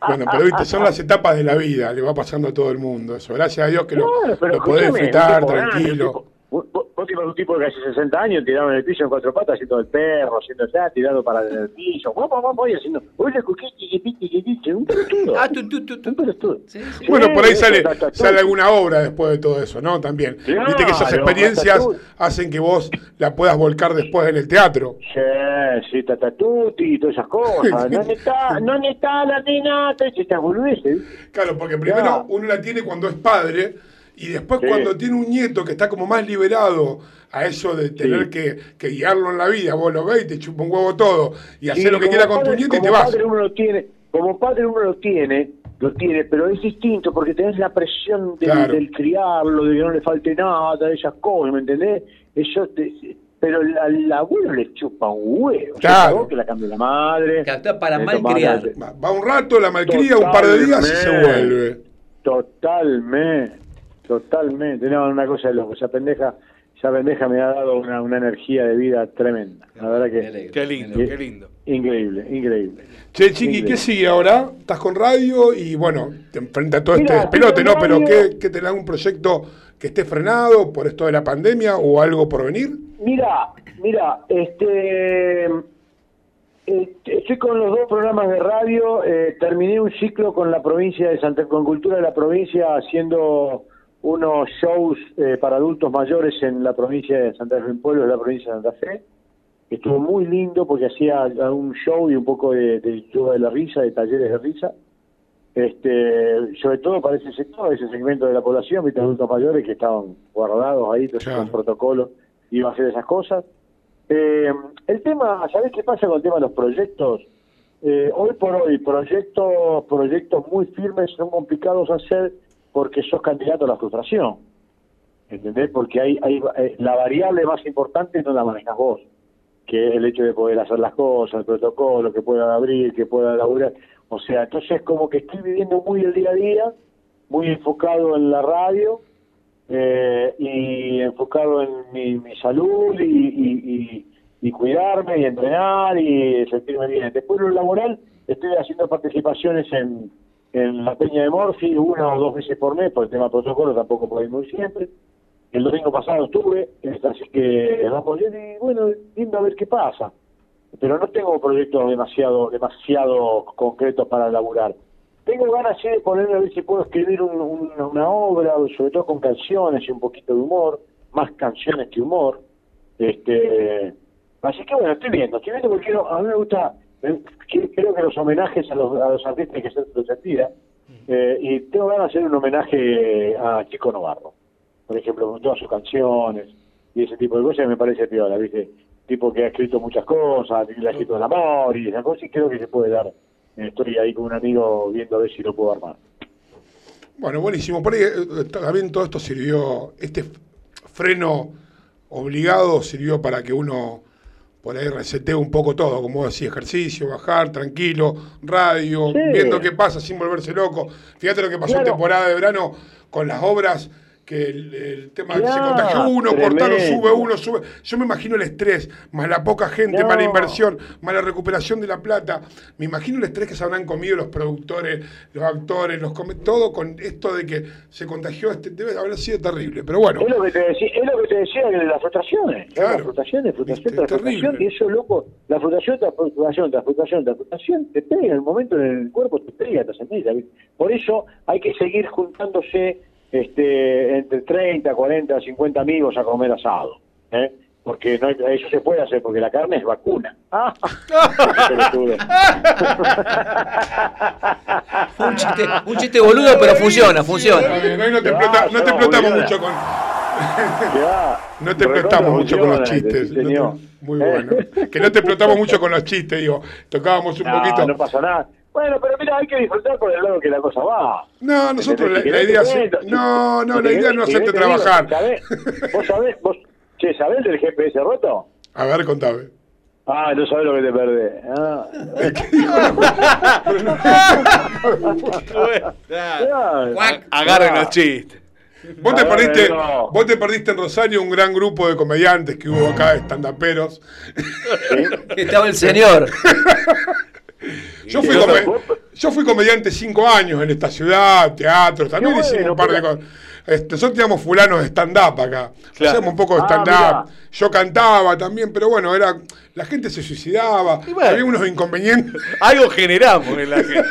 Bueno, pero viste, son las etapas de la vida, le va pasando a todo el mundo eso. Gracias a Dios que lo, lo podés disfrutar grande, tranquilo. tipo- Vos, vos- un tipo que hace 60 años tirado en el piso en cuatro patas, haciendo el perro, haciendo allá, tirado para el piso, vamos, vamos, voy haciendo, oye, cuquiti, quipiti, quipiti, un pelotudo. Ah, tú, tú, tú, tú. Un pelotudo. Sí, sí. Bueno, por ahí sale, sale alguna obra después de todo eso, ¿no? También. Claro, Viste que esas experiencias hacen que vos la puedas volcar después en el teatro. Sí, sí, tatatuti y todas esas cosas. No está, no está la nena, te boludeces. Claro, porque primero uno la tiene cuando es padre y después Sí. cuando tiene un nieto que está como más liberado a eso de tener Sí. que, que guiarlo en la vida, vos lo ves y te chupa un huevo todo y hacer Sí, lo que quiera con tu padre- nieto y te como vas. padre uno lo tiene, como padre uno lo tiene, lo tiene, pero es distinto porque tenés la presión del, Claro. del criarlo, de que no le falte nada, de esas cosas, ¿me entendés? Eso te- pero al, abuelo le chupa un huevo. Claro. Que la cambie la madre. Que actúa para malcriar. Va, va un rato, la malcría, un par de días y se vuelve. Totalmente, totalmente. No, una cosa de loco. Esa pendeja esa pendeja me ha dado una, una energía de vida tremenda. La verdad que Qué lindo, qué lindo. increíble, increíble. Che, Chiqui, Increíble. ¿qué sigue ahora? Estás con radio y bueno, te enfrenta a todo Mira, este estoy ¿no? Pero. ¿qué, qué te da un proyecto que esté frenado por esto de la pandemia o algo por venir? Mira, mira, este, eh, estoy con los dos programas de radio. eh, terminé un ciclo con la provincia de Santa, con Cultura de la provincia, haciendo unos shows eh, para adultos mayores en la provincia de Santa Fe, en pueblos de la provincia de Santa Fe. Estuvo muy lindo porque hacía un show y un poco de, de yoga de la risa, de talleres de risa. Este, sobre todo para ese sector, ese segmento de la población, ¿viste? adultos mayores que estaban guardados ahí, entonces con protocolo, iba a hacer esas cosas. Eh, el tema, ¿sabés qué pasa con el tema de los proyectos? Eh, hoy por hoy, proyectos, proyectos muy firmes son complicados hacer porque sos candidato a la frustración. ¿Entendés? Porque hay, eh, la variable más importante no la manejas vos, que es el hecho de poder hacer las cosas, el protocolo, que puedan abrir, que puedan laburar. O sea, entonces como que estoy viviendo muy el día a día, muy enfocado en la radio eh, y enfocado en mi, mi salud y, y, y- y cuidarme y entrenar y sentirme bien. Después lo laboral, estoy haciendo participaciones en, en la Peña de Morphy una o dos veces por mes, por el tema protocolo tampoco puedo ir siempre. El domingo pasado estuve, así que vamos bien y bueno, viendo a ver qué pasa. Pero no tengo proyectos demasiado demasiado concretos para laburar. Tengo ganas sí, de ponerme a ver si puedo escribir un- un- una obra, sobre todo con canciones y un poquito de humor, más canciones que humor. Este, así que bueno, estoy viendo, estoy viendo porque quiero- a mí me gusta, creo que los homenajes a los, a los artistas hay que ser de sentida, eh, y tengo ganas de hacer un homenaje a Chico Novarro, por ejemplo, con todas sus canciones y ese tipo de cosas me parece piola, ¿viste? Tipo que ha escrito muchas cosas, le ha escrito el amor y esas cosas, y creo que se puede dar. Eh, Estoy ahí con un amigo viendo a ver si lo puedo armar. Bueno, buenísimo. Por ahí eh, también todo esto sirvió, este freno obligado sirvió para que uno por ahí resetee un poco todo, como decís, ejercicio, bajar, tranquilo, radio, Sí. viendo qué pasa sin volverse loco. Fíjate lo que pasó en temporada de verano con las obras, que el, el tema de que se contagió uno, cortaron, tremendo. sube uno, sube. Yo me imagino el estrés, más la poca gente, No. más la inversión, más la recuperación de la plata. Me imagino el estrés que se habrán comido los productores, los actores, los come- todo con esto de que se contagió, este, debe haber sido terrible. Pero bueno, Es lo que te decía, es lo que te decía de las frustraciones. Claro. Las frustraciones, frustración Es tras frustración, y eso loco, la frustración tras frustración, tras frustración, tras frustración, te pega, en el momento en el cuerpo te pega, te sentís. Por eso hay que seguir juntándose este, entre 30, 40, 50 amigos a comer asado. ¿eh? Porque no hay- eso se puede hacer, porque la carne es vacuna. Ah. Un chiste, un chiste boludo, pero funciona, funciona. No te, explota- no explotamos mucho con, Que va. no te Recontra explotamos mucho con los chistes. sí, no te- señor. muy bueno. Que no te explotamos mucho con los chistes, digo. Tocábamos un No, poquito. no pasa nada. Bueno, pero mira, hay que disfrutar por el lado que la cosa va. No, nosotros la, idea es. No, no, la idea no es si hacerte querés te digo, trabajar. ¿sabés? ¿Vos sabés? Vos, che, ¿sabés del GPS roto? A ver, contame. Ah, no sabés lo que te perdés. Ah. Agarren los chistes. Vos te, perdiste, no. vos te perdiste en Rosario un gran grupo de comediantes que hubo acá, estandaperos. Estaba el señor. Yo fui, come- yo fui comediante cinco años en esta ciudad, teatro, también hicimos un par de cosas. Este, nosotros teníamos fulanos de stand-up acá. Claro. Hacíamos un poco de Ah, stand-up. yo cantaba también, pero bueno, era la gente se suicidaba. Bueno. Había unos inconvenientes. Algo generamos en la gente.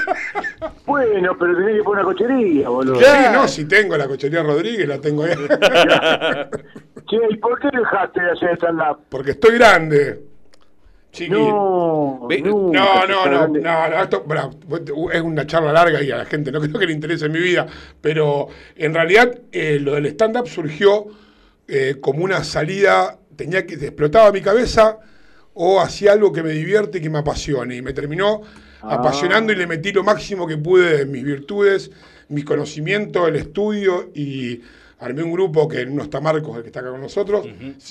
Bueno, pero tenés que poner una cochería, boludo. Sí, no, si tengo la cochería Rodríguez, la tengo ahí. Che, ¿y por qué dejaste de hacer stand-up? Porque estoy grande. No, No, no, no, grande. no, no, esto es una charla larga y a la gente no creo que le interese mi vida, pero en realidad eh, lo del stand-up surgió eh, como una salida, tenía que explotaba mi cabeza o hacía algo que me divierte y que me apasione y me terminó Ah. apasionando y le metí lo máximo que pude de mis virtudes, mi conocimiento, el estudio y armé un grupo que no está Marcos, el que está acá con nosotros,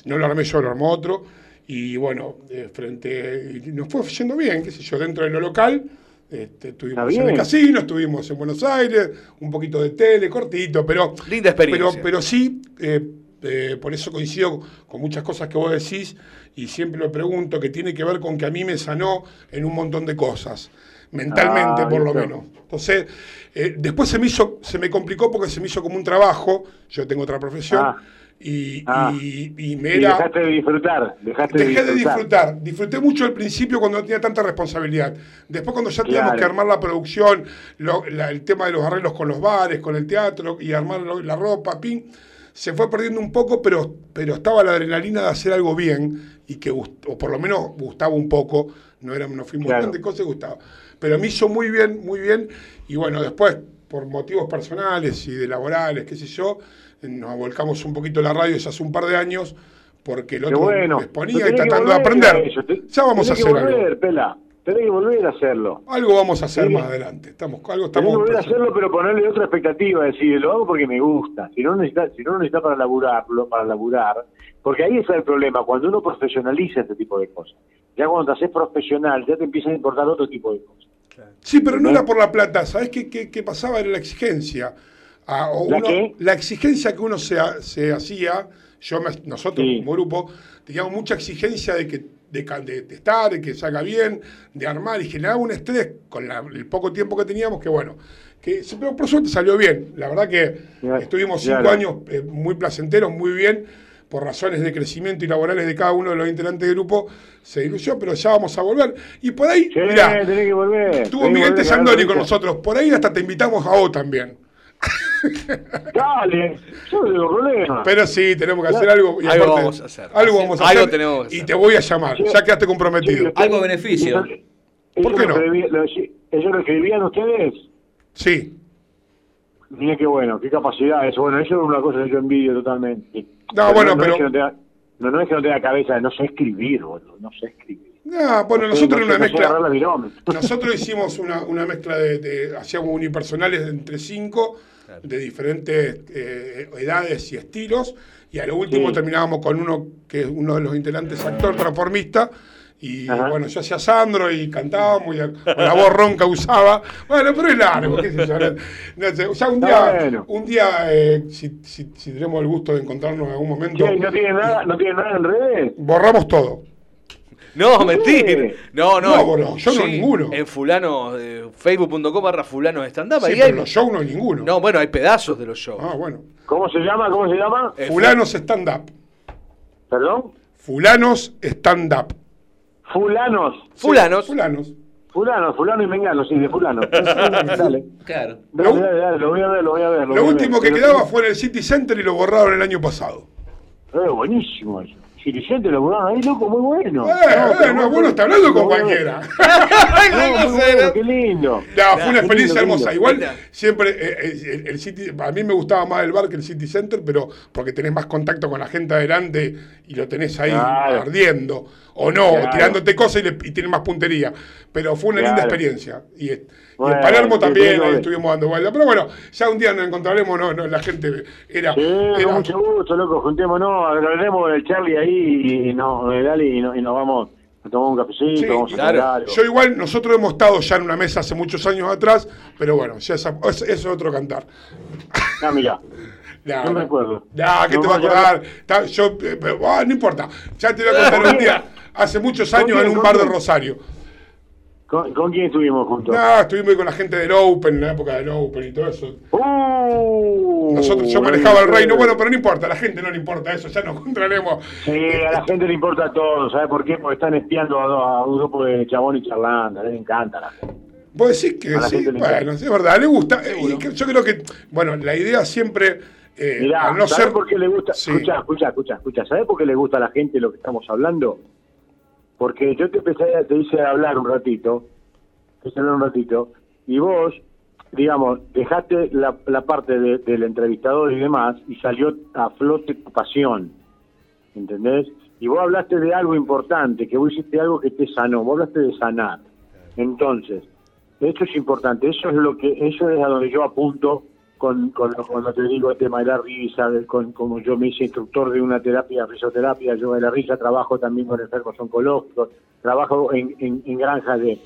no lo armé yo, lo armó otro y bueno, eh, frente, y nos fue yendo bien, qué sé yo, dentro de lo local, este, estuvimos en el casino, estuvimos en Buenos Aires, un poquito de tele, cortito, pero... Linda experiencia. Pero, pero sí, eh, eh, por eso coincido con muchas cosas que vos decís y siempre lo pregunto, que tiene que ver con que a mí me sanó en un montón de cosas, mentalmente Ah, por lo menos. Entonces, eh, después se me hizo, se me complicó porque se me hizo como un trabajo, yo tengo otra profesión, Ah. Y, Ah. y- y me Y era... dejaste de disfrutar, dejaste de Dejé de disfrutar. disfrutar. Disfruté mucho al principio cuando no tenía tanta responsabilidad. Después cuando ya teníamos Claro. que armar la producción, lo- la- el tema de los arreglos con los bares, con el teatro y armar lo- la ropa, pin, se fue perdiendo un poco, pero, pero estaba la adrenalina de hacer algo bien y que, o por lo menos gustaba un poco. No, era, no fuimos Claro. grandes cosas, gustaba. Pero me hizo muy bien, muy bien. Y bueno, después, por motivos personales y de laborales, qué sé yo, nos volcamos un poquito la radio ya hace un par de años porque el otro bueno. y tratando de aprender. a eso, te- Ya vamos a que hacer algo. volver, Pela. Tenés que volver a hacerlo. Algo vamos a hacer Sí. más adelante. Estamos, algo Tenés que estamos volver a hacerlo, pero ponerle otra expectativa, decir, lo hago porque me gusta. Si no necesita, si no necesita para laburarlo, para laburar, porque ahí está el problema, cuando uno profesionaliza este tipo de cosas. Ya cuando te haces profesional, ya te empieza a importar otro tipo de cosas. Sí, pero no era por la plata. ¿Sabes qué, qué- qué pasaba? Era la exigencia. Ah, ¿La uno- qué? la exigencia que uno se, se hacía, yo nosotros Sí. como grupo, teníamos mucha exigencia de que de, de- de estar, de que salga bien, de armar, y generaba un estrés con la- el poco tiempo que teníamos, que bueno, que pero por suerte salió bien. La verdad que Ya- estuvimos cinco años eh, muy placenteros, muy bien, por razones de crecimiento y laborales de cada uno de los integrantes del grupo, se diluyó, pero ya vamos a volver. Y por ahí, Sí, mirá, tenés que volver. Estuvo Miguel a Tesandoni con nosotros. Por ahí hasta te invitamos a vos también. Dale, yo no tengo problema. Pero sí, tenemos que hacer algo. y Algo aparte, vamos a hacer. Algo vamos a Algo hacer. tenemos que Y hacer. te voy a llamar. Sí. Ya quedaste comprometido. Sí, Algo beneficio. ¿Por qué lo no? escribí- lo- ¿Eso lo escribían ustedes? Sí. Mira qué bueno, qué capacidad eso. Bueno, eso es una cosa que yo envidio totalmente. No, bueno, pero- Es que no, tenga, no, no es que no tenga cabeza, no sé escribir, boludo, no sé escribir. No, bueno, nosotros no una sé- mezcla. agarrar la virome. Nosotros hicimos una, una mezcla de, de- hacíamos unipersonales entre cinco, de diferentes eh, edades y estilos, y a lo último Sí. terminábamos con uno que es uno de los integrantes actor transformista, y Ajá. bueno, yo hacía Sandro y cantábamos, y la, con la voz ronca usaba, bueno, pero es largo, qué sé yo, no- no sé, o sea, un día, bueno. un día eh, si, si- si tenemos el gusto de encontrarnos en algún momento. ¿No tiene nada, no tiene nada en redes? borramos todo. No, mentir. No, no. No, bueno, yo no ninguno. En fulano, eh, facebook.com barra fulano de stand-up. Sí, pero hay- los shows no hay ninguno. No, bueno, hay pedazos de los shows. Ah, bueno. ¿Cómo se llama? ¿Cómo se llama? Eh, Fulanos Stand Up. ¿Perdón? Fulanos Stand Up. Fulanos. Fulanos. Fulanos. Fulano, fulano y mengano, sí, de fulano. dale. Claro. Dale, dale, dale, lo voy a ver, lo voy a ver. Lo, Lo voy a último ver. que quedaba fue en el City Center y lo borraron el año pasado. Eh, buenísimo eso. Si Vicente lo borraron ahí, loco, muy bueno. Eh, No, eh, no, bueno, está hablando con cualquiera. No, muy bueno, qué lindo. No, fue una experiencia lindo, hermosa. lindo. Igual Mira. siempre eh, eh, el, el City, a mí me gustaba más el bar que el City Center, pero porque tenés más contacto con la gente adelante y lo tenés ahí Claro. ardiendo. O no, Claro. tirándote cosas y, le, y tiene más puntería. Pero fue una linda experiencia. Y, y Bueno, en Palermo también, ahí estuvimos dando vuelta. Pero bueno, ya un día nos encontraremos, no, no, la gente era. Sí, era- con mucho gusto, loco, juntémonos, agarremos con el Charlie ahí y, no, dale, y, no- y nos vamos a tomar un cafecito, Sí, vamos a algo. Yo igual, nosotros hemos estado ya en una mesa hace muchos años atrás, pero bueno, ya esa- eso es otro cantar. Ah, mira, No me acuerdo. nah, ¿qué No, te va a acordar? Yo, eh, pero, ah, no importa. Ya te voy a contar un día, hace muchos ¿Con años en un ¿Con bar de? Rosario. ¿Con, con quién estuvimos juntos? No, estuvimos con la gente del Open, en la época del Open y todo eso. Uh, Nosotros, yo manejaba el reino, bueno, pero no importa, a la gente no le importa eso, ya nos encontraremos. Sí, a la gente le importa todo, ¿sabes por qué? Porque están espiando a, a un grupo de chabones charlando, les encanta la gente. Vos decís que sí, bueno, es verdad, le gusta. eh, Y yo creo que, bueno, la idea siempre, eh, Mirá, no ¿sabés ser... por qué le gusta? Sí. Escucha, escucha, escucha, escucha. ¿Sabes por qué le gusta a la gente lo que estamos hablando? Porque yo te empecé, a- te hice hablar un ratito, te hice hablar un ratito, y vos, digamos, dejaste la, la parte de- del entrevistador y demás, y salió a flote tu pasión, ¿entendés? Y vos hablaste de algo importante, que vos hiciste algo que te sanó, vos hablaste de sanar. Entonces, eso es importante, eso es lo que, eso es a donde yo apunto con, con lo- cuando te digo el tema de la risa, con, como yo me hice instructor de una terapia, risoterapia, yo de la risa trabajo también con enfermos oncológicos, trabajo en, en, granjas de,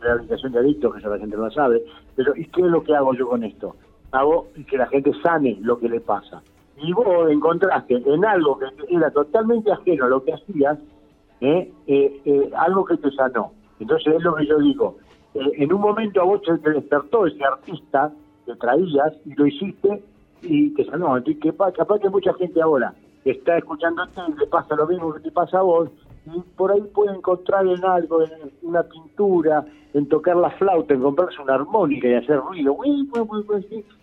rehabilitación de adictos, que eso la gente no lo sabe, pero ¿y qué es lo que hago yo con esto? Hago que la gente sane lo que le pasa. y vos encontraste en algo que era totalmente ajeno a lo que hacías, ¿eh? Eh, eh, algo que te sanó. Entonces es lo que yo digo. Eh, en un momento a vos te despertó ese artista que traías y lo hiciste y te sanó. Entonces, que, pa- capaz que mucha gente ahora está escuchándote y le pasa lo mismo que te pasa a vos y por ahí puede encontrar en algo, en una pintura, en tocar la flauta, en comprarse una armónica y hacer ruido,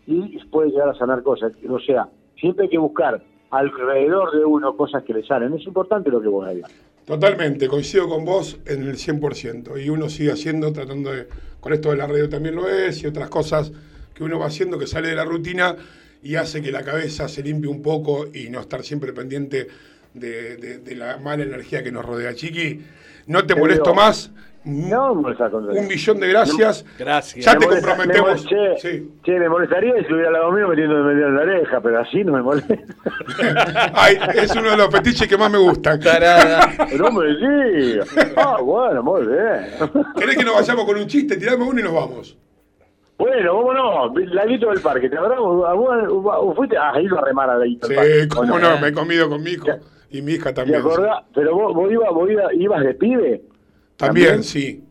y puede llegar a sanar cosas. O sea, siempre hay que buscar alrededor de uno cosas que le sanen. Es importante lo que vos digas. Totalmente, coincido con vos en el 100%. Y uno sigue haciendo, tratando de. Con esto de la radio también lo es, y otras cosas que uno va haciendo que sale de la rutina y hace que la cabeza se limpie un poco y no estar siempre pendiente de, de- de la mala energía que nos rodea. Chiqui, no te molesto más. No, me Un millón de gracias. Gracias. Ya Me te molesta- comprometemos. me che, Sí. che, me molestaría si estuviera al lado mío metiéndome medio en la oreja, pero así no me molesta. Ay, es uno de los fetiches que más me gustan. No me digas. Ah, bueno, muy bien. ¿Querés que nos vayamos con un chiste? Tirame uno y nos vamos. Bueno, vámonos, Laguito del Parque, ¿te acordás? ¿A vos- fuiste? Ah, iba a remar a Laguito Sí, del Parque. cómo ¿o no, me he comido con mi hijo y mi hija ¿Te también. acordás? Pero vos, vos, ibas, vos ibas, ibas de pibe. También, sí.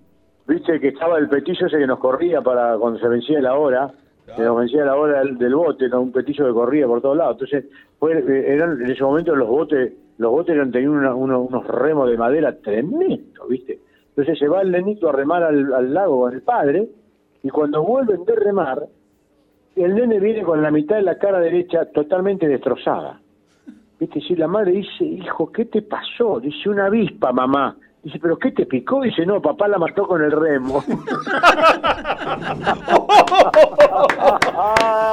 Viste que estaba el petillo ese que nos corría para cuando se vencía la hora, que nos vencía la hora del, del bote, un petillo que corría por todos lados. Entonces, fue, eh, eran, en ese momento los botes, los botes eran, tenían una- uno- unos remos de madera tremendos, ¿viste? Entonces se va el nenito a remar al, al lago con el padre, y cuando vuelven de remar, el nene viene con la mitad de la cara derecha totalmente destrozada. ¿Viste? Si la madre dice, hijo, ¿qué te pasó? Dice, una avispa, mamá. Dice, ¿pero qué te picó? Dice, no, papá la mató con el remo.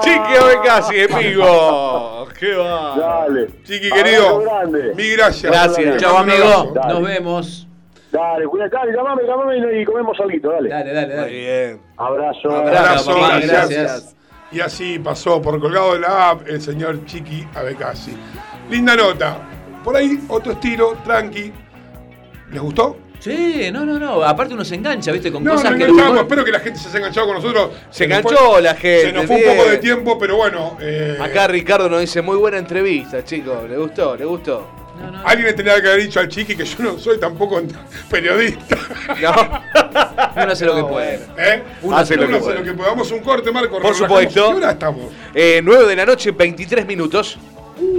Chiqui casi, amigo. ¿Qué va? Dale. Chiqui, querido. Mil gracias. Gracias. Chao, amigo. Dale. Nos vemos. Dale, cuídate, dale, llamame, llamame y comemos algo, dale. Dale, dale, Muy dale. bien. Abrazo. Abrazo, papá, gracias. gracias. Y así pasó por colgado de la app el señor Chiqui Abecasi. Linda nota. Por ahí otro estilo, tranqui. ¿Les gustó? Sí, no, no, no. Aparte uno se engancha, ¿viste? Con No, cosas nos que. enganchamos. Espero que la gente se haya enganchado con nosotros. Se enganchó fue- la gente, Se nos fue un poco de tiempo, pero bueno. eh, Acá Ricardo nos dice, muy buena entrevista, chicos. ¿Le gustó? ¿Le gustó? Alguien le tendría que haber dicho al Chiqui que yo no soy tampoco periodista. No. Uno hace lo que puede. ¿Eh? Uno hace lo que hace puede. lo que puede. Vamos a un corte, Marco. Por supuesto. ¿Qué hora estamos? Eh, 9 de la noche, 23 minutos.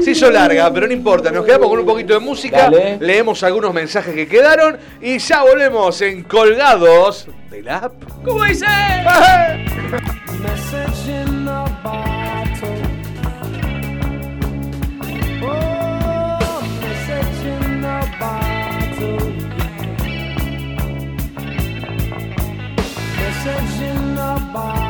Se hizo larga, pero no importa. Nos quedamos con un poquito de música. Dale. Leemos algunos mensajes que quedaron. Y ya volvemos en Colgados de la app. ¿Cómo dice? bar.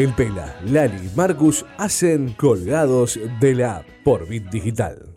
El Pela, Lali Marcus hacen Colgados de la App por Digital.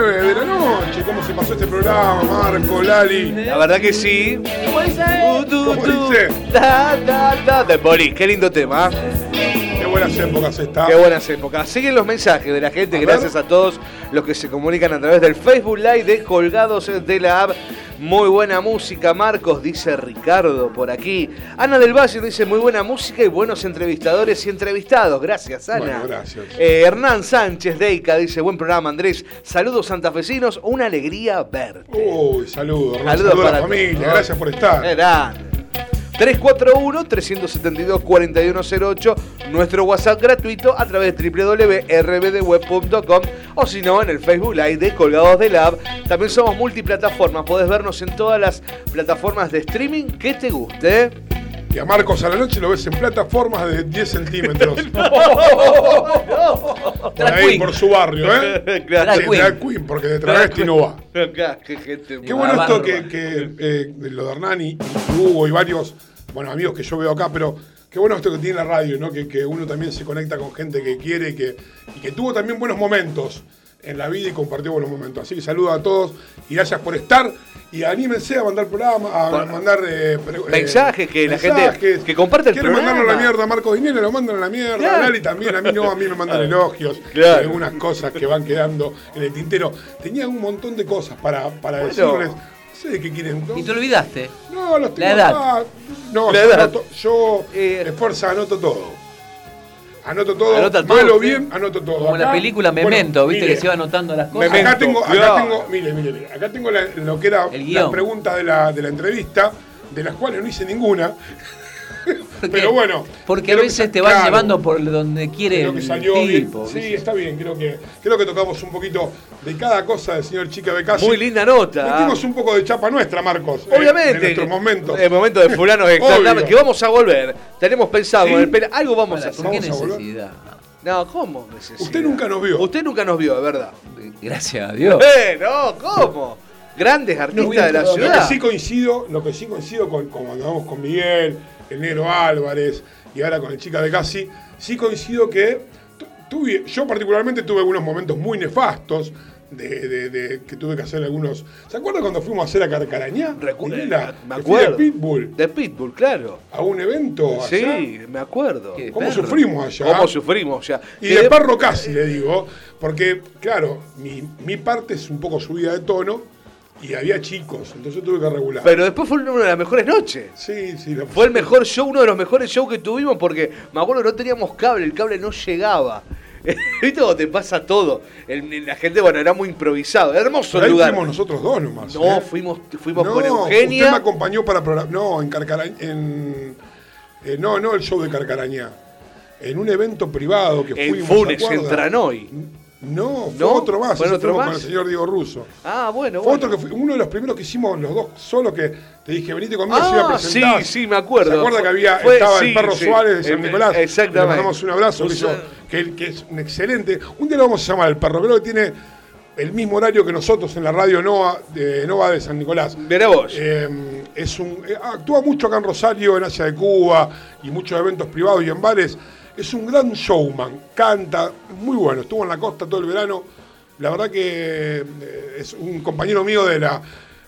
29 de la noche. ¿Cómo se pasó este programa, Marco, Lali? La verdad que sí. ¿Cómo dice? Da, da, da, de Boris, qué lindo tema. Qué buenas épocas está. Qué buenas épocas. Siguen los mensajes de la gente. Gracias a todos los que se comunican a través del Facebook Live de Colgados de la App. Muy buena música, Marcos, dice Ricardo por aquí. Ana del Valle dice muy buena música y buenos entrevistadores y entrevistados. Gracias, Ana. Bueno, gracias. Eh, Hernán Sánchez Deica dice buen programa, Andrés. Saludos santafesinos, una alegría verte. Uy, saludos. Saludos Saludos a para la familia. Gracias por estar. Grande. 341-372-4108, nuestro WhatsApp gratuito a través de www.rbdweb.com o si no en el Facebook Live de Colgados de Lab. También somos multiplataformas, podés vernos en todas las plataformas de streaming que te guste. Y a Marcos a la noche lo ves en plataformas de 10 centímetros. por Drag ahí, queen. por su barrio, ¿eh? Sí, Drag queen. drag queen, porque de travesti no va. Qué gente Qué bueno esto que, que, eh, lo de Hernani y Hugo y varios bueno, amigos que yo veo acá, pero qué bueno esto que tiene la radio, ¿no? Que, que uno también se conecta con gente que quiere y que, y que tuvo también buenos momentos en la vida y compartió buenos momentos. Así que saludos a todos y gracias por estar. Y anímense a mandar programa, a Bueno. mandar eh, eh, Mensajes que la gente- que comparte el Quieren programa. mandarlo a la mierda a Marco Dinero, lo mandan a la mierda. Claro. A Lali también, a mí no, a mí me mandan elogios. Claro. y algunas cosas que van quedando en el tintero. Tenía un montón de cosas para, para Bueno. decirles. Sé. ¿no? Y te olvidaste. No, los tengo La edad. acá. No, La yo, edad. anoto, yo Eh, de fuerza anoto todo. Anoto todo, Anota todo, malo sí. bien, anoto todo. Como la película bueno, Memento, viste mire, que se iba anotando las cosas. Memento. Acá tengo, acá tengo, mire, mire, mire, acá tengo la- lo que era las preguntas de la, de la entrevista, de las cuales no hice ninguna. Pero bueno. Porque a que veces te van claro, llevando por donde quiere Creo que el salió tipo. bien. Sí, ¿viste? está bien. Creo que, creo que tocamos un poquito de cada cosa del señor Chica Becasi. Muy linda nota. Metimos un poco de chapa nuestra, Marcos. eh, Obviamente. en nuestros momentos. El momento de fulano de Obvio. que vamos a volver. Tenemos pensado ¿Sí? el Algo vamos a hacer. ¿Por qué necesidad? No, ¿cómo necesidad? Usted nunca nos vio. Usted nunca nos vio, de verdad. Gracias a Dios. Eh, no, ¿cómo? Grandes artistas de la Lo que ciudad. sí coincido, lo que sí coincido con, con cuando vamos con Miguel, el negro Álvarez y ahora con el chica de Casi, sí coincido que tu- tuve, yo particularmente tuve algunos momentos muy nefastos de, de- de que tuve que hacer algunos. ¿Se acuerdan cuando fuimos a hacer a Carcarañá? Recu- Dinela? me fui de acuerdo. Pitbull De Pitbull, claro. a un evento allá. Sí, me acuerdo. ¿Cómo perro. sufrimos allá? ¿Cómo sufrimos ya? Y Que de perro casi, le digo, porque, claro, mi, mi parte es un poco subida de tono y había chicos, entonces tuve que regular. Pero después fue una de las mejores noches. sí, sí, lo- Fue el mejor show, uno de los mejores shows que tuvimos porque me acuerdo que no teníamos cable, el cable no llegaba. ¿Viste cómo te pasa todo? El- la gente, bueno, era muy improvisado. Hermoso Pero el ahí lugar. fuimos nosotros dos nomás. No, ¿eh? fuimos, fuimos No, con Usted me Eugenia. acompañó para programar. No, en Carcarañá. En, eh, no, no el show de Carcarañá. En un evento privado que En fuimos. Funes, ¿se acuerda? en Tranoy. No, fue ¿No? otro más. ¿Fue otro más? con el señor Diego Russo. Ah, bueno, Fue bueno. otro que fue uno de los primeros que hicimos los dos solos que te dije, venite conmigo, se iba a Ah, sí, presentar. sí, me acuerdo. ¿Se acuerda que había, Fue- estaba sí, el perro sí. Suárez de San Nicolás? exactamente. Le mandamos un abrazo, O sea- que, que es un excelente. Un día lo vamos a llamar el perro, creo que tiene el mismo horario que nosotros en la radio Nova de, Nova de San Nicolás. Verá vos. Eh, es un, eh, actúa mucho acá en Rosario, en Asia de Cuba y muchos eventos privados y en bares. Es un gran showman, canta, muy bueno. Estuvo en la costa todo el verano. La verdad que eh, es un compañero mío de la,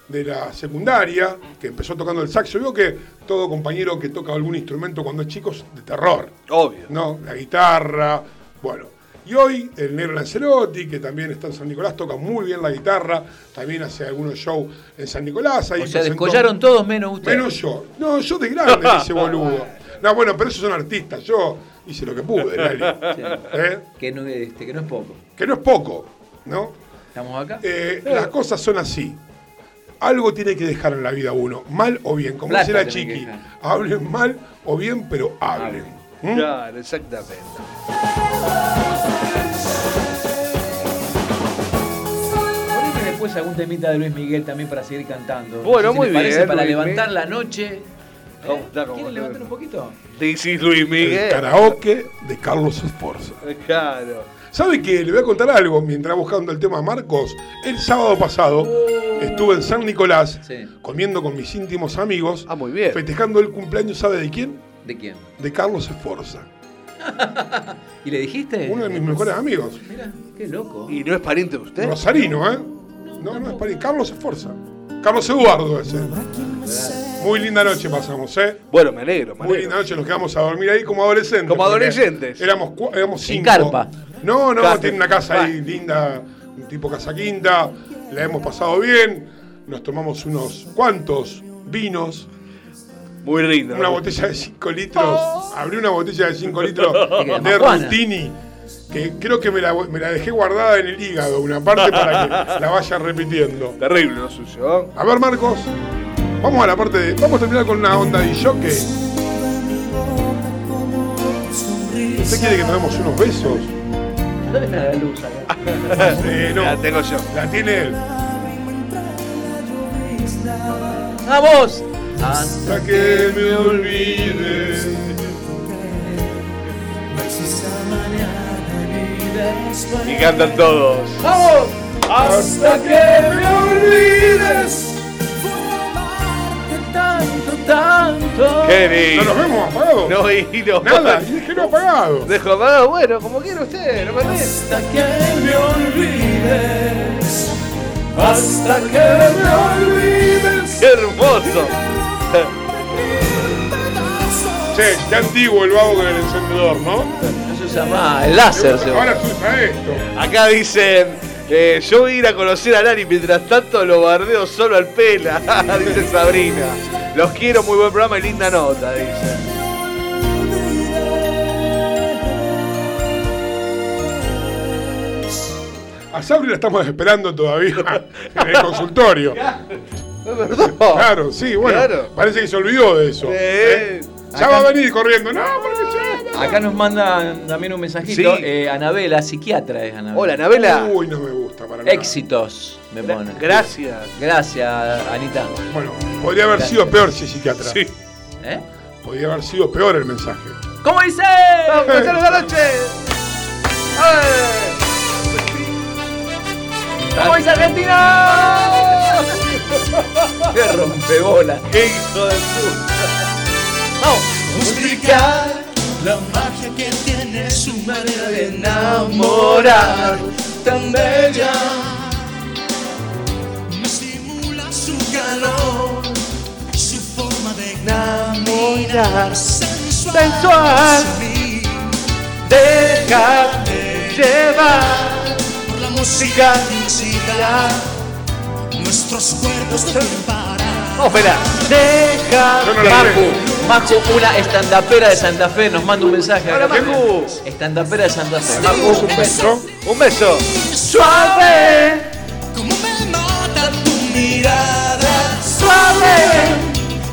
de la secundaria que empezó tocando el saxo. Veo que todo compañero que toca algún instrumento cuando es chico es de terror. Obvio. ¿no? La guitarra, bueno. Y hoy el negro Lancerotti, que también está en San Nicolás, toca muy bien la guitarra, también hace algunos shows en San Nicolás. Ahí O sea, presentó- descollaron todos menos usted. Menos yo. No, yo de grande hice boludo. No, bueno, pero esos son artistas. Yo hice lo que pude, Lali. ¿Eh? Que, no, este, que no es poco. Que no es poco, ¿no? ¿Estamos acá? Eh, las cosas son así. Algo tiene que dejar en la vida uno, mal o bien. Como Plata dice la chiqui, hablen mal o bien, pero hablen. ¿Mm? Claro, exactamente. Poneme después algún temita de Luis Miguel también para seguir cantando. Bueno, No sé si muy bien, para Luis levantar Miguel. la noche. ¿Eh? ¿Cómo está? ¿Cómo ¿Quieren levantar un poquito? This is Luis El Miguel. karaoke de Carlos Esforza. Claro. ¿Sabe que le voy a contar algo mientras buscando el tema Marcos? El sábado pasado estuve en San Nicolás Sí. comiendo con mis íntimos amigos, Ah, muy bien. festejando el cumpleaños, ¿sabe de quién? ¿De quién? De Carlos Esforza, ¿Y le dijiste? uno de mis mejores amigos. Mira, qué loco. ¿Y no es pariente de usted? Rosarino, ¿eh? No, no es para Carlos Esforza. Carlos Eduardo ese. Muy linda noche pasamos, ¿eh? Bueno, me alegro, me Muy alegro. linda noche, nos quedamos a dormir ahí como adolescentes. Como adolescentes. Éramos, cua- éramos En cinco. carpa. No, no, tiene una casa ahí linda, un tipo casa quinta. La hemos pasado bien. Nos tomamos unos cuantos vinos. Muy lindo. Una botella de 5 litros. Abrí una botella de 5 litros ¿Qué, de? Rutini. Que creo que me la, me la dejé guardada en el hígado, una parte para que la vaya repitiendo. Terrible lo suyo. ¿eh? A ver, Marcos. Vamos a la parte de. Vamos a terminar con una onda de jockey. ¿Usted quiere que nos demos unos besos? ¿Dónde está la luz acá? Eh, no. La tengo yo. La tiene él. ¡Vamos! Hasta que me olvides. Y cantan todos. Hasta que me olvides. Tanto, tanto. Qué ¿No lindo. nos vemos apagados? No, y no. Nada, y déjelo apagado. Dejo apagado, bueno, como quiera usted, no me. Hasta que me olvides, hasta que me olvides. Qué hermoso. Che, qué antiguo el vago con el encendedor, ¿no? Usa más. El láser se Ahora se usa esto. Acá dicen, eh, yo voy a ir a conocer a Lari, mientras tanto lo bardeo solo al pela, dice Sabrina. Los quiero, muy buen programa y linda nota, dice. A Sabri la estamos esperando todavía en el consultorio. No, perdón. Claro, sí, bueno. Claro. Parece que se olvidó de eso. Eh, Ya Acá- va a venir corriendo. No, porque ya. Acá nos mandan también un mensajito. Sí. Eh, Anabela, psiquiatra es Anabela. Hola, Anabela. Uy, no me gusta para nada. Éxitos, me pone. Gracias. Gracias, Anita. Bueno, podría haber sido peor si psiquiatra. Sí. ¿Eh? Podría haber sido peor el mensaje. ¿Cómo dice? ¡Vamos a la noche! ¿Cómo dice Argentina? ¡Qué rompebola! ¡Qué hijo de puta! Explicar la magia que tiene su manera de enamorar tan bella. Me estimula su calor, su forma de enamorar sensual. Sensual. Déjate llevar. por la música música nuestros cuerpos deben parar. Vamos, espera. Majo, una estandapera de Santa Fe, nos manda un mensaje. Hola. Majo. Estandapera de Santa Fe. Marcos, un beso. Un beso. Suave, como me mata tu mirada. Suave,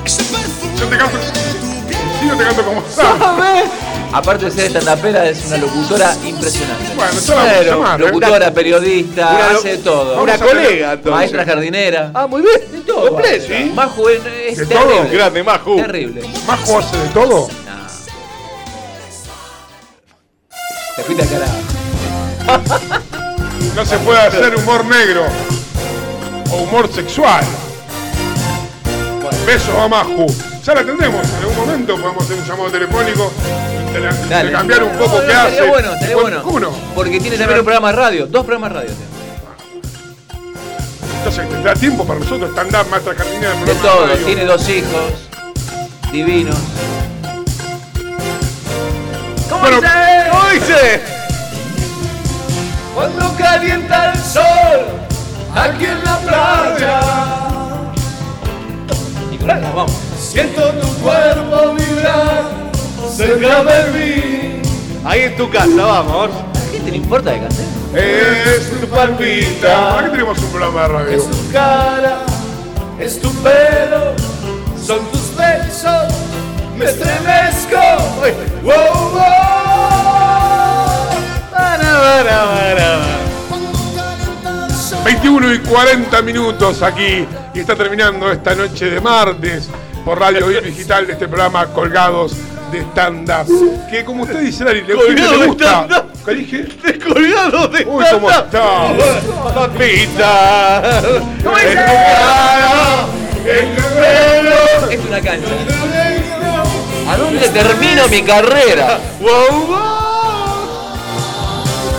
ese perfume Yo te canto. de tu piel. Sí, yo te canto como sabes. Aparte de ser estandapera, es una locutora impresionante. Bueno, yo la voy a Pero, llamar, ¿eh? locutora, periodista, Una lo- hace de todo. Una colega, entonces. Maestra jardinera. Ah, muy bien. de todo. Completo. Majo es, es ¿De terrible. todo? Grande, Maju. Terrible. Majo hace de todo. Nah. Te fuiste al carajo. No se puede hacer humor negro o humor sexual. Besos a Maju. Ya la tendremos. En algún momento podemos hacer un llamado telefónico. Dale. Intercambiar un poco No, no, qué estaría hace. bueno, estaría bueno. ¿Cómo no? Porque tiene también un programa de radio. Dos programas de radio. Entonces tendrá tiempo para nosotros stand-up, maestra del De todo. radio. Tiene dos hijos. Divinos. ¿Cómo Bueno, dice? ¿Cómo dice? Cuando calienta el sol aquí en la playa. Nicolás, vamos. Siento tu cuerpo vibrar cerca de mí. Ahí en tu casa, vamos. ¿A qué te le importa de cantar? Es tu ¿Para qué palpita. tenemos un programa de radio? Tu cara es tu pelo, son tus besos. Me estremezco. Wow, wow. Para, para, para. 21 y 40 minutos aquí y está terminando esta noche de martes por Radio y Digital de este programa Colgados de Stand Up. Que como usted dice, Lari, le, le de gusta. stand-up. ¿Qué dije? Descolgado de Uy, cómo está. Papita. ¿Cómo pelo. Es una cancha. ¿A dónde termino mi carrera? Wow, wow.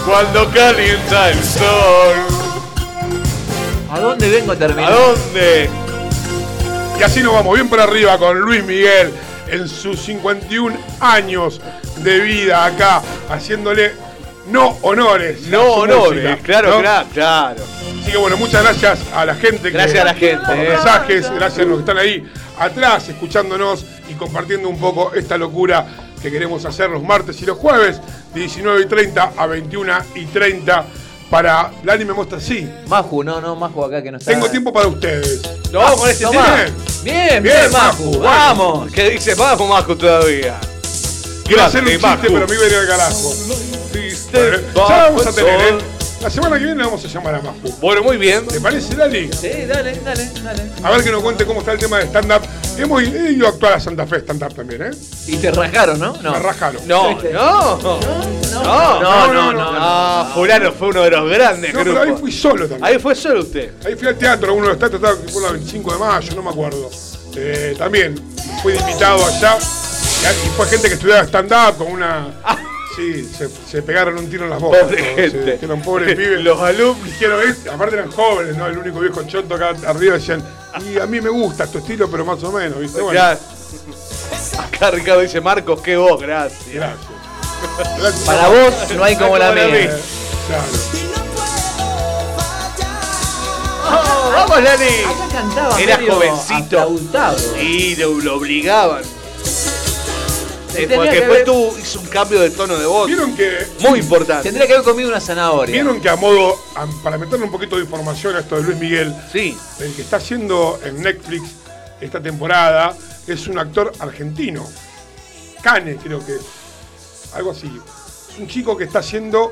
Cuando calienta el sol. ¿A dónde vengo a ¿A terminar? dónde? Y así nos vamos bien para arriba con Luis Miguel en sus 51 años de vida acá, haciéndole no honores. No, honores. música, Claro, ¿no? claro, claro. Así que bueno, muchas gracias a la gente. Gracias que, a la gente, Por los eh. mensajes, gracias a los que están ahí atrás escuchándonos y compartiendo un poco esta locura que queremos hacer los martes y los jueves de 19 y 30 a 21 y 30 para Lani me muestra sí. Maju, no, no, Maju acá que no está. Tengo tiempo para ustedes. Nos vamos con este tema. Bien, bien, Bien, Maju, Maju, vamos. ¿Qué dice? Vamos, Majo, todavía. Quiero hacer un chiste, Maju. pero me iba a ir al carajo. Ya vamos a tener, ¿eh? La semana que viene vamos a llamar a Maju. Bueno, muy bien. ¿Te parece, Lali? Sí, dale, dale, dale. A ver que nos cuente cómo está el tema de stand-up. Hemos ido a actuar a Santa Fe stand-up también, ¿eh? Y te rajaron, ¿no? No. Me rajaron. No, no. No, No, no, no, no. Ah, Fulano fue uno de los grandes No, pero ahí fui solo también. Ahí fue solo usted. Ahí fui al teatro, uno de los teatros estaba por la 25 de mayo, no me acuerdo. Eh, también fui invitado allá. Y, y fue gente que estudiaba stand-up con una. Sí, se, se pegaron un tiro en las bocas. Pobre todos, gente. sí, que eran pobres pibes. Los alumnos. Dijeron, "Es-". aparte eran jóvenes, ¿no? El único viejo choto acá arriba decían, y a mí me gusta tu estilo, pero más o menos, ¿viste? Bueno, Ya. Acá Ricardo dice, Marcos, qué voz, gracias. gracias. Gracias. Para vos no hay como la mía. Claro. Oh, vamos, Lani. Acá cantaba Era medio jovencito. aplaudado. Y lo, lo obligaban. Eh, porque que después haber- tú hizo un cambio de tono de voz. Vieron que Muy importante. Tendría que haber comido una zanahoria. Vieron que a modo, para meterle un poquito de información a esto de Luis Miguel, Sí. el que está haciendo en Netflix esta temporada es un actor argentino. Cane, creo que es. Algo así. Es un chico que está haciendo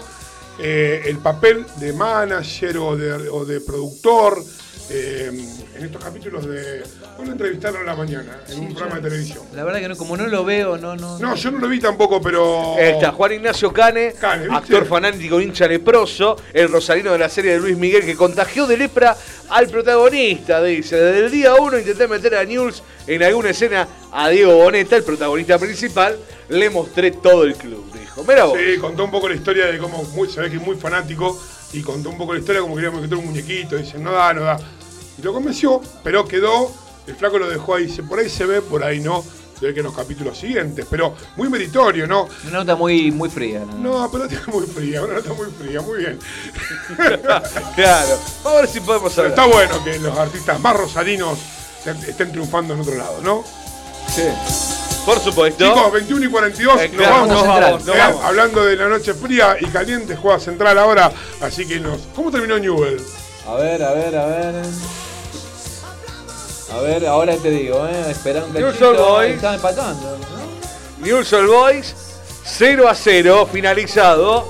eh, el papel de manager o de, o de productor eh, en estos capítulos de. Bueno, entrevistaron a la mañana en un programa de televisión. La verdad que no, como no lo veo, no, no. No, yo no lo vi tampoco, pero. Está Juan Ignacio Cane, actor fanático hincha leproso, el rosarino de la serie de Luis Miguel que contagió de lepra al protagonista, dice. Desde el día uno intenté meter a News en alguna escena a Diego Boneta, el protagonista principal, le mostré todo el club, dijo. Mira vos. Sí, contó un poco la historia de cómo muy, se ve que es muy fanático y contó un poco la historia como queríamos meter un muñequito. Dice, no da, no da. Y lo convenció, pero quedó. El flaco lo dejó ahí. Dice, por ahí se ve, por ahí no. Se ve que en los capítulos siguientes, pero muy meritorio, ¿no? Una nota muy, muy fría. ¿no? No, pero tiene muy fría, una nota muy fría, muy bien. claro. Vamos a ver si podemos Pero hablar. está bueno que los artistas más rosarinos estén triunfando en otro lado, ¿no? Sí. Por supuesto. Chicos, 21 y 42, Eh, nos claro, vamos. nos vamos, nos Eh, vamos. Hablando de la noche fría y caliente, juega central ahora, así que nos. ¿Cómo terminó Newell? A ver, a ver, a ver. A ver, ahora te digo, eh. Espera un Newell's cachito. Están empatando. ¿no? News All Boys, 0 a 0, finalizado.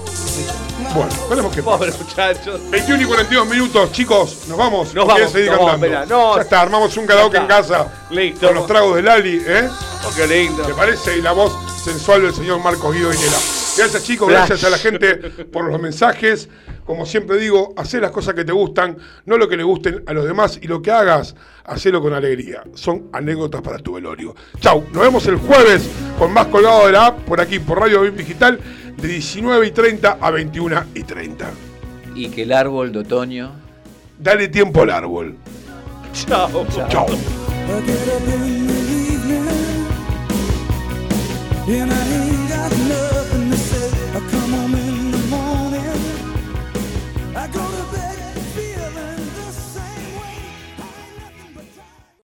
Bueno, veremos qué. Pobre muchachos. 21 y 42 minutos, chicos, nos vamos. Nos ¿O quieren vamos, seguir nos vamos, cantando? espera, no. ya está, armamos un karaoke en casa. Listo. Con los tragos de Lali, ¿eh? Oh, qué lindo. ¿Te parece? Y la voz sensual del señor Marcos Guido Inela. Gracias chicos, Flash. gracias a la gente por los mensajes. Como siempre digo, hacé las cosas que te gustan, no lo que le gusten a los demás y lo que hagas, hacelo con alegría. Son anécdotas para tu velorio. Chau, nos vemos el jueves con más colgado de la app por aquí, por Radio Bip Digital, de 19 y 30 a 21 y 30. Y que el árbol de otoño. Dale tiempo al árbol. Chao. Chau. I get